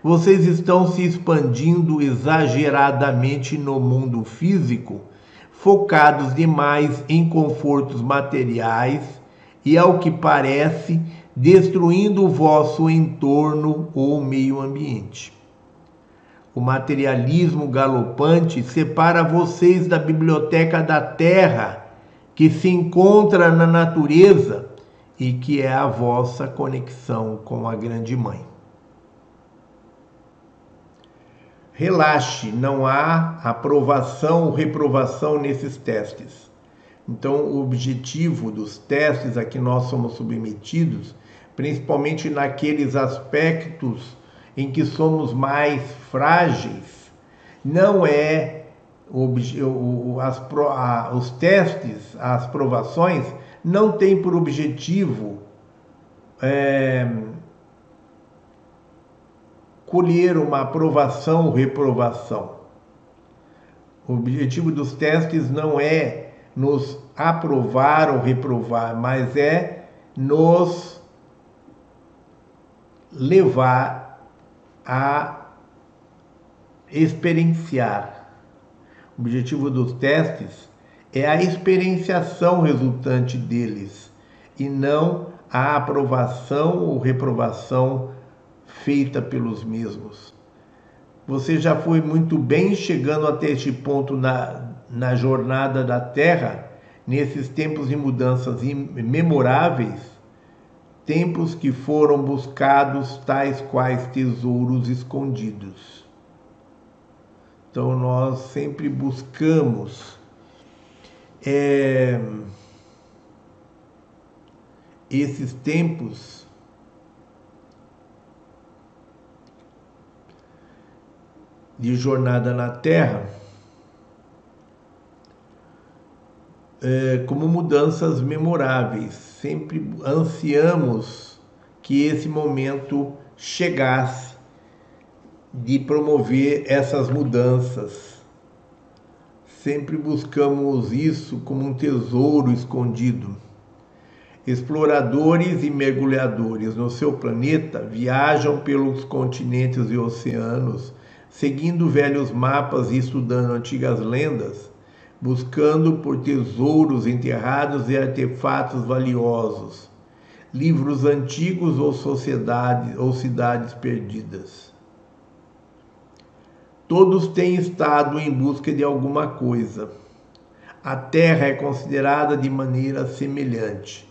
vocês estão se expandindo exageradamente no mundo físico, focados demais em confortos materiais e, ao que parece, destruindo o vosso entorno ou meio ambiente. O materialismo galopante separa vocês da biblioteca da terra, que se encontra na natureza e que é a vossa conexão com a Grande Mãe. Relaxe, não há aprovação ou reprovação nesses testes. Então, o objetivo dos testes a que nós somos submetidos, principalmente naqueles aspectos em que somos mais frágeis, não é as, os testes, as provações, não tem por objetivo é, colher uma aprovação ou reprovação. O objetivo dos testes não é nos aprovar ou reprovar, mas é nos levar a experienciar. O objetivo dos testes é a experienciação resultante deles e não a aprovação ou reprovação feita pelos mesmos. Você já foi muito bem chegando até este ponto na, na jornada da Terra, nesses tempos de mudanças memoráveis, tempos que foram buscados tais quais tesouros escondidos. Então nós sempre buscamos é, esses tempos de jornada na Terra é, como mudanças memoráveis. Sempre ansiamos que esse momento chegasse de promover essas mudanças. Sempre buscamos isso como um tesouro escondido. Exploradores e mergulhadores no seu planeta viajam pelos continentes e oceanos, seguindo velhos mapas e estudando antigas lendas, buscando por tesouros enterrados e artefatos valiosos, livros antigos ou sociedades ou cidades perdidas. Todos têm estado em busca de alguma coisa. A Terra é considerada de maneira semelhante.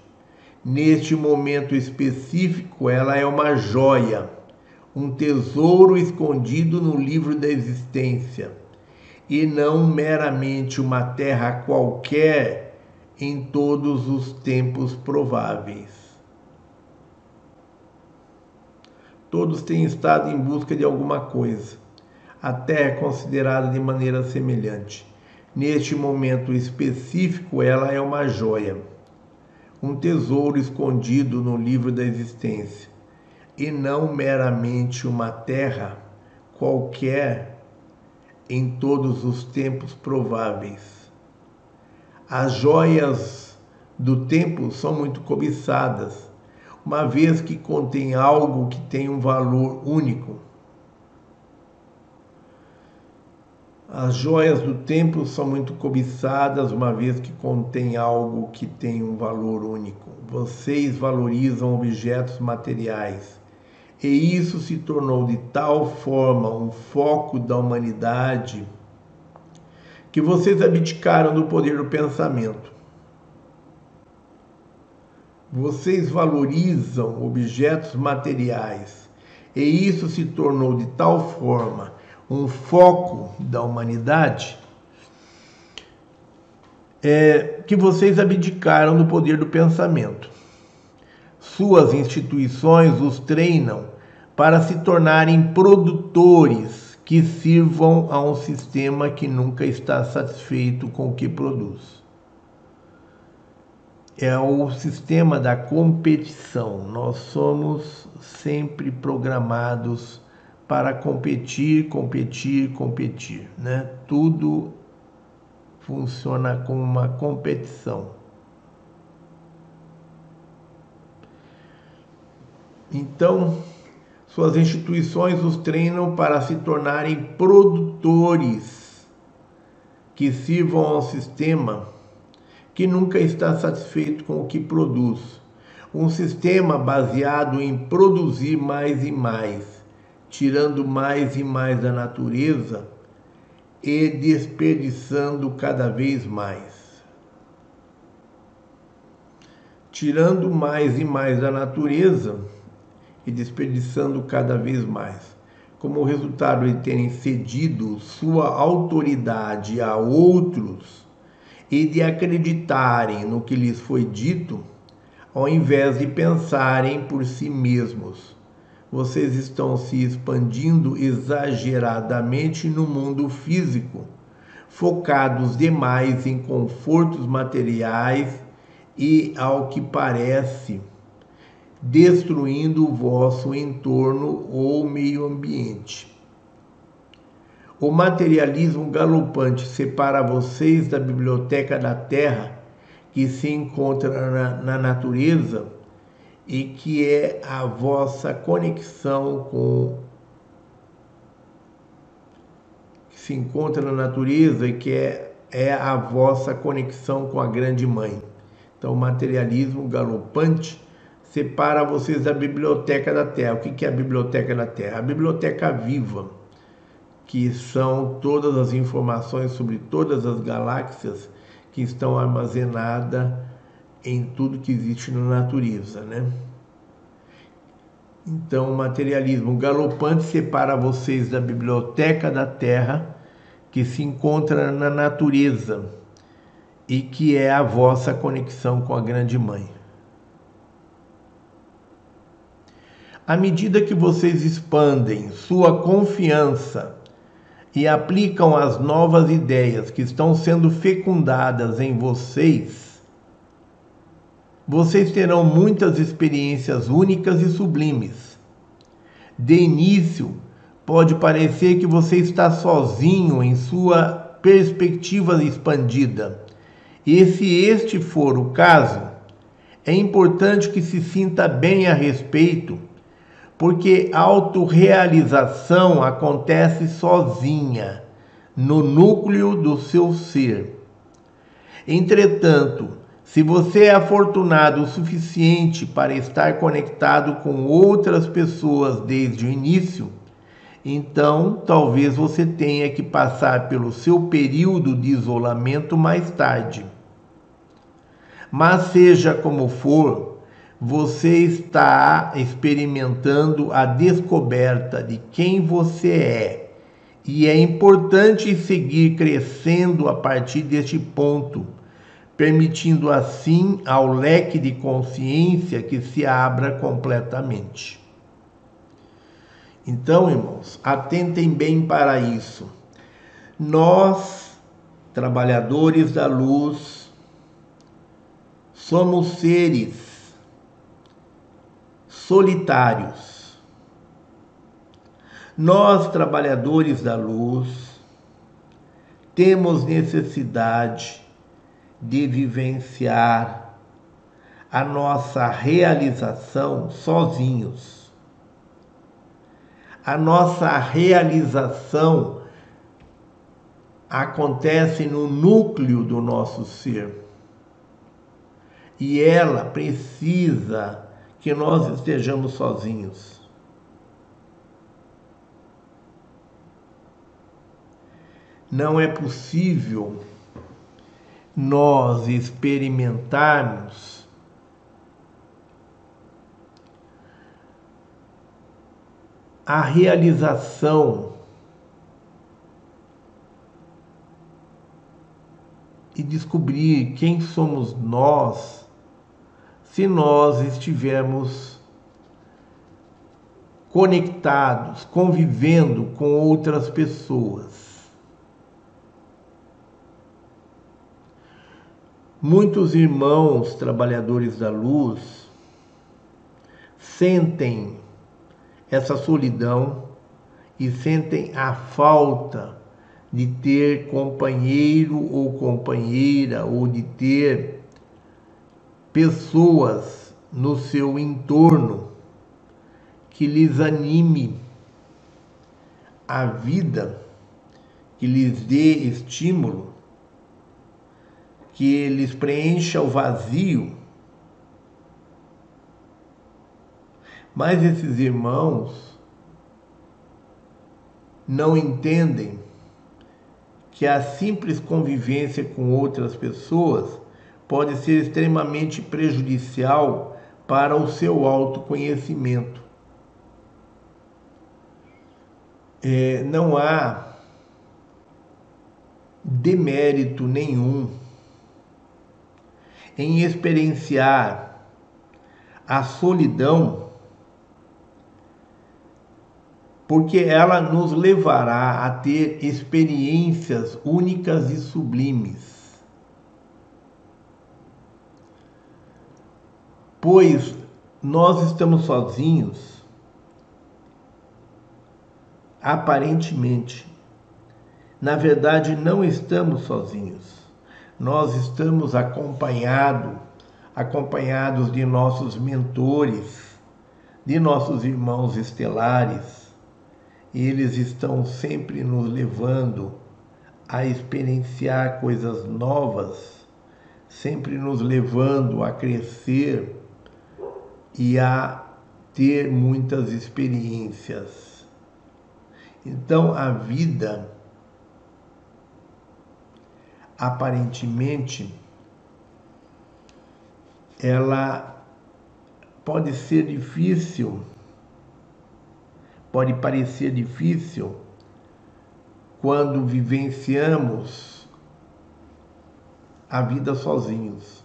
Neste momento específico, ela é uma joia, um tesouro escondido no livro da existência, e não meramente uma terra qualquer em todos os tempos prováveis. Todos têm estado em busca de alguma coisa a Terra é considerada de maneira semelhante. Neste momento específico, ela é uma joia, um tesouro escondido no livro da existência, e não meramente uma terra qualquer em todos os tempos prováveis. As joias do tempo são muito cobiçadas, uma vez que contém algo que tem um valor único As joias do templo são muito cobiçadas, uma vez que contém algo que tem um valor único. Vocês valorizam objetos materiais. E isso se tornou de tal forma um foco da humanidade que vocês abdicaram do poder do pensamento. Vocês valorizam objetos materiais. E isso se tornou de tal forma um foco da humanidade, é que vocês abdicaram do poder do pensamento. Suas instituições os treinam para se tornarem produtores que sirvam a um sistema que nunca está satisfeito com o que produz. É o sistema da competição. Nós somos sempre programados para competir, competir, competir, né? Tudo funciona como uma competição. Então, suas instituições os treinam para se tornarem produtores que sirvam ao sistema que nunca está satisfeito com o que produz. Um sistema baseado em produzir mais e mais tirando mais e mais da natureza e desperdiçando cada vez mais. Tirando mais e mais da natureza e desperdiçando cada vez mais. Como resultado de terem cedido sua autoridade a outros e de acreditarem no que lhes foi dito, ao invés de pensarem por si mesmos vocês estão se expandindo exageradamente no mundo físico, focados demais em confortos materiais e, ao que parece, destruindo o vosso entorno ou meio ambiente. O materialismo galopante separa vocês da biblioteca da Terra, que se encontra na, na natureza e que é a vossa conexão com que se encontra na natureza e que é, é a vossa conexão com a grande mãe. Então, o materialismo galopante separa vocês da biblioteca da Terra. O que é a biblioteca da Terra? A biblioteca viva, que são todas as informações sobre todas as galáxias que estão armazenadas em tudo que existe na natureza, né? Então, o materialismo galopante separa vocês da biblioteca da Terra, que se encontra na natureza e que é a vossa conexão com a Grande Mãe. À medida que vocês expandem sua confiança e aplicam as novas ideias que estão sendo fecundadas em vocês, vocês terão muitas experiências únicas e sublimes. De início, pode parecer que você está sozinho em sua perspectiva expandida. E se este for o caso, é importante que se sinta bem a respeito porque autorrealização acontece sozinha, no núcleo do seu ser. Entretanto, se você é afortunado o suficiente para estar conectado com outras pessoas desde o início, então talvez você tenha que passar pelo seu período de isolamento mais tarde. Mas seja como for, você está experimentando a descoberta de quem você é. E é importante seguir crescendo a partir deste ponto, permitindo assim ao leque de consciência que se abra completamente. Então, irmãos, atentem bem para isso. Nós, trabalhadores da luz, somos seres solitários. Nós, trabalhadores da luz, temos necessidade de vivenciar a nossa realização sozinhos. A nossa realização acontece no núcleo do nosso ser. E ela precisa que nós estejamos sozinhos. Não é possível nós experimentarmos a realização e descobrir quem somos nós se nós estivermos conectados, convivendo com outras pessoas. Muitos irmãos trabalhadores da luz sentem essa solidão e sentem a falta de ter companheiro ou companheira ou de ter pessoas no seu entorno que lhes anime a vida, que lhes dê estímulo, que lhes preencha o vazio. Mas esses irmãos não entendem que a simples convivência com outras pessoas pode ser extremamente prejudicial para o seu autoconhecimento. É, não há demérito nenhum em experienciar a solidão, porque ela nos levará a ter experiências únicas e sublimes. Pois nós estamos sozinhos, aparentemente. Na verdade, não estamos sozinhos. Nós estamos acompanhados, acompanhados de nossos mentores, de nossos irmãos estelares. Eles estão sempre nos levando a experienciar coisas novas, sempre nos levando a crescer e a ter muitas experiências. Então a vida aparentemente ela pode ser difícil, pode parecer difícil quando vivenciamos a vida sozinhos.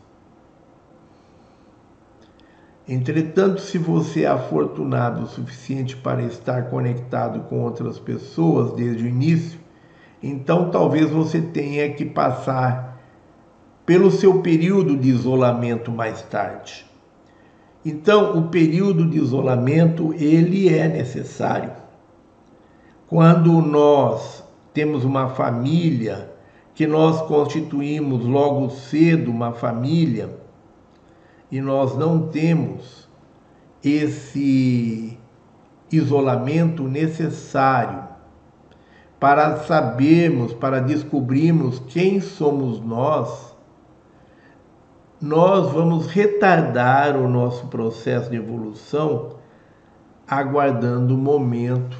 Entretanto, se você é afortunado o suficiente para estar conectado com outras pessoas desde o início, então talvez você tenha que passar pelo seu período de isolamento mais tarde. Então, o período de isolamento ele é necessário. Quando nós temos uma família, que nós constituímos logo cedo uma família, e nós não temos esse isolamento necessário para sabermos, para descobrirmos quem somos nós, nós vamos retardar o nosso processo de evolução aguardando o momento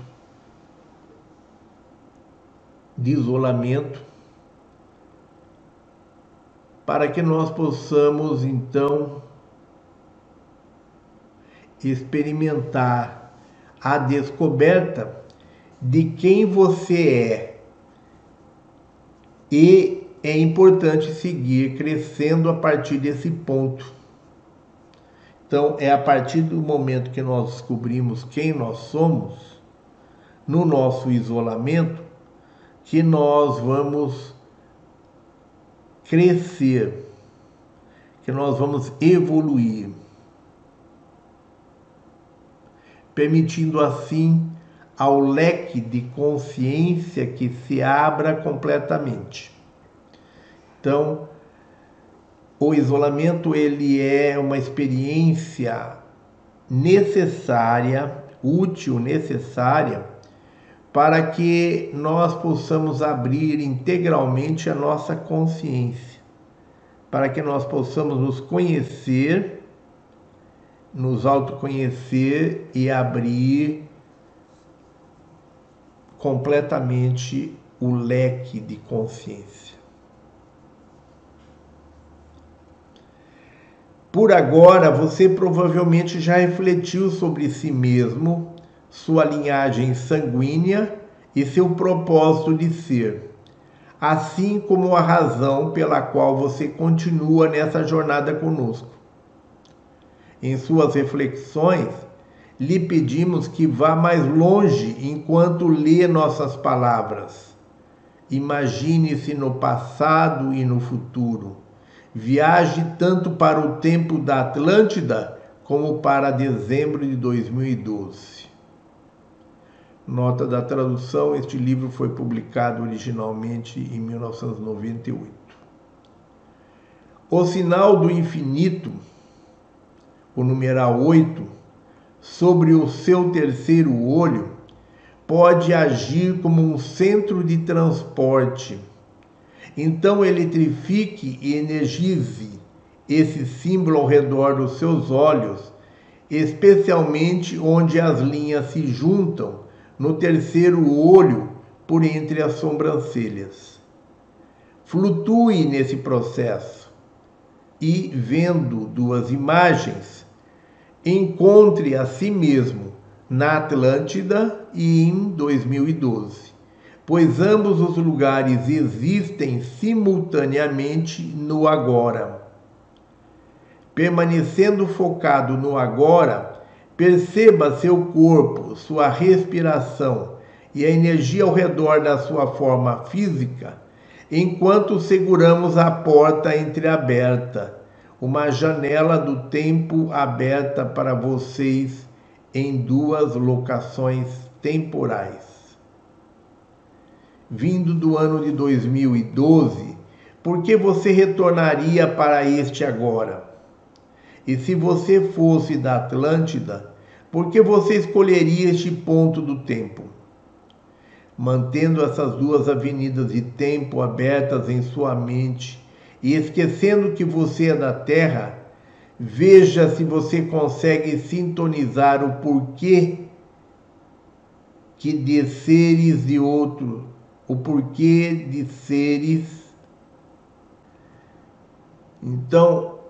de isolamento para que nós possamos então experimentar a descoberta de quem você é. E é importante seguir crescendo a partir desse ponto. Então, é a partir do momento que nós descobrimos quem nós somos, no nosso isolamento, que nós vamos crescer, que nós vamos evoluir. Permitindo assim ao leque de consciência que se abra completamente. Então, o isolamento ele é uma experiência necessária, útil, necessária para que nós possamos abrir integralmente a nossa consciência, para que nós possamos nos conhecer nos autoconhecer e abrir completamente o leque de consciência. Por agora, você provavelmente já refletiu sobre si mesmo, sua linhagem sanguínea e seu propósito de ser, assim como a razão pela qual você continua nessa jornada conosco. Em suas reflexões, lhe pedimos que vá mais longe enquanto lê nossas palavras. Imagine-se no passado e no futuro. Viaje tanto para o tempo da Atlântida como para dezembro de 2012. Nota da tradução: este livro foi publicado originalmente em 1998. O sinal do infinito o numeral 8, sobre o seu terceiro olho, pode agir como um centro de transporte. Então eletrifique e energize esse símbolo ao redor dos seus olhos, especialmente onde as linhas se juntam no terceiro olho por entre as sobrancelhas. Flutue nesse processo e, vendo duas imagens, encontre a si mesmo na Atlântida e em 2012, pois ambos os lugares existem simultaneamente no agora. Permanecendo focado no agora, perceba seu corpo, sua respiração e a energia ao redor da sua forma física, enquanto seguramos a porta entreaberta uma janela do tempo aberta para vocês em duas locações temporais. Vindo do ano de 2012, por que você retornaria para este agora? E se você fosse da Atlântida, por que você escolheria este ponto do tempo? Mantendo essas duas avenidas de tempo abertas em sua mente, e esquecendo que você é da terra, veja se você consegue sintonizar o porquê que de seres de outro, o porquê de seres. Então,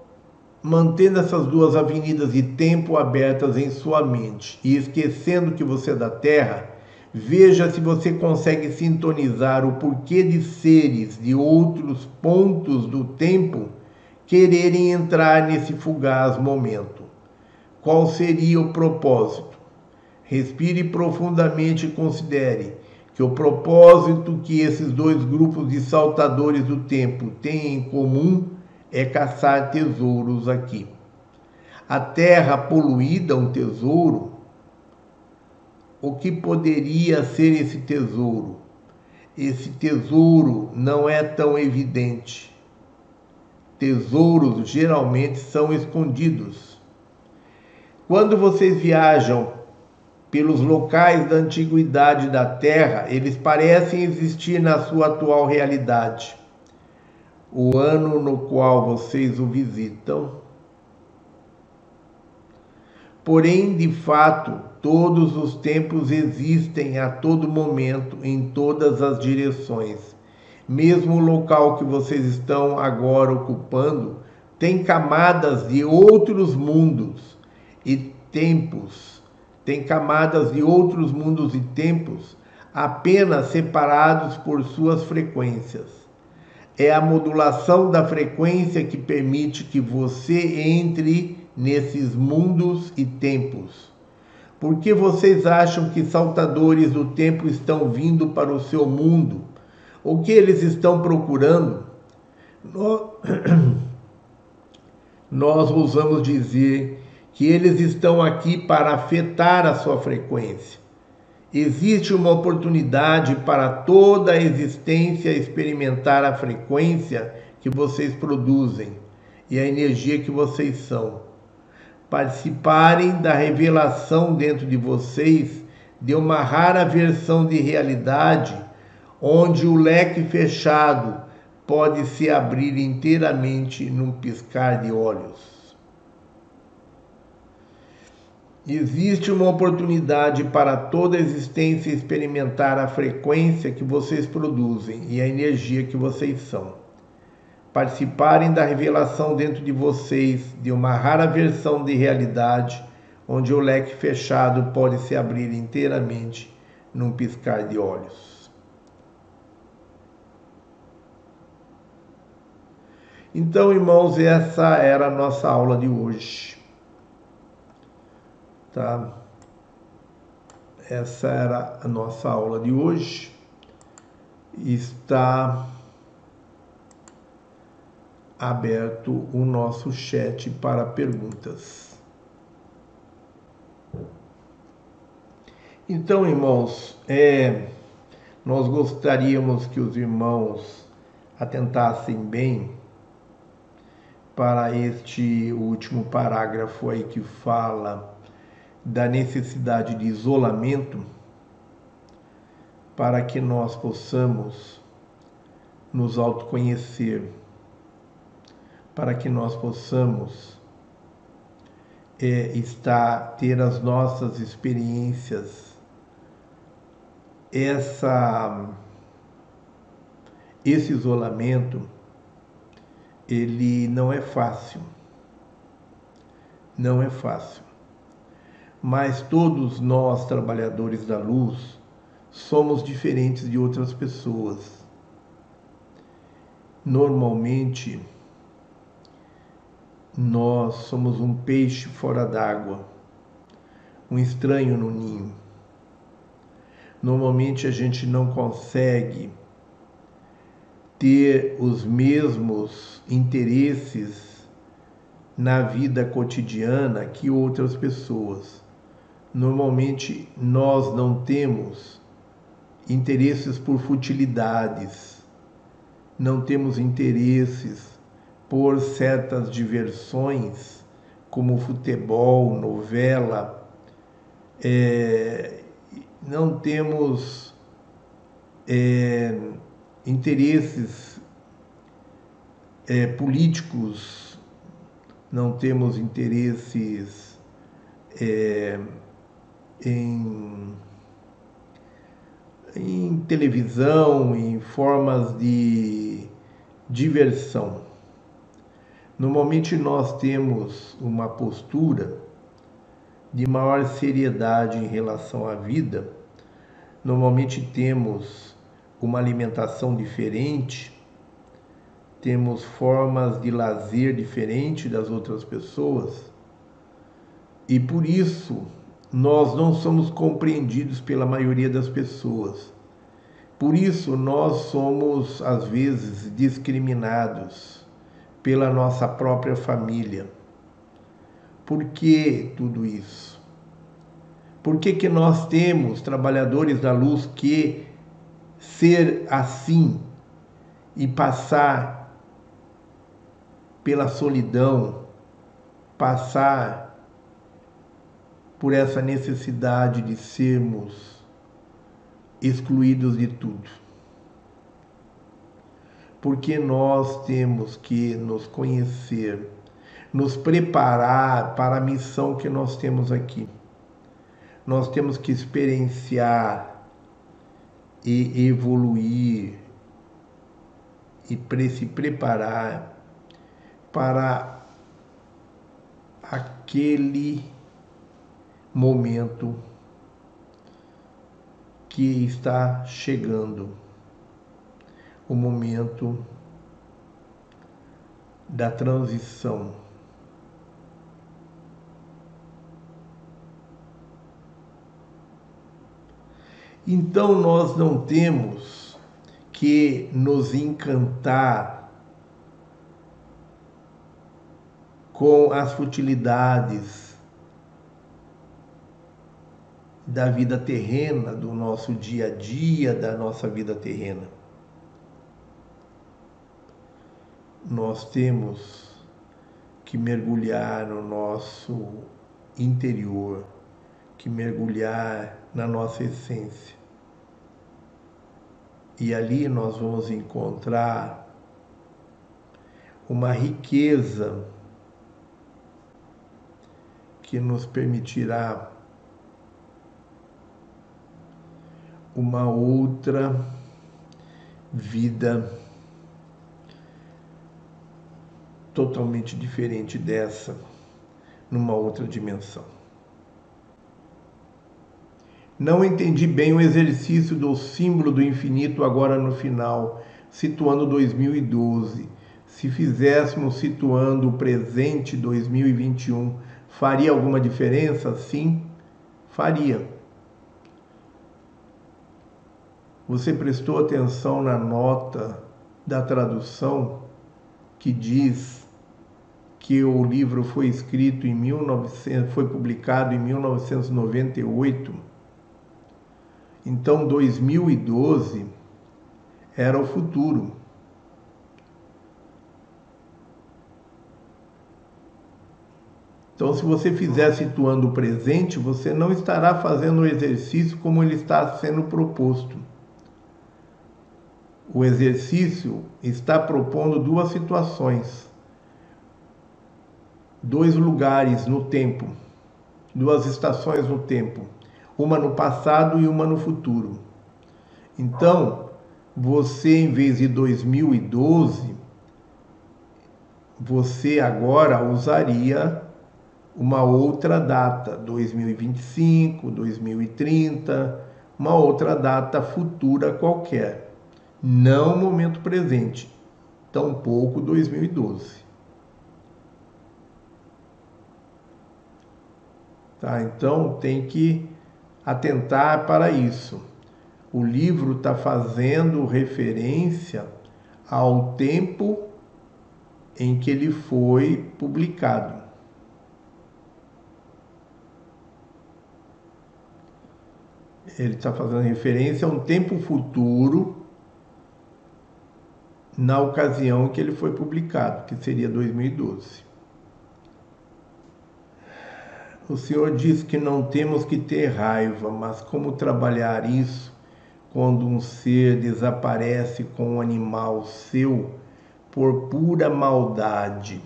mantendo essas duas avenidas de tempo abertas em sua mente e esquecendo que você é da Terra, veja se você consegue sintonizar o porquê de seres de outros pontos do tempo quererem entrar nesse fugaz momento. Qual seria o propósito? Respire profundamente e considere que o propósito que esses dois grupos de saltadores do tempo têm em comum é caçar tesouros aqui. A terra poluída, um tesouro. O que poderia ser esse tesouro? Esse tesouro não é tão evidente. Tesouros geralmente são escondidos. Quando vocês viajam pelos locais da antiguidade da Terra, eles parecem existir na sua atual realidade. O ano no qual vocês o visitam. Porém, de fato, todos os tempos existem a todo momento, em todas as direções. Mesmo o local que vocês estão agora ocupando tem camadas de outros mundos e tempos tem camadas de outros mundos e tempos apenas separados por suas frequências. É a modulação da frequência que permite que você entre nesses mundos e tempos. Por que vocês acham que saltadores do tempo estão vindo para o seu mundo? O que eles estão procurando? [CLEARS THROAT] Nós ousamos dizer que eles estão aqui para afetar a sua frequência. Existe uma oportunidade para toda a existência experimentar a frequência que vocês produzem e a energia que vocês são. Participarem da revelação dentro de vocês de uma rara versão de realidade onde o leque fechado pode se abrir inteiramente num piscar de olhos. Existe uma oportunidade para toda a existência experimentar a frequência que vocês produzem e a energia que vocês são. Participarem da revelação dentro de vocês de uma rara versão de realidade, onde o leque fechado pode se abrir inteiramente num piscar de olhos. Então, irmãos, essa era a nossa aula de hoje. Tá? Essa era a nossa aula de hoje. Está aberto o nosso chat para perguntas. Então, irmãos, é, nós gostaríamos que os irmãos atentassem bem para este último parágrafo aí que fala da necessidade de isolamento para que nós possamos nos autoconhecer, para que nós possamos é, estar, ter as nossas experiências, essa, esse isolamento, ele não é fácil, não é fácil. Mas todos nós, trabalhadores da luz, somos diferentes de outras pessoas. Normalmente, nós somos um peixe fora d'água, um estranho no ninho. Normalmente a gente não consegue ter os mesmos interesses na vida cotidiana que outras pessoas normalmente nós não temos interesses por futilidades, não temos interesses por certas diversões, como futebol, novela, é, não temos é, interesses é, políticos, não temos interesses é, em, em televisão, em formas de diversão. Normalmente nós temos uma postura de maior seriedade em relação à vida. Normalmente temos uma alimentação diferente, temos formas de lazer diferente das outras pessoas. E por isso nós não somos compreendidos pela maioria das pessoas. Por isso, nós somos, às vezes, discriminados pela nossa própria família. Por que tudo isso? Por que, que nós temos, trabalhadores da luz, que ser assim e passar pela solidão, passar por essa necessidade de sermos excluídos de tudo. Porque nós temos que nos conhecer, nos preparar para a missão que nós temos aqui. Nós temos que experienciar e evoluir e se preparar para aquele momento que está chegando, o momento da transição. Então nós não temos que nos encantar com as futilidades da vida terrena, do nosso dia a dia, da nossa vida terrena. Nós temos que mergulhar no nosso interior, que mergulhar na nossa essência. E ali nós vamos encontrar uma riqueza que nos permitirá uma outra vida totalmente diferente dessa, numa outra dimensão. Não entendi bem o exercício do símbolo do infinito agora no final, situando 2012. Se fizéssemos situando o presente 2021, faria alguma diferença? Sim, faria Você prestou atenção na nota da tradução que diz que o livro foi escrito em 1900, foi publicado em 1998. Então 2012 era o futuro. Então, se você fizer situando o presente, você não estará fazendo o exercício como ele está sendo proposto o exercício está propondo duas situações, dois lugares no tempo, duas estações no tempo, uma no passado e uma no futuro. Então, você em vez de 2012, você agora usaria uma outra data, 2025, 2030, uma outra data futura qualquer não momento presente, tampouco 2012. Tá? Então tem que atentar para isso. O livro está fazendo referência ao tempo em que ele foi publicado. Ele está fazendo referência a um tempo futuro na ocasião que ele foi publicado, que seria 2012. O Senhor diz que não temos que ter raiva, mas como trabalhar isso quando um ser desaparece com um animal seu por pura maldade?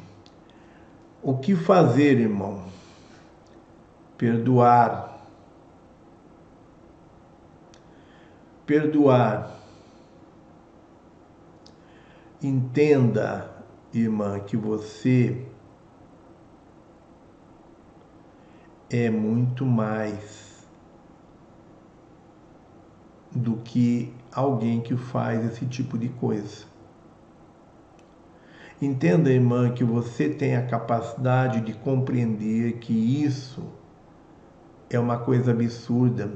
O que fazer, irmão? Perdoar. Perdoar entenda irmã, que você é muito mais do que alguém que faz esse tipo de coisa. Entenda, irmã, que você tem a capacidade de compreender que isso é uma coisa absurda.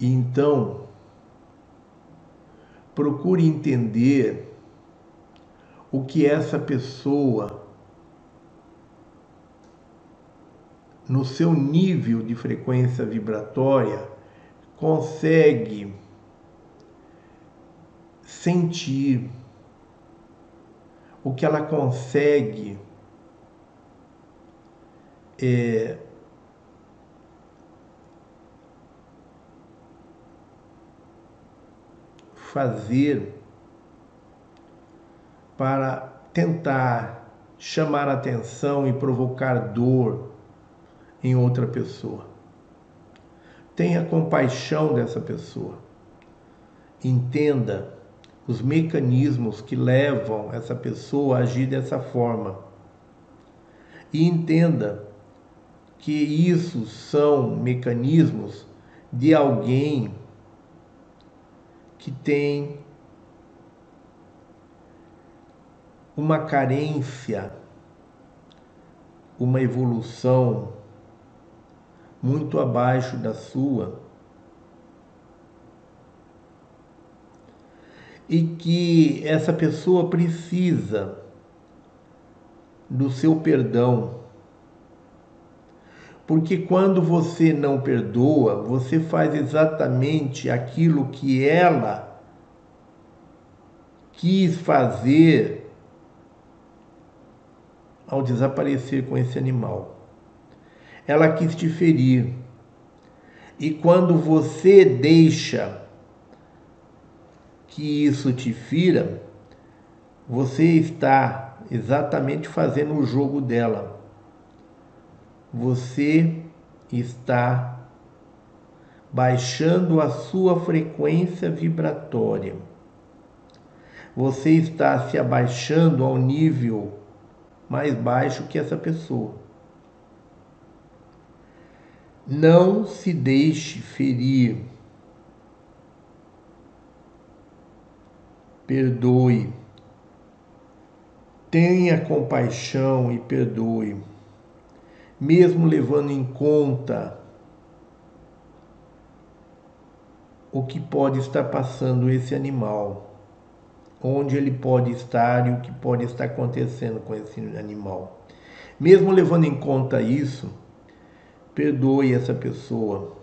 Então, procure entender o que essa pessoa, no seu nível de frequência vibratória, consegue sentir, o que ela consegue é, fazer para tentar chamar atenção e provocar dor em outra pessoa. Tenha compaixão dessa pessoa. Entenda os mecanismos que levam essa pessoa a agir dessa forma. E entenda que isso são mecanismos de alguém que tem uma carência, uma evolução muito abaixo da sua e que essa pessoa precisa do seu perdão. Porque quando você não perdoa, você faz exatamente aquilo que ela quis fazer ao desaparecer com esse animal. Ela quis te ferir. E quando você deixa que isso te fira, você está exatamente fazendo o jogo dela. Você está baixando a sua frequência vibratória. Você está se abaixando ao nível mais baixo que essa pessoa. Não se deixe ferir perdoe. Tenha compaixão e perdoe, mesmo levando em conta o que pode estar passando esse animal, onde ele pode estar e o que pode estar acontecendo com esse animal. Mesmo levando em conta isso, perdoe essa pessoa.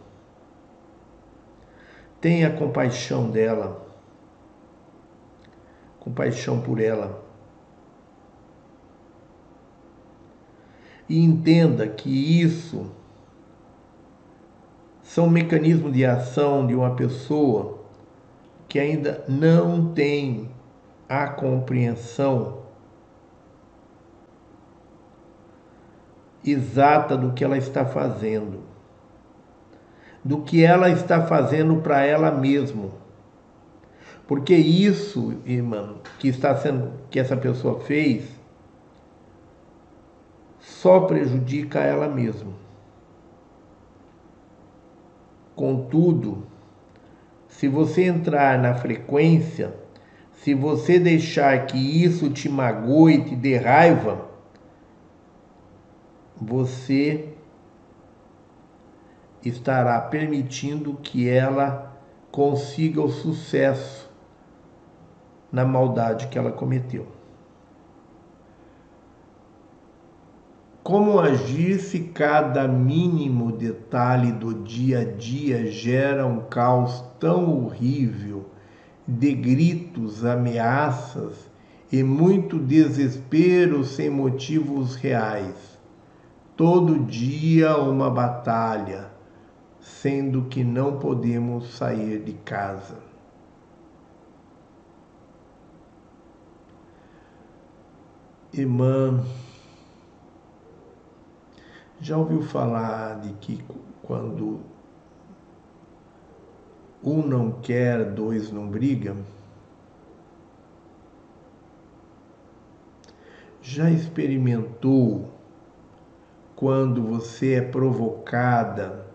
Tenha compaixão dela compaixão por ela. E entenda que isso são mecanismos de ação de uma pessoa que ainda não tem a compreensão exata do que ela está fazendo, do que ela está fazendo para ela mesma. Porque isso, irmão, que está sendo que essa pessoa fez só prejudica ela mesma. Contudo, se você entrar na frequência, se você deixar que isso te magoe te dê raiva, você estará permitindo que ela consiga o sucesso na maldade que ela cometeu. Como agir se cada mínimo detalhe do dia a dia gera um caos tão horrível de gritos, ameaças e muito desespero sem motivos reais? Todo dia uma batalha, sendo que não podemos sair de casa. Irmã, já ouviu falar de que quando um não quer, dois não brigam? Já experimentou quando você é provocada,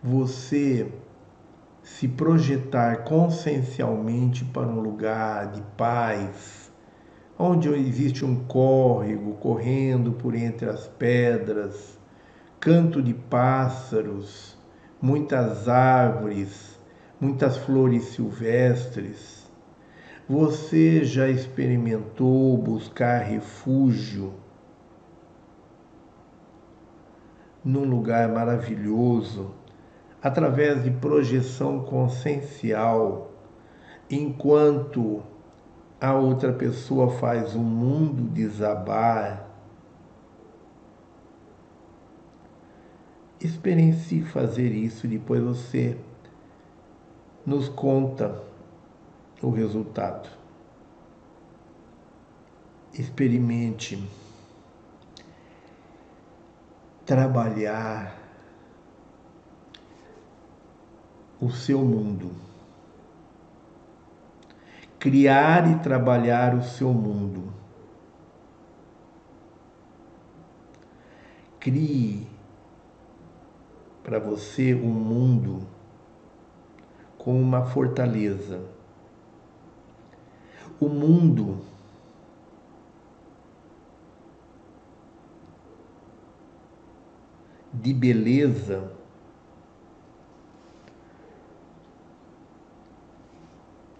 você se projetar consciencialmente para um lugar de paz, onde existe um córrego correndo por entre as pedras, canto de pássaros, muitas árvores, muitas flores silvestres. Você já experimentou buscar refúgio num lugar maravilhoso através de projeção consciencial, enquanto a outra pessoa faz o mundo desabar. Experiencie fazer isso, depois você nos conta o resultado. Experimente trabalhar o seu mundo. Criar e trabalhar o seu mundo. Crie para você um mundo com uma fortaleza. O mundo de beleza.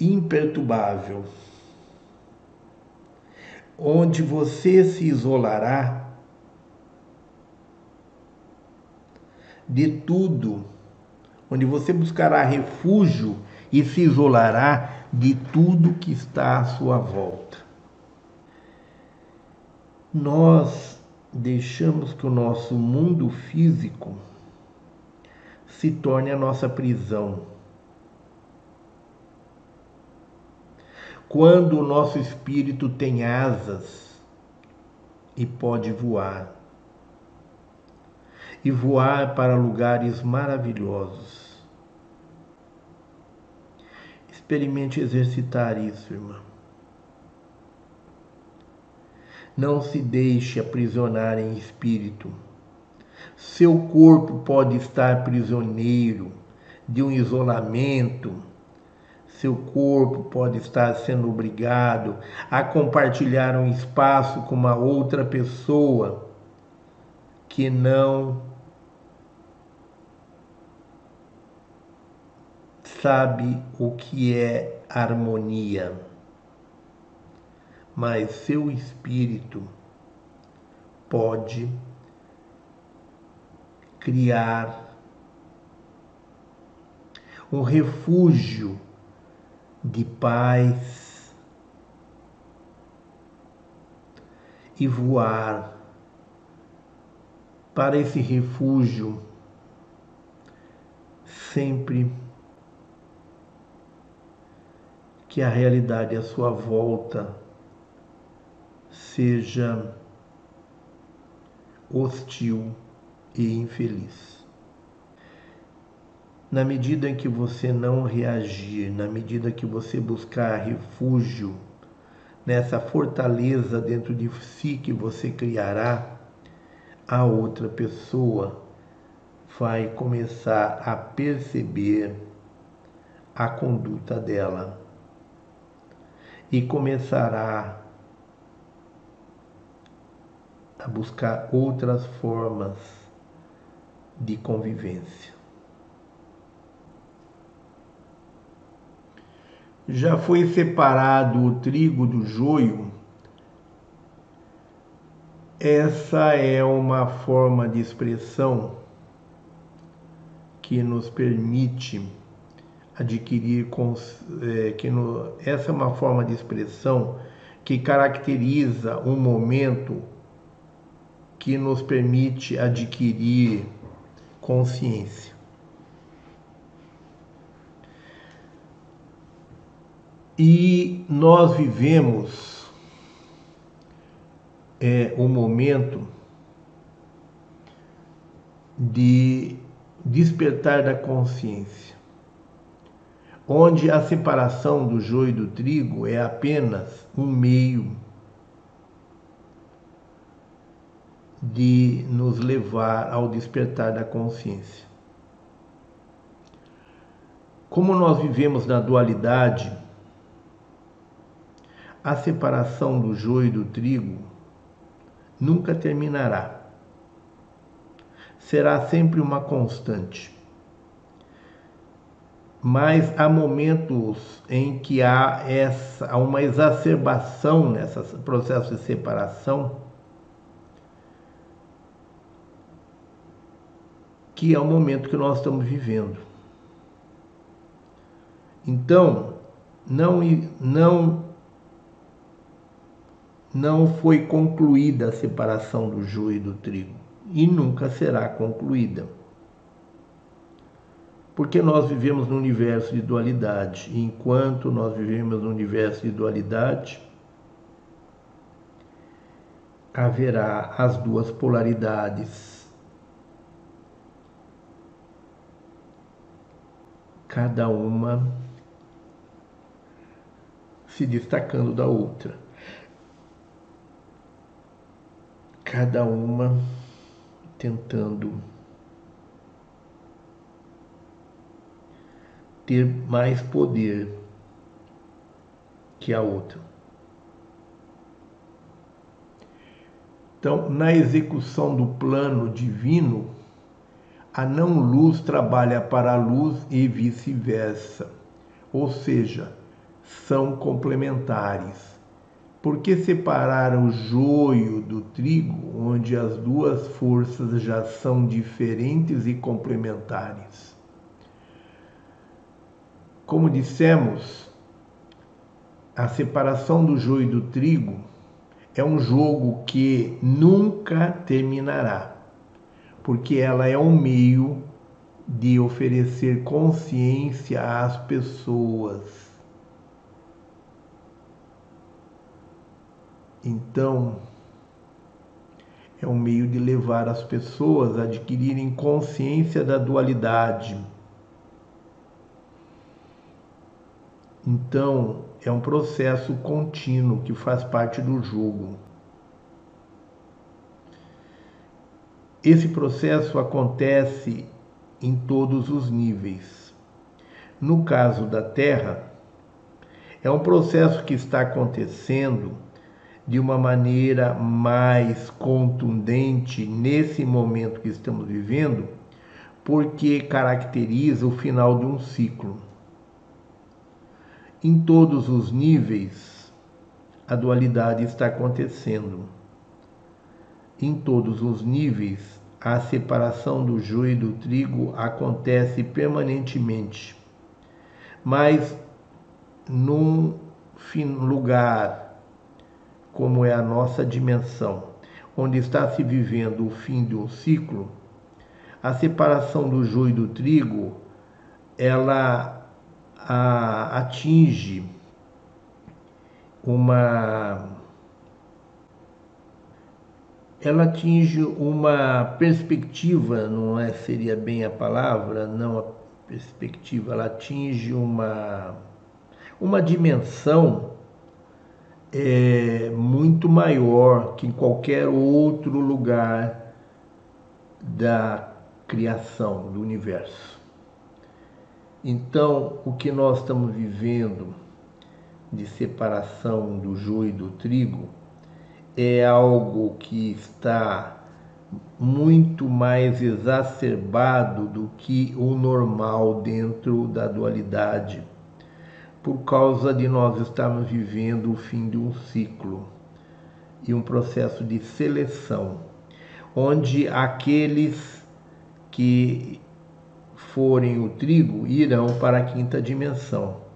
Imperturbável, onde você se isolará de tudo, onde você buscará refúgio e se isolará de tudo que está à sua volta. Nós deixamos que o nosso mundo físico se torne a nossa prisão quando o nosso espírito tem asas e pode voar e voar para lugares maravilhosos. Experimente exercitar isso, irmã. Não se deixe aprisionar em espírito. Seu corpo pode estar prisioneiro de um isolamento seu corpo pode estar sendo obrigado a compartilhar um espaço com uma outra pessoa que não sabe o que é harmonia, mas seu espírito pode criar um refúgio de paz e voar para esse refúgio sempre que a realidade à sua volta seja hostil e infeliz. Na medida em que você não reagir, na medida que você buscar refúgio nessa fortaleza dentro de si que você criará, a outra pessoa vai começar a perceber a conduta dela e começará a buscar outras formas de convivência. já foi separado o trigo do joio, essa é uma forma de expressão que nos permite adquirir, é, que no, essa é uma forma de expressão que caracteriza um momento que nos permite adquirir consciência. E nós vivemos é, um momento de despertar da consciência, onde a separação do joio e do trigo é apenas um meio de nos levar ao despertar da consciência. Como nós vivemos na dualidade, a separação do joio e do trigo nunca terminará. Será sempre uma constante. Mas há momentos em que há essa uma exacerbação nesse processo de separação que é o momento que nós estamos vivendo. Então, não, não, não foi concluída a separação do joio e do trigo e nunca será concluída. Porque nós vivemos no universo de dualidade, e enquanto nós vivemos no universo de dualidade, haverá as duas polaridades cada uma se destacando da outra. Cada uma tentando ter mais poder que a outra. Então, na execução do plano divino, a não luz trabalha para a luz e vice-versa, ou seja, são complementares. Por que separar o joio do trigo, onde as duas forças já são diferentes e complementares? Como dissemos, a separação do joio do trigo é um jogo que nunca terminará porque ela é um meio de oferecer consciência às pessoas. Então, é um meio de levar as pessoas a adquirirem consciência da dualidade. Então, é um processo contínuo que faz parte do jogo. Esse processo acontece em todos os níveis. No caso da Terra, é um processo que está acontecendo de uma maneira mais contundente nesse momento que estamos vivendo, porque caracteriza o final de um ciclo. Em todos os níveis, a dualidade está acontecendo. Em todos os níveis, a separação do joio e do trigo acontece permanentemente, mas num lugar como é a nossa dimensão, onde está se vivendo o fim de um ciclo, a separação do joio e do trigo, ela a, atinge uma ela atinge uma perspectiva, não é seria bem a palavra, não a perspectiva, ela atinge uma uma dimensão é, muito maior que em qualquer outro lugar da criação do universo. Então, o que nós estamos vivendo de separação do joio e do trigo é algo que está muito mais exacerbado do que o normal dentro da dualidade, por causa de nós estarmos vivendo o fim de um ciclo e um processo de seleção, onde aqueles que forem o trigo irão para a quinta dimensão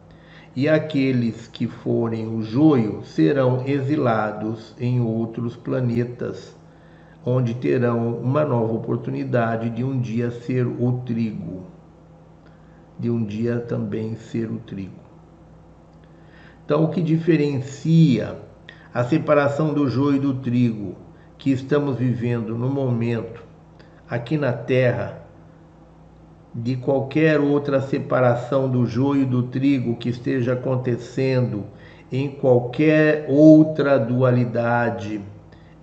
e aqueles que forem o joio serão exilados em outros planetas, onde terão uma nova oportunidade de um dia ser o trigo, de um dia também ser o trigo. Então, o que diferencia a separação do joio e do trigo que estamos vivendo no momento aqui na Terra de qualquer outra separação do joio do trigo que esteja acontecendo em qualquer outra dualidade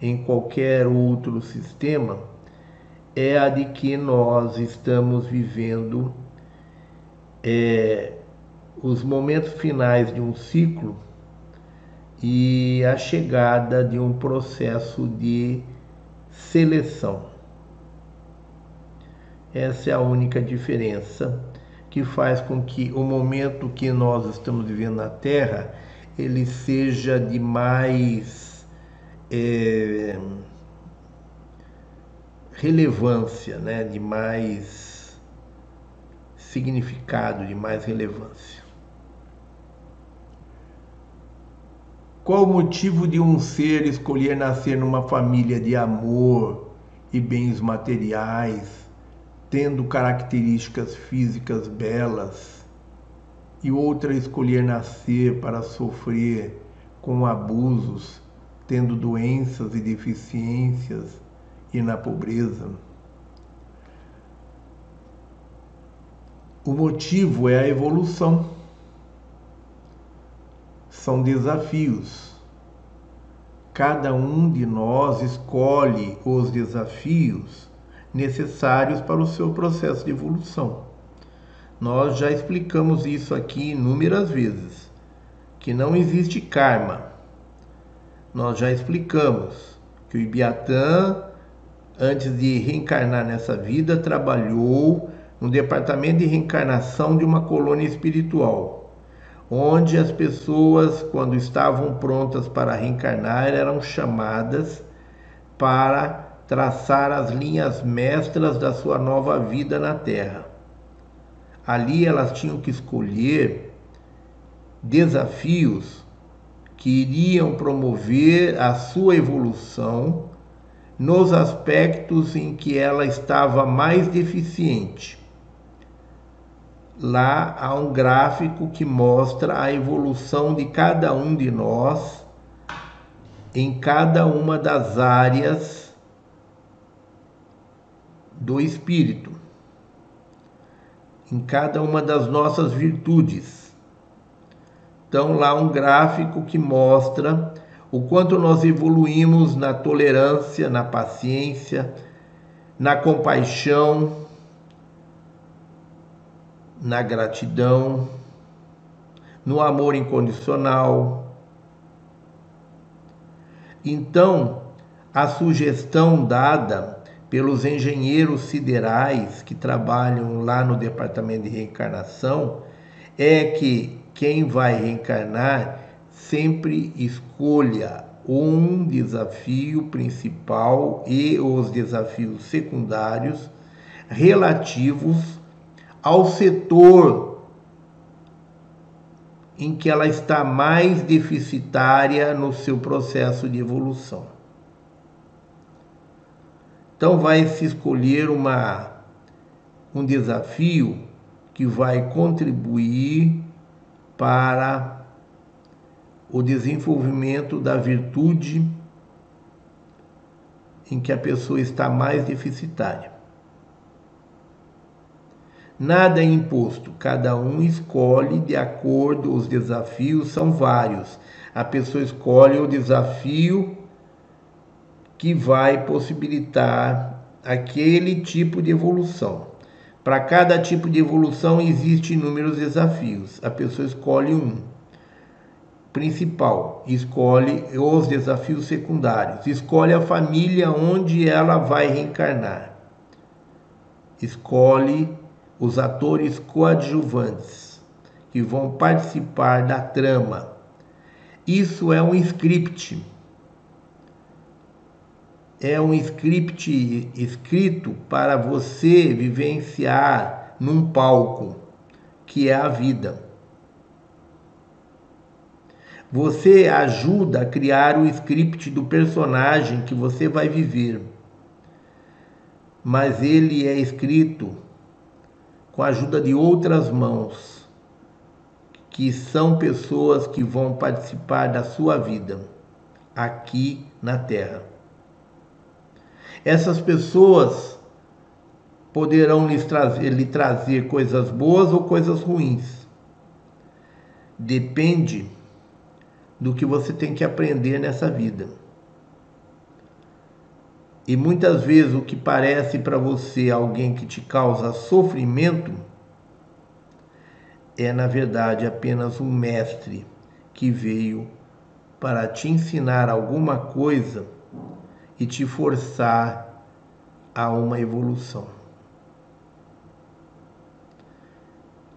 em qualquer outro sistema é a de que nós estamos vivendo é, os momentos finais de um ciclo e a chegada de um processo de seleção. Essa é a única diferença que faz com que o momento que nós estamos vivendo na Terra ele seja de mais é, relevância, né? de mais significado, de mais relevância. Qual o motivo de um ser escolher nascer numa família de amor e bens materiais? Tendo características físicas belas, e outra escolher nascer para sofrer com abusos, tendo doenças e deficiências e na pobreza. O motivo é a evolução. São desafios. Cada um de nós escolhe os desafios necessários para o seu processo de evolução. Nós já explicamos isso aqui inúmeras vezes, que não existe karma. Nós já explicamos que o Ibiatã, antes de reencarnar nessa vida, trabalhou no departamento de reencarnação de uma colônia espiritual, onde as pessoas, quando estavam prontas para reencarnar, eram chamadas para traçar as linhas mestras da sua nova vida na Terra. Ali elas tinham que escolher desafios que iriam promover a sua evolução nos aspectos em que ela estava mais deficiente. Lá há um gráfico que mostra a evolução de cada um de nós em cada uma das áreas do Espírito, em cada uma das nossas virtudes. Então, lá um gráfico que mostra o quanto nós evoluímos na tolerância, na paciência, na compaixão, na gratidão, no amor incondicional. Então, a sugestão dada pelos engenheiros siderais que trabalham lá no departamento de reencarnação é que quem vai reencarnar sempre escolha um desafio principal e os desafios secundários relativos ao setor em que ela está mais deficitária no seu processo de evolução. Então vai se escolher uma, um desafio que vai contribuir para o desenvolvimento da virtude em que a pessoa está mais deficitária. Nada é imposto, cada um escolhe de acordo, os desafios são vários. A pessoa escolhe o desafio que vai possibilitar aquele tipo de evolução. Para cada tipo de evolução existem inúmeros desafios. A pessoa escolhe um principal, escolhe os desafios secundários, escolhe a família onde ela vai reencarnar, escolhe os atores coadjuvantes que vão participar da trama. Isso é um script é um script escrito para você vivenciar num palco, que é a vida. Você ajuda a criar o script do personagem que você vai viver. Mas ele é escrito com a ajuda de outras mãos, que são pessoas que vão participar da sua vida aqui na Terra. Essas pessoas poderão lhe trazer, lhe trazer coisas boas ou coisas ruins. Depende do que você tem que aprender nessa vida. E muitas vezes o que parece para você alguém que te causa sofrimento é, na verdade, apenas um mestre que veio para te ensinar alguma coisa e te forçar a uma evolução.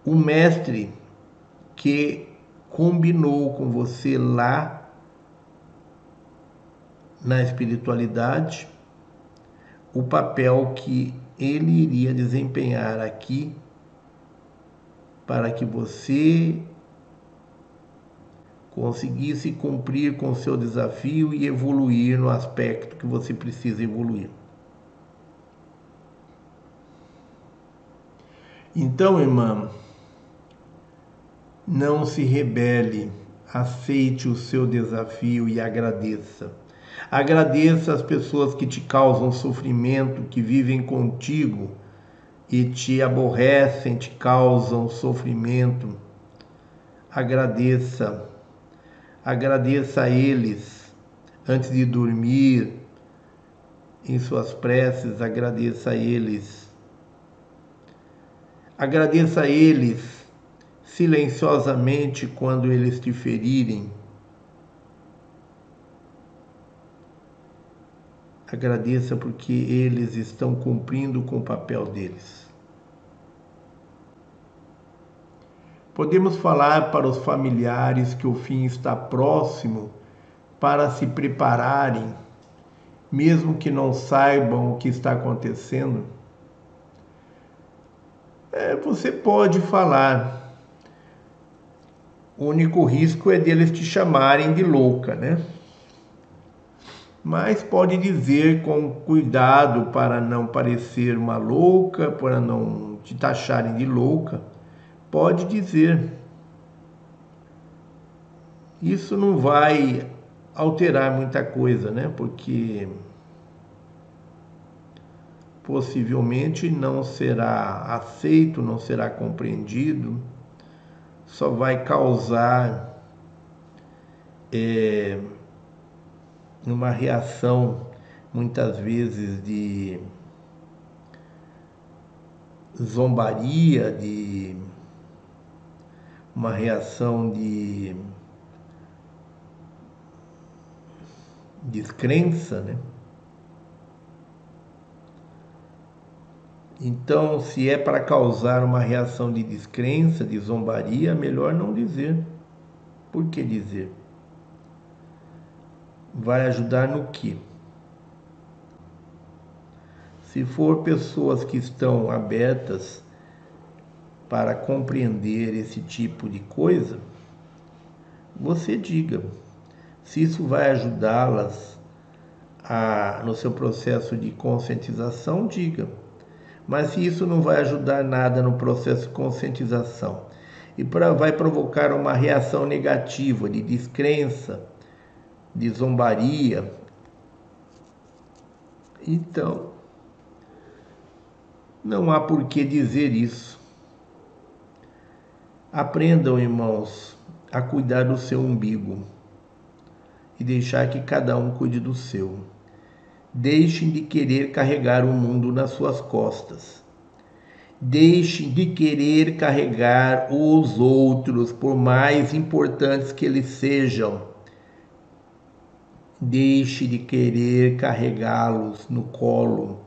O mestre que combinou com você lá na espiritualidade o papel que ele iria desempenhar aqui para que você conseguisse cumprir com o seu desafio e evoluir no aspecto que você precisa evoluir. Então, irmã, não se rebele, aceite o seu desafio e agradeça. Agradeça as pessoas que te causam sofrimento, que vivem contigo e te aborrecem, te causam sofrimento. Agradeça. Agradeça a eles antes de dormir, em suas preces, agradeça a eles. Agradeça a eles silenciosamente quando eles te ferirem Agradeça porque eles estão cumprindo com o papel deles. Podemos falar para os familiares que o fim está próximo para se prepararem, mesmo que não saibam o que está acontecendo? É, você pode falar. O único risco é deles te chamarem de louca, né? mas pode dizer com cuidado para não parecer uma louca, para não te taxarem de louca, pode dizer. Isso não vai alterar muita coisa, né? Porque possivelmente não será aceito, não será compreendido, só vai causar é, numa reação muitas vezes de zombaria, de uma reação de descrença, né? Então, se é para causar uma reação de descrença, de zombaria, melhor não dizer. Por que dizer? vai ajudar no que? Se for pessoas que estão abertas para compreender esse tipo de coisa, você diga. Se isso vai ajudá-las no seu processo de conscientização, diga. Mas se isso não vai ajudar nada no processo de conscientização e pra, vai provocar uma reação negativa de descrença, de zombaria. Então, não há por que dizer isso. Aprendam, irmãos, a cuidar do seu umbigo e deixar que cada um cuide do seu. Deixem de querer carregar o mundo nas suas costas. Deixem de querer carregar os outros, por mais importantes que eles sejam Deixe de querer carregá-los no colo.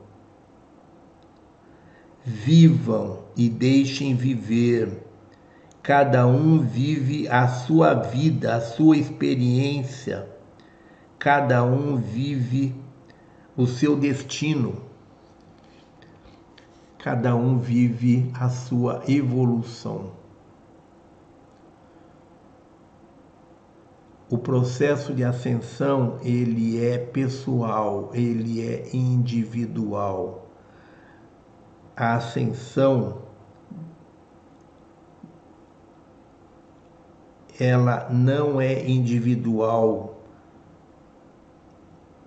Vivam e deixem viver. Cada um vive a sua vida, a sua experiência. Cada um vive o seu destino. Cada um vive a sua evolução. o processo de ascensão ele é pessoal, ele é individual. A ascensão ela não é individual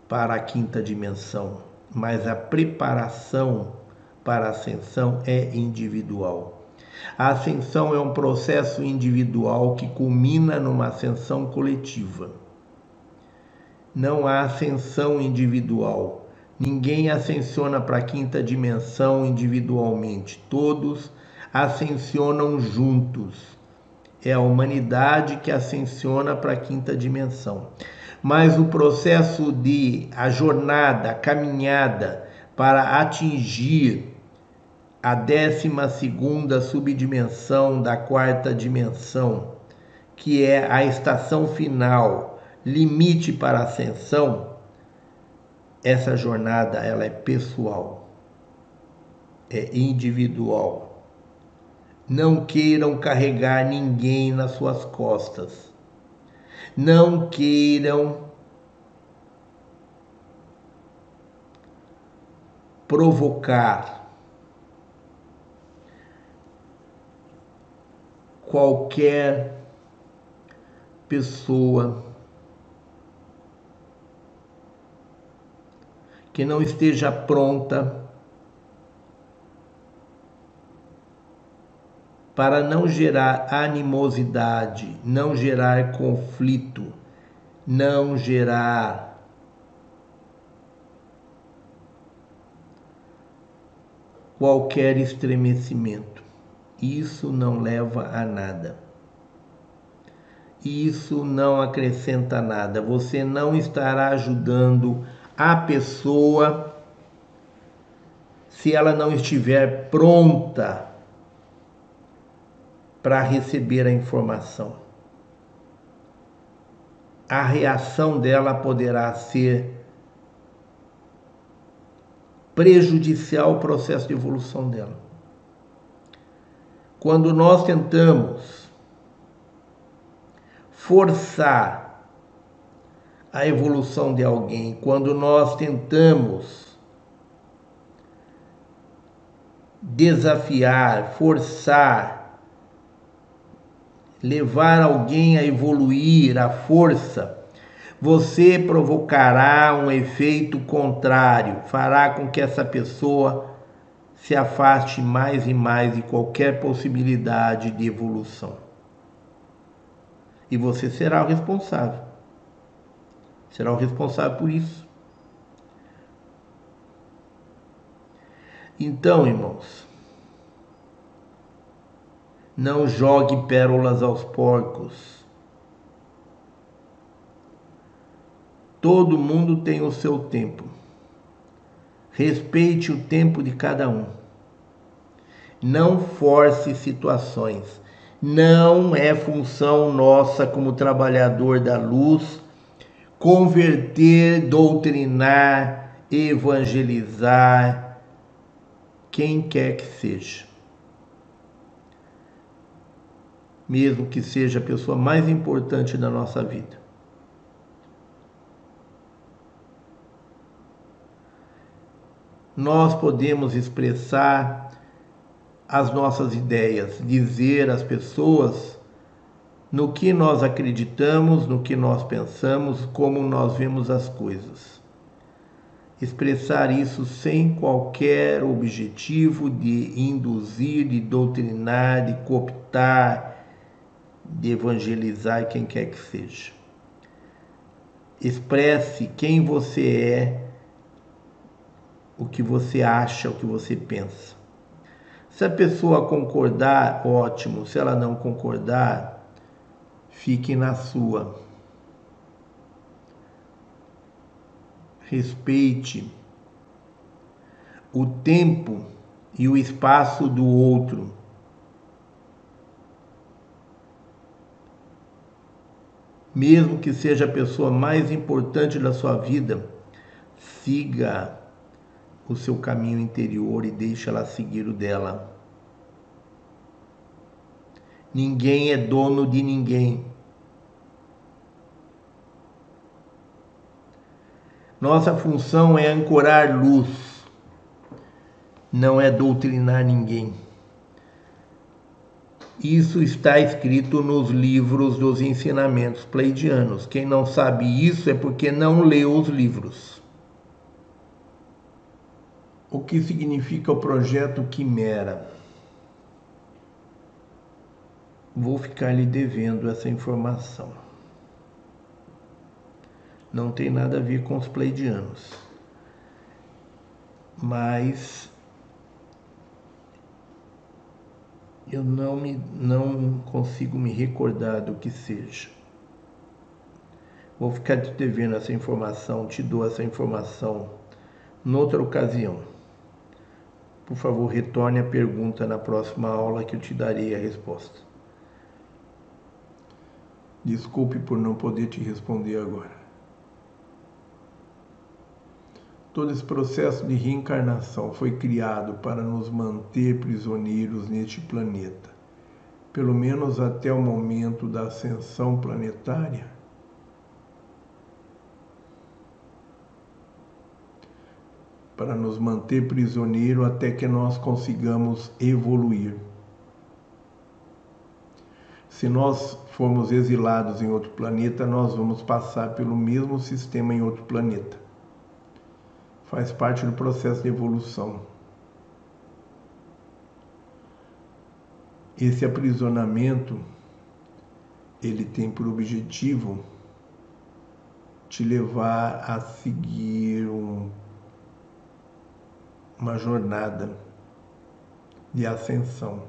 para a quinta dimensão, mas a preparação para a ascensão é individual. A ascensão é um processo individual que culmina numa ascensão coletiva. Não há ascensão individual, Ninguém ascensiona para a quinta dimensão individualmente, todos ascensionam juntos. É a humanidade que ascensiona para a quinta dimensão. Mas o processo de a jornada, a caminhada para atingir a décima segunda subdimensão da quarta dimensão, que é a estação final, limite para ascensão, essa jornada ela é pessoal, é individual. Não queiram carregar ninguém nas suas costas. Não queiram provocar qualquer pessoa que não esteja pronta para não gerar animosidade, não gerar conflito, não gerar qualquer estremecimento. Isso não leva a nada. Isso não acrescenta nada. Você não estará ajudando a pessoa se ela não estiver pronta para receber a informação. A reação dela poderá ser prejudicial ao processo de evolução dela. Quando nós tentamos forçar a evolução de alguém, quando nós tentamos desafiar, forçar, levar alguém a evoluir à força, você provocará um efeito contrário, fará com que essa pessoa se afaste mais e mais de qualquer possibilidade de evolução. E você será o responsável. Será o responsável por isso. Então, irmãos, não jogue pérolas aos porcos. Todo mundo tem o seu tempo. Respeite o tempo de cada um. Não force situações. Não é função nossa como trabalhador da luz converter, doutrinar, evangelizar quem quer que seja. Mesmo que seja a pessoa mais importante da nossa vida. nós podemos expressar as nossas ideias, dizer às pessoas no que nós acreditamos, no que nós pensamos, como nós vemos as coisas. Expressar isso sem qualquer objetivo de induzir, de doutrinar, de cooptar, de evangelizar quem quer que seja. Expresse quem você é o que você acha, o que você pensa. Se a pessoa concordar, ótimo. Se ela não concordar, fique na sua. Respeite o tempo e o espaço do outro. Mesmo que seja a pessoa mais importante da sua vida, siga o seu caminho interior e deixa ela seguir o dela. Ninguém é dono de ninguém. Nossa função é ancorar luz, não é doutrinar ninguém. Isso está escrito nos livros dos ensinamentos pleidianos. Quem não sabe isso é porque não leu os livros o que significa o projeto Quimera. Vou ficar lhe devendo essa informação. Não tem nada a ver com os pleidianos. mas eu não, me, não consigo me recordar do que seja. Vou ficar te devendo essa informação, te dou essa informação noutra ocasião. Por favor, retorne a pergunta na próxima aula que eu te darei a resposta. Desculpe por não poder te responder agora. Todo esse processo de reencarnação foi criado para nos manter prisioneiros neste planeta, pelo menos até o momento da ascensão planetária. Para nos manter prisioneiro até que nós consigamos evoluir. Se nós formos exilados em outro planeta, nós vamos passar pelo mesmo sistema em outro planeta faz parte do processo de evolução. Esse aprisionamento ele tem por objetivo te levar a seguir um, uma jornada de ascensão.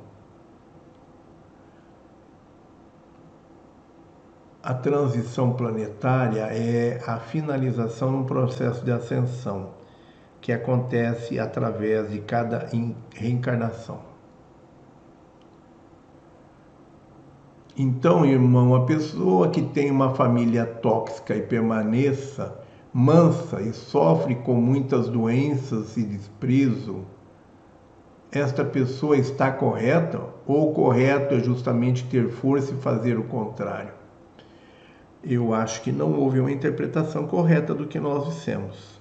A transição planetária é a finalização um processo de ascensão que acontece através de cada reencarnação. Então, irmão, a pessoa que tem uma família tóxica e permaneça mansa e sofre com muitas doenças e desprezo, esta pessoa está correta ou correto é justamente ter força e fazer o contrário? Eu acho que não houve uma interpretação correta do que nós dissemos.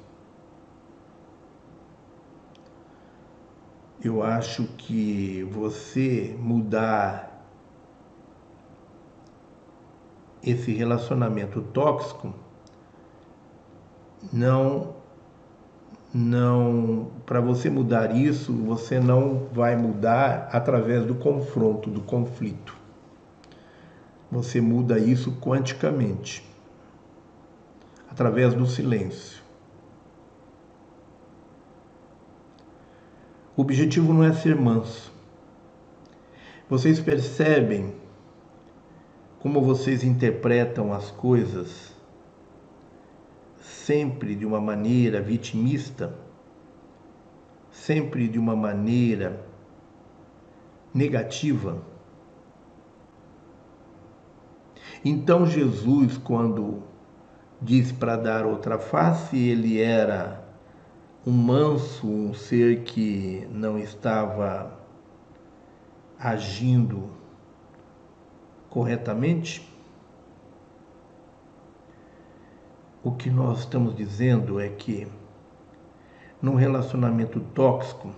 Eu acho que você mudar esse relacionamento tóxico não não para você mudar isso, você não vai mudar através do confronto, do conflito. Você muda isso quanticamente, através do silêncio. O objetivo não é ser manso. Vocês percebem como vocês interpretam as coisas sempre de uma maneira vitimista, sempre de uma maneira negativa. Então Jesus, quando disse para dar outra face, ele era um manso, um ser que não estava agindo corretamente? O que nós estamos dizendo é que num relacionamento tóxico,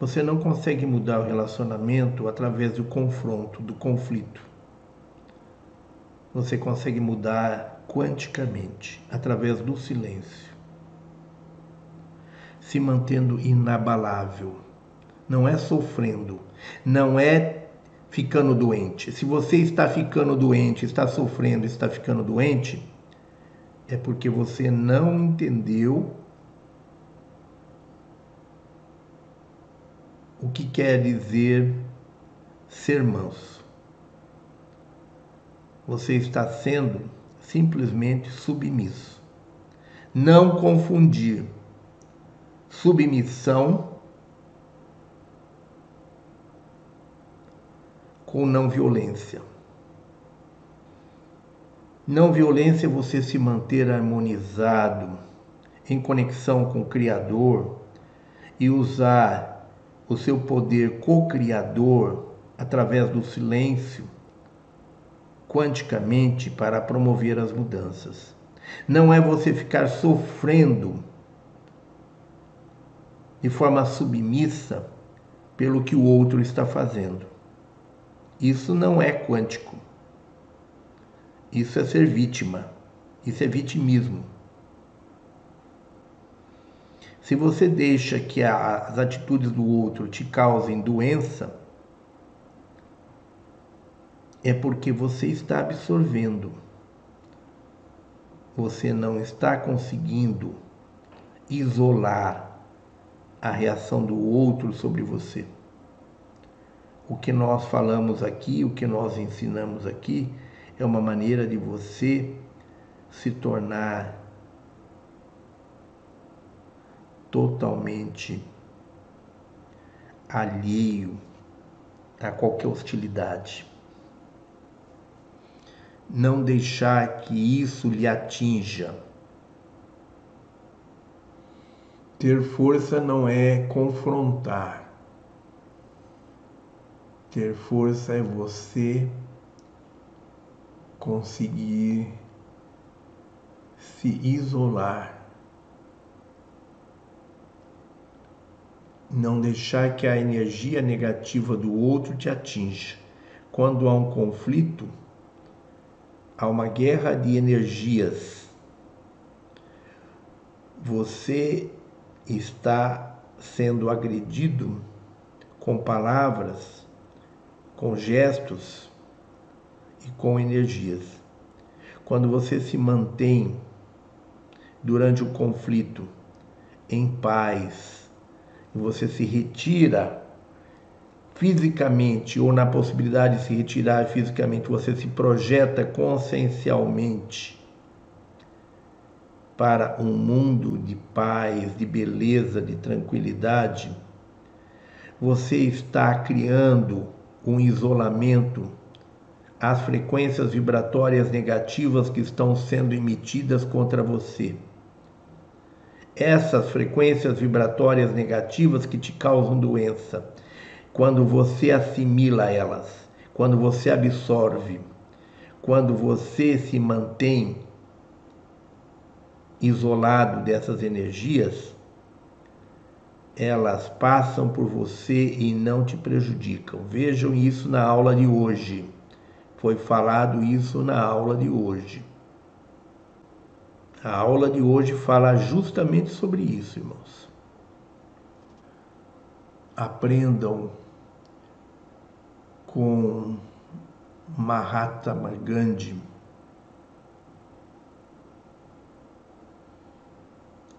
você não consegue mudar o relacionamento através do confronto, do conflito. Você consegue mudar quanticamente, através do silêncio, se mantendo inabalável. Não é sofrendo, não é ficando doente. Se você está ficando doente, está sofrendo, está ficando doente, é porque você não entendeu o que quer dizer ser manso. Você está sendo simplesmente submisso. Não confundir submissão com não violência. Não violência é você se manter harmonizado, em conexão com o Criador e usar o seu poder co-criador através do silêncio quanticamente para promover as mudanças. Não é você ficar sofrendo de forma submissa pelo que o outro está fazendo. Isso não é quântico. Isso é ser vítima. Isso é vitimismo. Se você deixa que as atitudes do outro te causem doença, é porque você está absorvendo. Você não está conseguindo isolar a reação do outro sobre você. O que nós falamos aqui, o que nós ensinamos aqui, é uma maneira de você se tornar totalmente alheio a qualquer hostilidade. Não deixar que isso lhe atinja. Ter força não é confrontar. Ter força é você conseguir se isolar não deixar que a energia negativa do outro te atinja. Quando há um conflito, há uma guerra de energias. Você está sendo agredido com palavras, com gestos e com energias. Quando você se mantém durante o conflito em paz, você se retira fisicamente ou na possibilidade de se retirar fisicamente, você se projeta consciencialmente para um mundo de paz, de beleza, de tranquilidade, você está criando um isolamento. Às frequências vibratórias negativas que estão sendo emitidas contra você. Essas frequências vibratórias negativas que te causam doença, quando você assimila elas, quando você absorve, quando você se mantém isolado dessas energias, elas passam por você e não te prejudicam. Vejam isso na aula de hoje. Foi falado isso na aula de hoje. A aula de hoje fala justamente sobre isso, irmãos. Aprendam com Mahatma Gandhi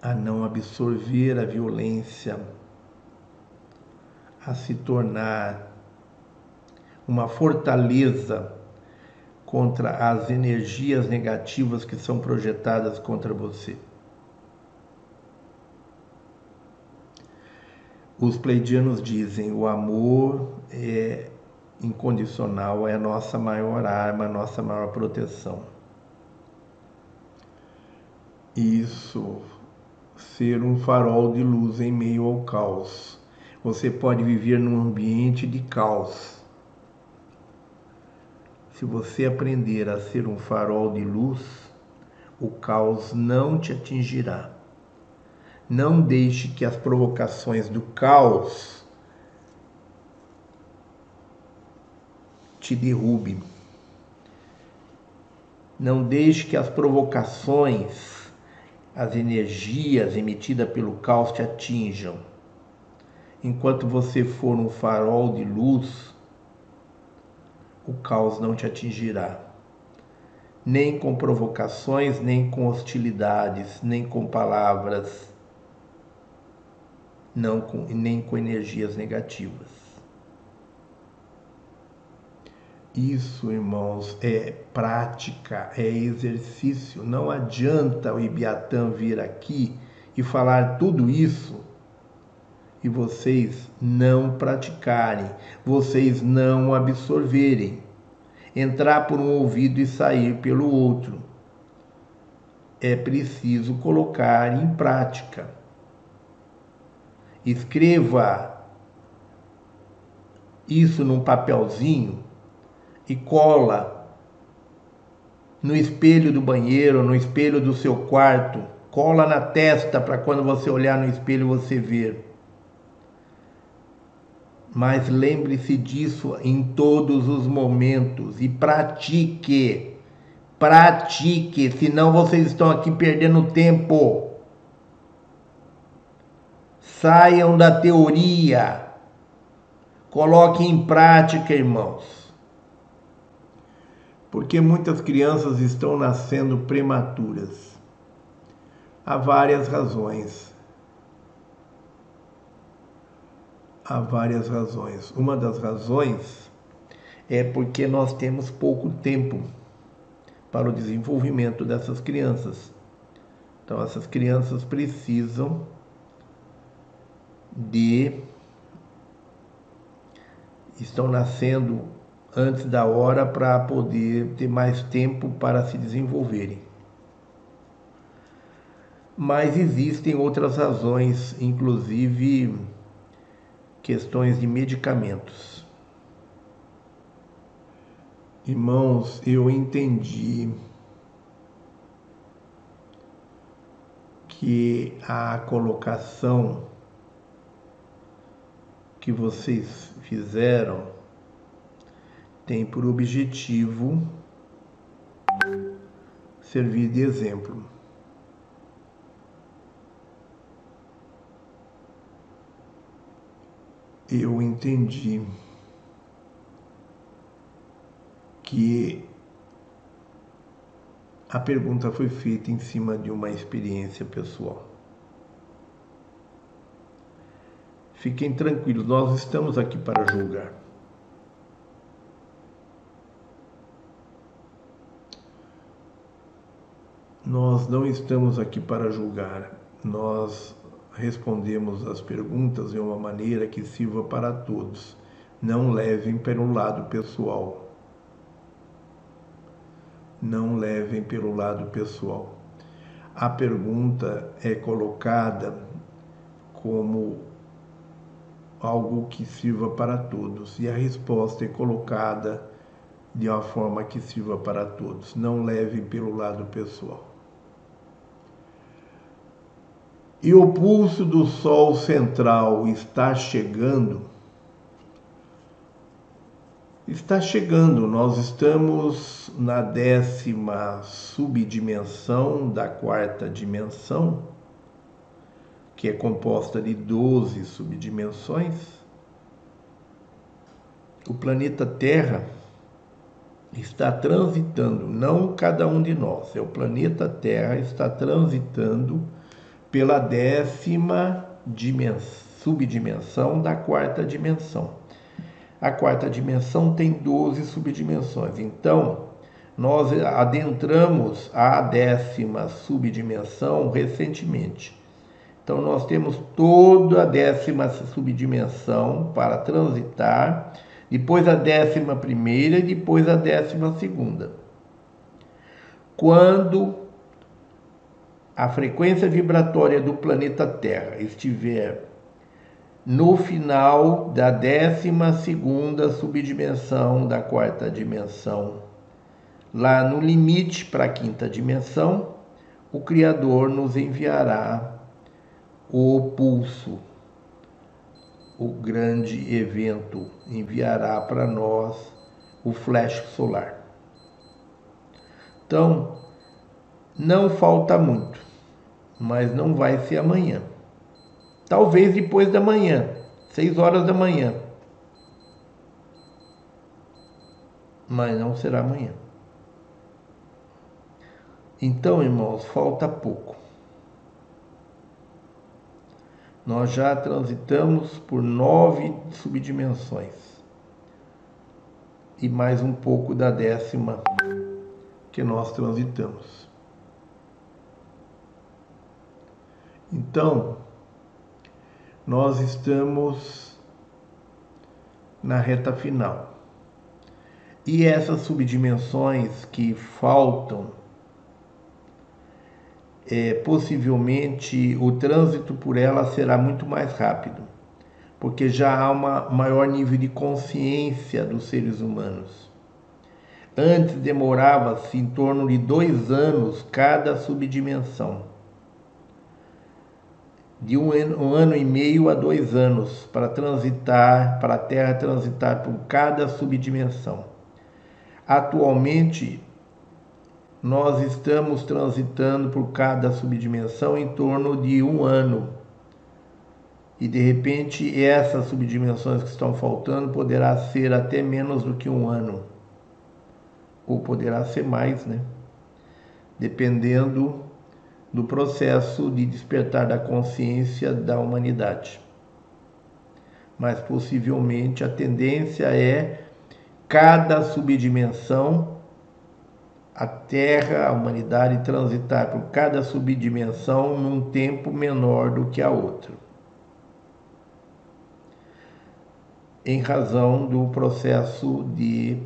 a não absorver a violência, a se tornar uma fortaleza contra as energias negativas que são projetadas contra você. Os pleidianos dizem: o amor é incondicional, é a nossa maior arma, a nossa maior proteção. Isso, ser um farol de luz em meio ao caos. Você pode viver num ambiente de caos se você aprender a ser um farol de luz, o caos não te atingirá. Não deixe que as provocações do caos te derrubem. Não deixe que as provocações, as energias emitidas pelo caos te atinjam. Enquanto você for um farol de luz, o caos não te atingirá, nem com provocações, nem com hostilidades, nem com palavras, não com, nem com energias negativas. Isso, irmãos, é prática, é exercício. Não adianta o Ibiatã vir aqui e falar tudo isso e vocês não praticarem, vocês não absorverem, entrar por um ouvido e sair pelo outro. É preciso colocar em prática. Escreva isso num papelzinho e cola no espelho do banheiro, no espelho do seu quarto, cola na testa para quando você olhar no espelho você ver mas lembre-se disso em todos os momentos e pratique. Pratique, senão vocês estão aqui perdendo tempo. Saiam da teoria. Coloquem em prática, irmãos porque muitas crianças estão nascendo prematuras. Há várias razões. Há várias razões. Uma das razões é porque nós temos pouco tempo para o desenvolvimento dessas crianças. Então, essas crianças precisam de. estão nascendo antes da hora para poder ter mais tempo para se desenvolverem. Mas existem outras razões, inclusive questões de medicamentos. Irmãos, eu entendi que a colocação que vocês fizeram tem por objetivo servir de exemplo. Eu entendi que a pergunta foi feita em cima de uma experiência pessoal. Fiquem tranquilos, nós estamos aqui para julgar. Nós não estamos aqui para julgar, nós respondemos as perguntas de uma maneira que sirva para todos. Não levem pelo lado pessoal. Não levem pelo lado pessoal. A pergunta é colocada como algo que sirva para todos e a resposta é colocada de uma forma que sirva para todos. Não levem pelo lado pessoal. E o pulso do Sol central está chegando, está chegando. Nós estamos na décima subdimensão da quarta dimensão, que é composta de 12 subdimensões. O planeta Terra está transitando, não cada um de nós, é o planeta Terra está transitando pela décima subdimensão da quarta dimensão. A quarta dimensão tem 12 subdimensões. Então, nós adentramos a décima subdimensão recentemente. Então, nós temos toda a décima subdimensão para transitar, depois a décima primeira e depois a décima segunda. Quando a frequência vibratória do planeta Terra estiver no final da décima segunda subdimensão da quarta dimensão, lá no limite para a quinta dimensão, o Criador nos enviará o pulso, o grande evento, enviará para nós o flash solar. Então, não falta muito mas não vai ser amanhã. Talvez depois da manhã, seis horas da manhã. Mas não será amanhã. Então, irmãos, falta pouco. Nós já transitamos por nove subdimensões e mais um pouco da décima que nós transitamos. Então, nós estamos na reta final. E essas subdimensões que faltam, é, possivelmente o trânsito por elas será muito mais rápido, porque já há um maior nível de consciência dos seres humanos. Antes demorava-se em torno de dois anos cada subdimensão de um ano, um ano, e meio a dois anos para transitar, para a Terra transitar por cada subdimensão. Atualmente, nós estamos transitando por cada subdimensão em torno de um ano. E de repente, essas subdimensões que estão faltando poderá ser até menos do que um ano. Ou poderá ser mais, né? Dependendo do processo de despertar da consciência da humanidade. mas possivelmente a tendência é cada subdimensão, a Terra, a humanidade transitar por cada subdimensão num tempo menor do que a outra. Em razão do processo de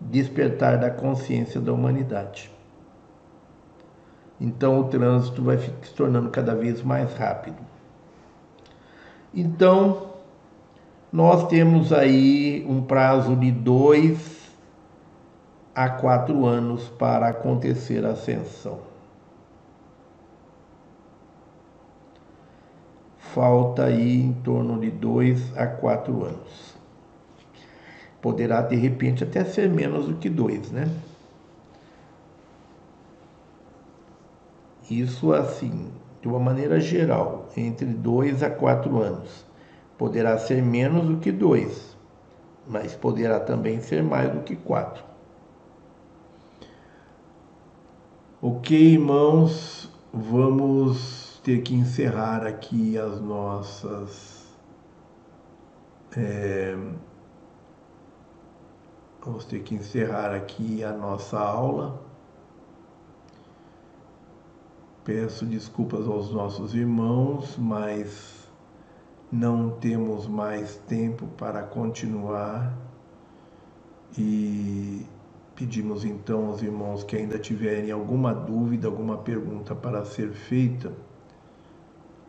despertar da consciência da humanidade. Então o trânsito vai se tornando cada vez mais rápido. Então, nós temos aí um prazo de dois a quatro anos para acontecer a ascensão. Falta aí em torno de dois a quatro anos. Poderá de repente até ser menos do que dois, né? Isso assim, de uma maneira geral, entre dois a quatro anos Poderá ser menos do que dois, mas poderá também ser mais do que quatro. Ok, irmãos, vamos ter que encerrar aqui as nossas. É, vamos ter que encerrar aqui a nossa aula. Peço desculpas aos nossos irmãos, mas não temos mais tempo para continuar e pedimos então aos irmãos que ainda tiverem alguma dúvida, alguma pergunta para ser feita,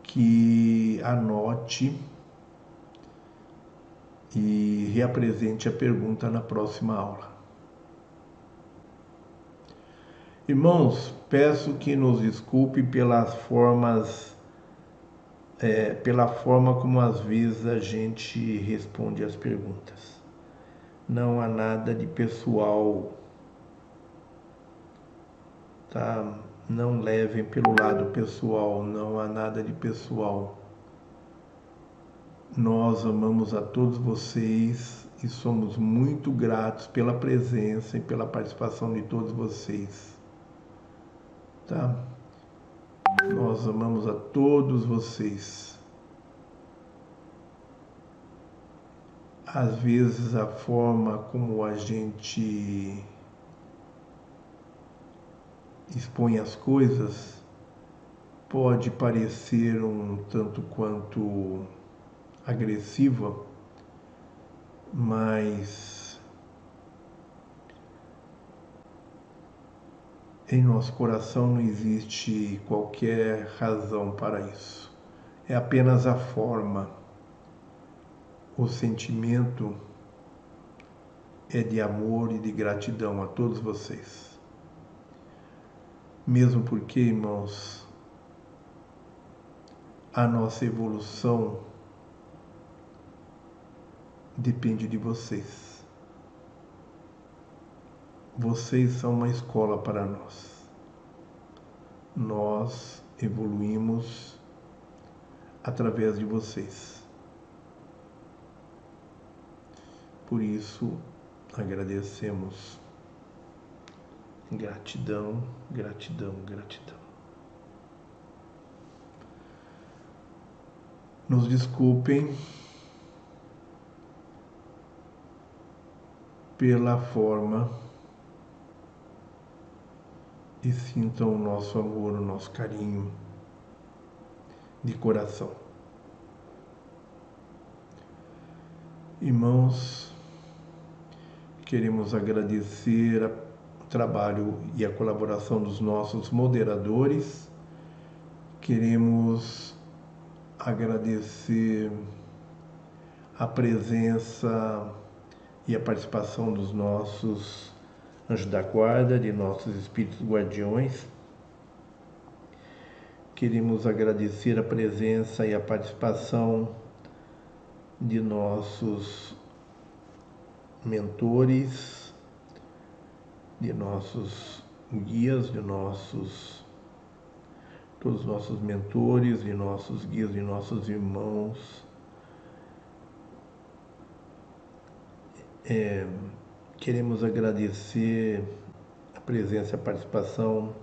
que anote e reapresente a pergunta na próxima aula. Irmãos, peço que nos desculpe pelas formas é, pela forma como às vezes a gente responde as perguntas. Não há nada de pessoal, tá? Não levem pelo lado pessoal, não há nada de pessoal. Nós amamos a todos vocês e somos muito gratos pela presença e pela participação de todos vocês. Tá? Nós amamos a todos vocês. Às vezes a forma como a gente expõe as coisas pode parecer um tanto quanto agressiva, mas Em nosso coração não existe qualquer razão para isso. É apenas a forma. O sentimento é de amor e de gratidão a todos vocês. Mesmo porque, irmãos, a nossa evolução depende de vocês. Vocês são uma escola para nós. Nós evoluímos através de vocês. Por isso, agradecemos. Gratidão, gratidão, gratidão. Nos desculpem pela forma e sintam o nosso amor, o nosso carinho de coração. Irmãos, queremos agradecer o trabalho e a colaboração dos nossos moderadores. Queremos agradecer a presença e a participação dos nossos anjo da guarda, de nossos espíritos guardiões. Queremos agradecer a presença e a participação de nossos mentores, de nossos guias, de nossos todos os nossos mentores, de nossos guias, de nossos irmãos. É, Queremos agradecer a presença e a participação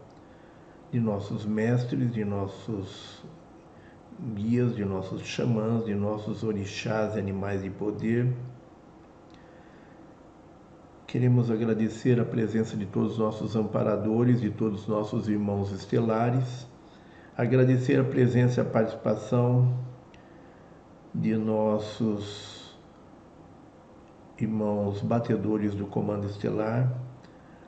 de nossos mestres, de nossos guias, de nossos xamãs, de nossos orixás e animais de poder. Queremos agradecer a presença de todos os nossos amparadores, de todos os nossos irmãos estelares, agradecer a presença e a participação de nossos irmãos batedores do Comando Estelar,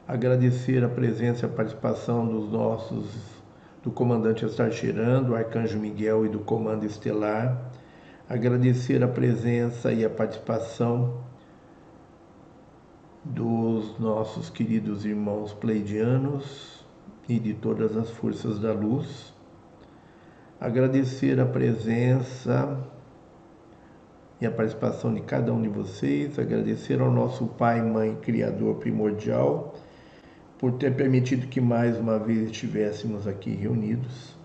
agradecer a presença e a participação dos nossos do comandante Astarcheran, do Arcanjo Miguel e do Comando Estelar, agradecer a presença e a participação dos nossos queridos irmãos pleidianos e de todas as forças da luz, agradecer a presença e a participação de cada um de vocês, agradecer ao nosso Pai, Mãe, Criador primordial por ter permitido que mais uma vez estivéssemos aqui reunidos.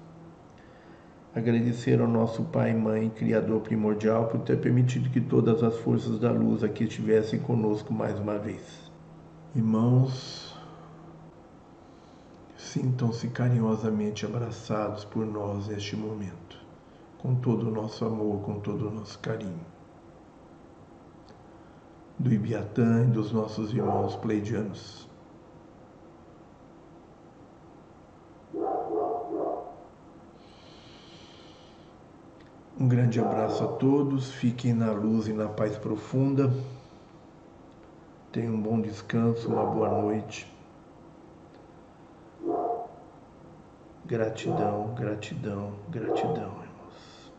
Agradecer ao nosso Pai, Mãe, Criador primordial, por ter permitido que todas as forças da luz aqui estivessem conosco mais uma vez. Irmãos, sintam-se carinhosamente abraçados por nós neste momento, com todo o nosso amor, com todo o nosso carinho do Ibiatã e dos nossos irmãos pleidianos. Um grande abraço a todos, fiquem na luz e na paz profunda. Tenham um bom descanso, uma boa noite. Gratidão, gratidão, gratidão, irmãos.